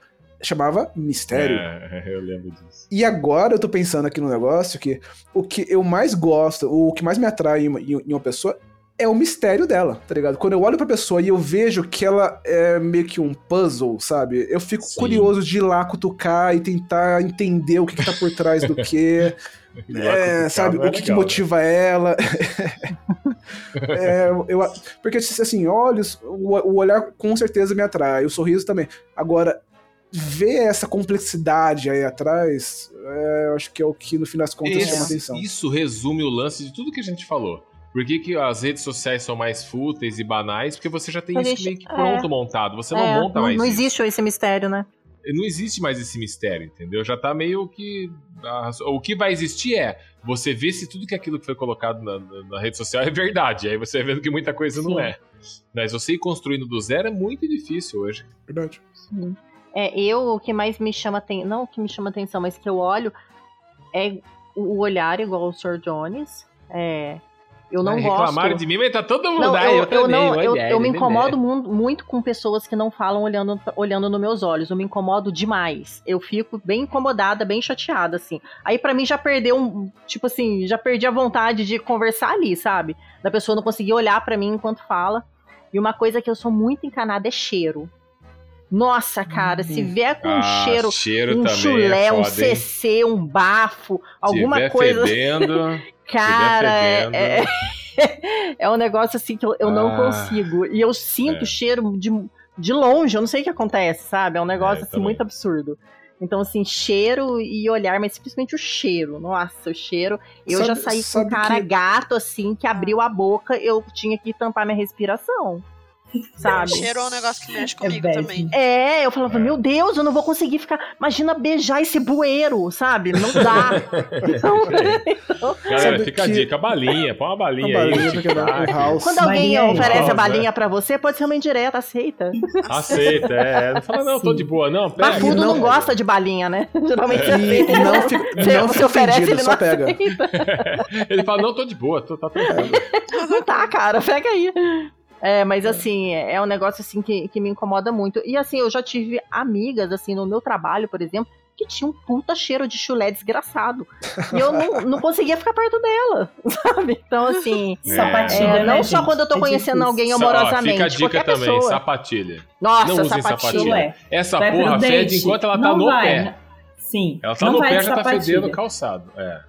chamava Mistério. É, eu lembro disso. E agora eu tô pensando aqui no negócio que o que eu mais gosto, o que mais me atrai em uma, em uma pessoa é o mistério dela, tá ligado? Quando eu olho pra pessoa e eu vejo que ela é meio que um puzzle, sabe? Eu fico Sim. curioso de ir lá cutucar e tentar entender o que, que tá por trás do quê. (laughs) É, sabe, o que, que motiva ela. (laughs) É, eu, porque, assim, olhos, o, o olhar com certeza me atrai, o sorriso também. Agora, ver essa complexidade aí atrás, é, eu acho que é o que no fim das contas chama Esse- atenção. isso resume o lance de tudo que a gente falou. Por que, que as redes sociais são mais fúteis e banais? Porque você já tem isso meio que pronto, montado. Você não É, monta não, mais não isso. existe esse mistério, né? Não existe mais esse mistério, entendeu? Já tá meio que. a- O que vai existir é você ver se tudo que aquilo que foi colocado na, na- na rede social é verdade. Aí você vai vendo que muita coisa não Sim. é. Mas você ir construindo do zero é muito difícil hoje. Verdade. É, eu, o que mais me chama atenção, não o que me chama atenção, mas que eu olho é o olhar igual o Sr. Jones. É, eu não Ai, gosto. Reclamaram de mim, mas tá todo mundo. Não, Ah, eu, eu, eu também, não, eu, eu me né, incomodo né? mu- muito com pessoas que não falam olhando, olhando nos meus olhos. Eu me incomodo demais. Eu fico bem incomodada, bem chateada, assim. Aí pra mim já perdeu um. Tipo assim, já perdi a vontade de conversar ali, sabe? Da pessoa não conseguir olhar pra mim enquanto fala. E uma coisa que eu sou muito encanada é cheiro. Nossa, cara, se vier com um Ah, cheiro, cheiro um também chulé, é um foda, hein? CC, um bafo, alguma Tiver coisa. fedendo, (laughs) Cara, é, fedendo. é, (laughs) é um negócio assim que eu, eu não Ah, consigo. E eu sinto é. cheiro de, de longe, eu não sei o que acontece, sabe? É um negócio É, assim também. muito absurdo. Então, assim, cheiro e olhar, mas simplesmente o cheiro. Nossa, o cheiro. Eu Sabe- já saí com um cara que- gato, assim, que abriu a boca, eu tinha que tampar minha respiração. Sabe? Cheiro é um negócio que mexe É comigo péssimo. também. É, eu falava, meu Deus, eu não vou conseguir ficar. Imagina beijar esse bueiro, sabe? Não dá. (laughs) Então, então, Galera, fica a que- dica, balinha, põe uma balinha Uma aí. balinha o tic-tac. house. quando alguém Balinha aí. oferece a Nossa, balinha pra você, pode ser uma indireta, aceita. Aceita, é. Não fala, não, tô Sim. de boa, não, pega. Bafudo não, não- gosta de balinha, né? (laughs) Geralmente você E aceita. ele não fica- (laughs) você, não você oferece, ofendido, ele só não pega. aceita. Ele fala, não, tô de boa, tô, tá tranquilo. Não tá, cara, pega aí. É, mas assim, é um negócio assim que, que me incomoda muito. E assim, eu já tive amigas, assim, no meu trabalho, por exemplo, que tinha um puta cheiro de chulé desgraçado. E eu não, não conseguia ficar perto dela, (laughs) sabe? Então, assim, Sapatilha, é, né, não só gente? quando eu tô É conhecendo difícil. alguém amorosamente, fica a dica também, pessoa. sapatilha. Nossa, não usem sapatilha. sapatilha. Chulé. Essa Vai porra fede enquanto ela tá Não no vai, pé. né? Sim. Ela tá não no pé, já tá fedendo o calçado. É.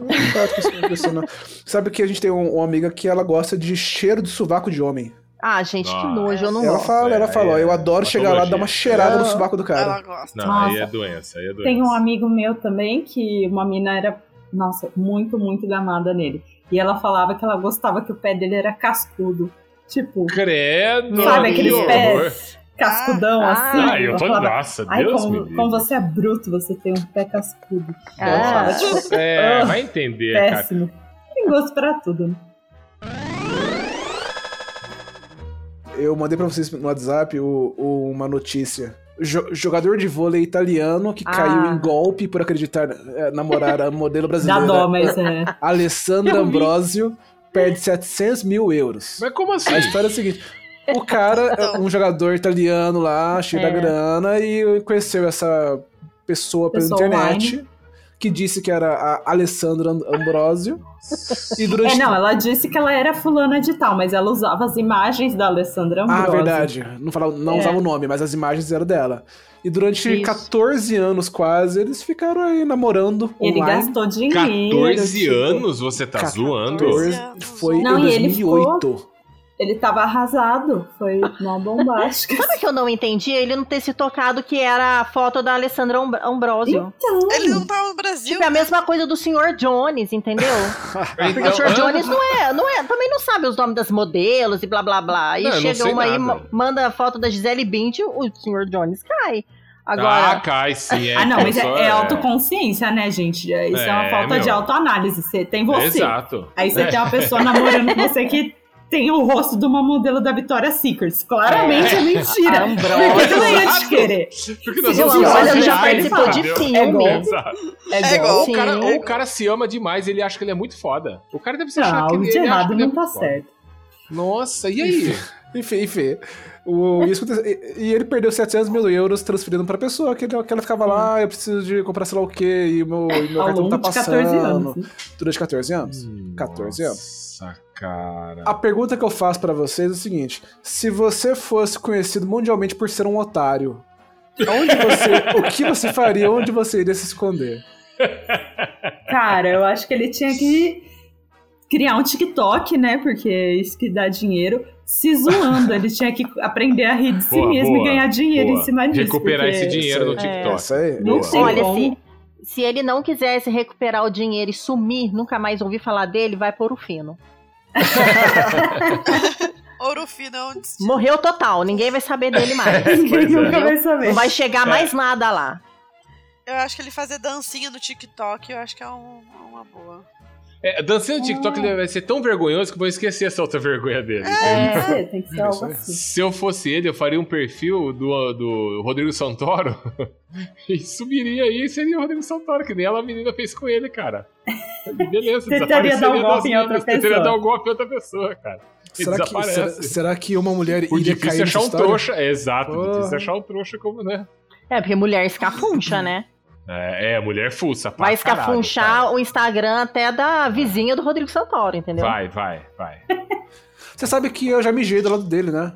Não essa pessoa, não. Sabe que a gente tem um- uma amiga que ela gosta de cheiro de sovaco de homem. Ah, gente, que Nossa. nojo, eu não ela gosto. fala, ela é, fala, ó, é eu adoro chegar lá e dar uma cheirada no Não. sovaco do cara. Ela gosta. Não, aí é doença, aí é doença. Tem um amigo meu também que uma mina era, nossa, muito, muito gamada nele. E ela falava que ela gostava que o pé dele era cascudo. Tipo, Credo! sabe que aqueles pés cascudão Ah. assim? Ah, eu tô. Falava, Nossa, Ai, Deus me como, livre. como você é bruto, você tem um pé cascudo. Ah. Tipo, É, Ah, vai entender, cara. péssimo. Tem gosto pra tudo, né? Eu mandei pra vocês no WhatsApp o- o- uma notícia. Jo- jogador de vôlei italiano que Ah. caiu em golpe por acreditar eh, namorar a modelo (laughs) Dá brasileira dó, mas é. Alessandra Eu vi. Ambrosio perde 700 mil euros. Mas como assim? A história é a seguinte: o cara (laughs) é um jogador italiano lá, cheio É. da grana, e conheceu essa pessoa pela Pessoa internet que disse que era a Alessandra Am- Ambrosio. E durante. É, não, ela disse que ela era fulana de tal, mas ela usava as imagens da Alessandra Ah, Ambrosio. verdade. Não, falava, não É. usava o nome, mas as imagens eram dela. E durante Isso. 14 anos quase, eles ficaram aí namorando Ele online. gastou dinheiro. 14 tipo, anos você tá 14 zoando? 14, Foi Não, em e ele 2008. Ele tava arrasado. Foi uma bombástica. Sabe o que eu não entendi? Ele não ter se tocado que era a foto da Alessandra Am- Ambrosio. Então, Ele não tava no Brasil. Tipo, é a mesma coisa do Sr. Jones, entendeu? (laughs) Porque o Sr. Então, Jones não é, não é, também não sabe os nomes das modelos e blá blá blá. Aí Não, chega uma aí, nada. manda a foto da Gisele Bündchen, o Sr. Jones cai. Ah, Agora, cai sim. É, ah, não, mas é, só- é autoconsciência, né, gente? É- Isso é, uma É, falta meu. de autoanálise. Você tem você. Exato. Aí você É. tem uma pessoa namorando com você que tem o rosto de uma modelo da Victoria's Secret. Claramente é, mentira. (laughs) A Ambrosio. Porque não ia te querer. Porque nós Sim, somos o Ambrosio reais, já participou de É filme. igual. Exato. É É igual. O, cara, o cara se ama demais, ele acha que ele é muito foda. O cara deve se achar Não, que algo ele, de ele errado ele é não tá muito foda. certo. Nossa, e aí? (laughs) Enfim, enfim. O, isso e, e ele perdeu 700 mil euros transferindo pra pessoa, que, ele- que ela ficava lá, "Ah, eu preciso de comprar sei lá o quê, e o meu, e meu cartão tá de passando. 14 anos. né? Durante 14 anos? 14 anos. Nossa, cara. A pergunta que eu faço pra vocês é o seguinte: se você fosse conhecido mundialmente por ser um otário, onde você, (laughs) o que você faria? Onde você iria se esconder? Cara, eu acho que ele tinha que criar um TikTok, né? Porque é isso que dá dinheiro. Se zoando, ele tinha que aprender a rir de si Boa, mesmo boa, e ganhar dinheiro boa. em cima disso. Recuperar porque- esse dinheiro no aí. TikTok. Isso aí. Não sei olha, como. se, se ele não quisesse recuperar o dinheiro e sumir, nunca mais ouvir falar dele, vai por o fino. (laughs) Ouro fino é. Morreu total, ninguém vai saber dele mais. (laughs) Ninguém nunca entendeu? vai saber. Não vai chegar É. mais nada lá. Eu acho que ele fazer dancinha no TikTok, eu acho que é um- uma boa. É, dançando no TikTok ele vai ser tão vergonhoso que vou esquecer essa outra vergonha dele. Que ser, tem que ser algo assim. Se eu fosse ele, eu faria um perfil do, do Rodrigo Santoro (laughs) e subiria aí e seria o Rodrigo Santoro, que nem ela a menina fez com ele, cara. Beleza, (laughs) Tentaria dar um desapareceria golpe em outra minas, Tentaria pessoa. dar um golpe em outra pessoa, cara. Será que, desaparece. será, será que uma mulher O iria difícil cair é achar um história? trouxa. É, exato, Porra. difícil é achar um trouxa como, né? É, porque mulher escafuncha, né? É, é, mulher fuça. pra Vai caralho, escafunchar o Instagram até da vizinha do Rodrigo Santoro, entendeu? Vai, vai, vai. (laughs) Você sabe que eu já mijei do lado dele, né?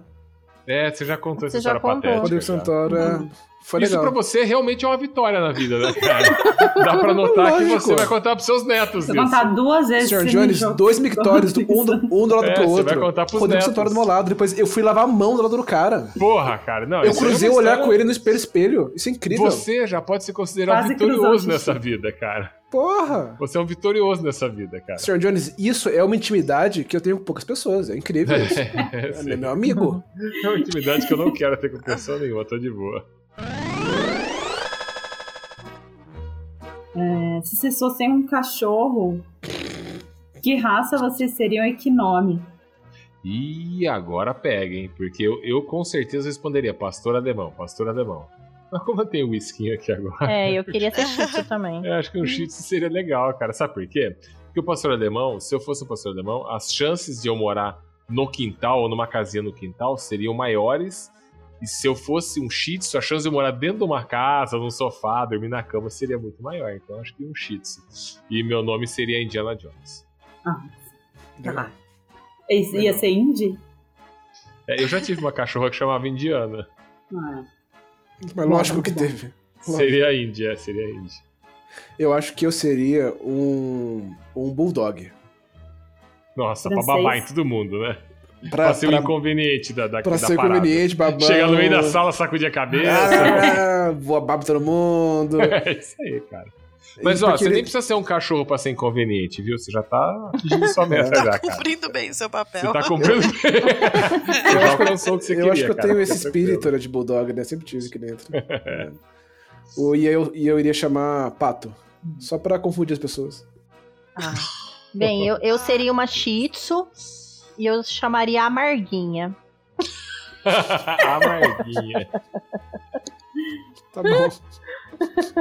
É, você já contou Você essa já história contou. patética. Rodrigo já. Santoro, é... Foi Isso pra você realmente é uma vitória na vida, né, cara? Dá pra notar que Lógico. você vai contar pros seus netos isso. contar duas vezes. Sr. esse Jones, (laughs) dois mictórios, do- um, do, um do lado É, pro você outro. vai contar pros Rodrigo netos. Do meu lado. Depois eu fui lavar a mão do lado do cara. Porra, cara. Não, Eu é cruzei o olhar com ele no espelho espelho. Isso é incrível. Você já pode se considerar Quase vitorioso nessa vida, cara. Porra! Você é um vitorioso nessa vida, cara. Sr. Jones, isso é uma intimidade que eu tenho com poucas pessoas. É incrível (laughs) isso. É, É meu amigo. É uma intimidade que eu não quero ter com pessoa nenhuma, tô de boa. É, se vocês fossem um cachorro, que raça vocês seriam e que nome? E agora pega, hein? Porque eu, eu com certeza responderia pastor alemão, pastor alemão. (laughs) Mas como eu tenho whisky aqui agora, É, eu queria ter chito também. (laughs) eu acho que um shih tzu seria legal, cara. Sabe por quê? Porque o pastor alemão, se eu fosse um pastor alemão, as chances de eu morar no quintal ou numa casinha no quintal seriam maiores. E se eu fosse um shih tzu, a chance de eu morar dentro de uma casa, num sofá, dormir na cama seria muito maior. Então eu acho que um shih tzu. E meu nome seria Indiana Jones. Ah, tá. Esse Ia ser indie? É, eu já tive uma cachorra que chamava Indiana. Ah, Mas lógico que teve. Lógico. Seria a Índia, seria Índia. Eu acho que eu seria um, um bulldog. Nossa, pra Francês. babar em todo mundo, né? Pra, Pra, ser o pra, inconveniente da, da, pra da ser parada. conveniente, babando. Chegar no meio da sala, sacudir a cabeça. Ah, vou babo todo mundo. (laughs) é isso aí, cara. Mas E ó, você nem ele- precisa ser um cachorro pra ser inconveniente, viu? Você já tá atingindo sua (laughs) meta É. já, Tá cara. cumprindo bem o seu papel. Você tá cumprindo (laughs) bem. Você já alcançou o que você eu queria, acho que eu cara. tenho esse espírito né, de bulldog, né? Sempre tive aqui dentro. É. O, e, eu, e eu iria chamar Pato. Só pra confundir as pessoas. Bem, eu, eu seria uma shih tzu e eu chamaria a Amarguinha. (laughs) Amarguinha. Tá bom.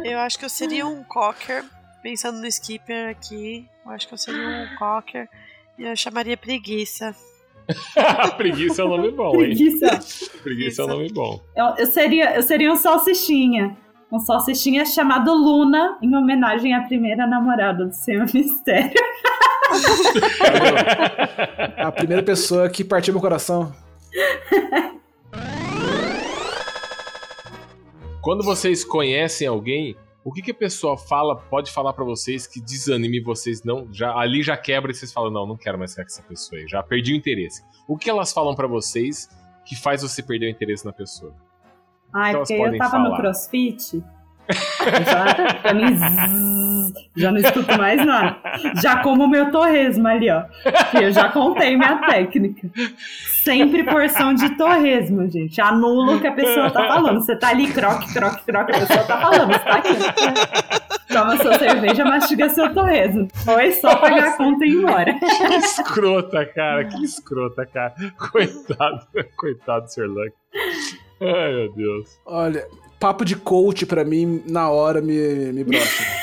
Eu acho que eu seria um cocker. Pensando no skipper aqui, eu acho que eu seria um cocker. E eu chamaria preguiça. (laughs) Preguiça é um nome bom, hein? preguiça. Preguiça é um nome bom. Eu, eu seria, eu seria um salsichinha. Um salsichinha chamado Luna, em homenagem à primeira namorada do Senhor (laughs) Mistério. A primeira pessoa que partiu meu coração. Quando vocês conhecem alguém, o que, que a pessoa fala, pode falar pra vocês que desanime vocês não, já ali já quebra e vocês falam não, não quero mais ficar com essa pessoa aí, já perdi o interesse. O que elas falam pra vocês que faz você perder o interesse na pessoa? Ai, Então elas porque eu tava no falar. crossfit. (laughs) Já, pra mim, já não escuto mais nada. Já como o meu torresmo ali, ó. Que eu já contei minha técnica. Sempre porção de torresmo, gente. Anula o que a pessoa tá falando. Você tá ali, croque, croque, croque, a pessoa tá falando. Você tá aqui. Toma sua cerveja, mastiga seu torresmo. Ou é só pagar a conta e ir embora. Que escrota, cara, que escrota, cara. Coitado, coitado do Sr. Luck. Ai, meu Deus. Olha, papo de coach pra mim, na hora, me, me brocha.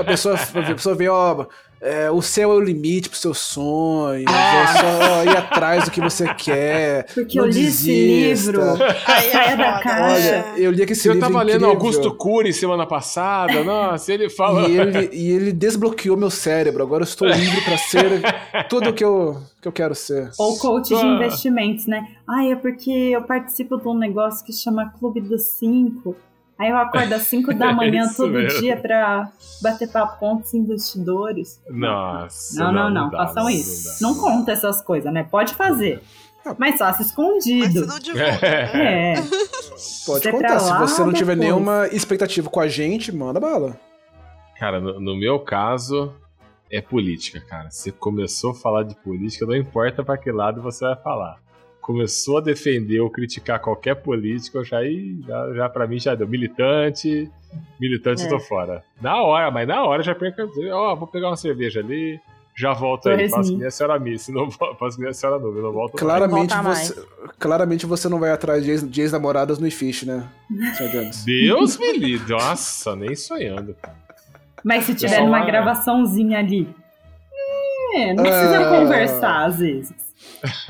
A, pessoa, a pessoa vem, ó, é, o céu é o limite pros seus sonhos, é só ir atrás do que você quer. Porque não eu li esse desista. livro. Aí é Saia da caixa. né? Olha, eu li que esse eu livro tava lendo incrível, Augusto Cury semana passada, nossa, ele fala. E ele, e ele desbloqueou meu cérebro. Agora eu estou livre pra ser tudo o que eu, que eu quero ser. Ou coach de Ah. investimentos, né? Ai, é porque eu participo de um negócio que chama Clube dos Cinco. Aí eu acordo às 5 da (laughs) manhã Isso todo mesmo. dia pra bater papo com outros investidores. Nossa. Não, não, não, dá, façam não isso. dá. Não conta essas coisas, né? Pode fazer. Mas faça Mas escondido. você não divulga. né? (laughs) É. (laughs) Pode Você contar. pra Se você não tiver depois. nenhuma expectativa com a gente, manda bala. Cara, no, no meu caso, é política, cara. Você começou a falar de política, não importa pra que lado você vai falar. Começou a defender ou criticar qualquer político, eu já, já, já pra mim já deu. Militante, militante eu tô É. fora. Na hora, mas na hora já perca. Ó, vou pegar uma cerveja ali, já volto aí. Faço que nem a senhora Miss, (laughs) não faço que nem a senhora Nuvem, não volto. Claramente você, claramente você não vai atrás de ex- de ex-namoradas no iFish, né, Sr. Jones? (laughs) Deus me livre. Nossa, nem sonhando. Mas se tiver lá- gravaçãozinha ali. É, não precisa Ah. conversar às vezes.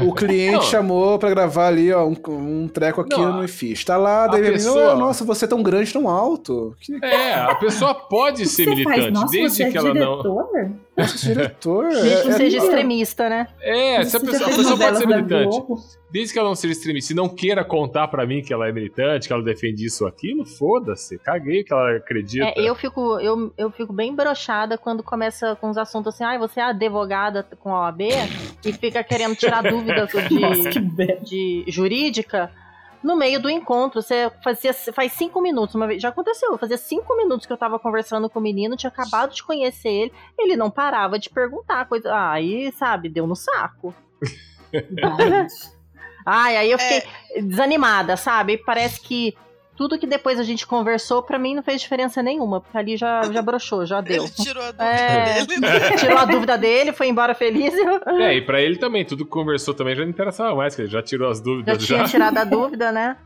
O cliente Não. chamou pra gravar ali, ó, um, um treco aqui Não, no IFIX. Tá lá, daí ele pessoa- "Oh, nossa, você é tão grande, tão alto. Que É, a pessoa pode ser Você militante, faz, nossa, desde você é que ela não. Diretor? esse diretor. Desde que não é- seja é- extremista, né? É, se a pessoa, a pessoa pode ser militante. Desde que ela não seja extremista e não queira contar pra mim que ela é militante, que ela defende isso ou aquilo, foda-se. Caguei que ela acredita. É, eu fico, eu, eu fico bem brochada quando começa com os assuntos assim, ai, você é advogada com a OAB e fica querendo tirar (laughs) dúvidas de, Nossa, de jurídica no meio do encontro. Você fazia, faz cinco minutos, uma vez, já aconteceu, fazia cinco minutos que eu tava conversando com o menino, tinha acabado de conhecer ele, ele não parava de perguntar coisa. Aí, sabe, deu no saco. (laughs) Ai, aí eu fiquei desanimada, sabe? Parece que tudo que depois a gente conversou, pra mim não fez diferença nenhuma, porque ali já, já broxou, já deu. Ele tirou a dúvida É. dele. né? (laughs) Tirou a dúvida dele, foi embora feliz. É, e pra ele também, tudo que conversou também já não interessava mais, que ele já tirou as Já dúvidas já. tinha tirado a dúvida, né?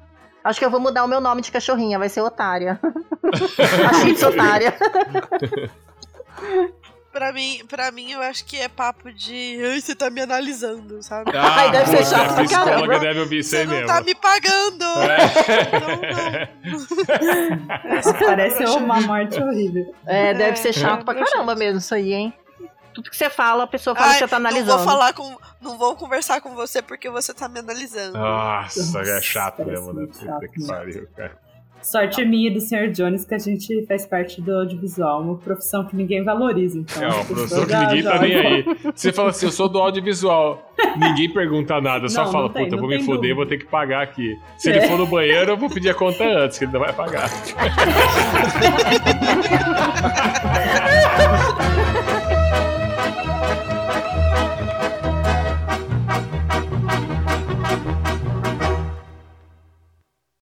Acho que eu vou mudar o meu nome de cachorrinha, vai ser Otária. (laughs) a Chips Otária. (laughs) Pra mim, pra mim, eu acho que é papo de. Ai, você tá me analisando, sabe? Ah, Ai, deve ser chato a pra psicóloga caramba. deve ouvir isso Você aí não mesmo. tá me pagando! (laughs) É. Parece uma morte horrível. É, deve ser chato pra caramba mesmo isso aí, hein? Tudo que você fala, a pessoa fala que você tá não analisando. vou falar com. Não vou conversar com você porque você tá me analisando. Nossa, é chato Parece mesmo, né? Puta chato, que né? pariu, cara. Sorte minha e do Sr. Jones que a gente faz parte do audiovisual, uma profissão que ninguém valoriza. Então, É uma profissão que ninguém já tá nem aí. (laughs) Você fala assim, eu sou do audiovisual. Ninguém pergunta nada, só Não, não fala, tem, puta, não vou me foder, dúvida. vou ter que pagar aqui. Se É. ele for no banheiro, eu vou pedir a conta antes, que ele não vai pagar. (laughs)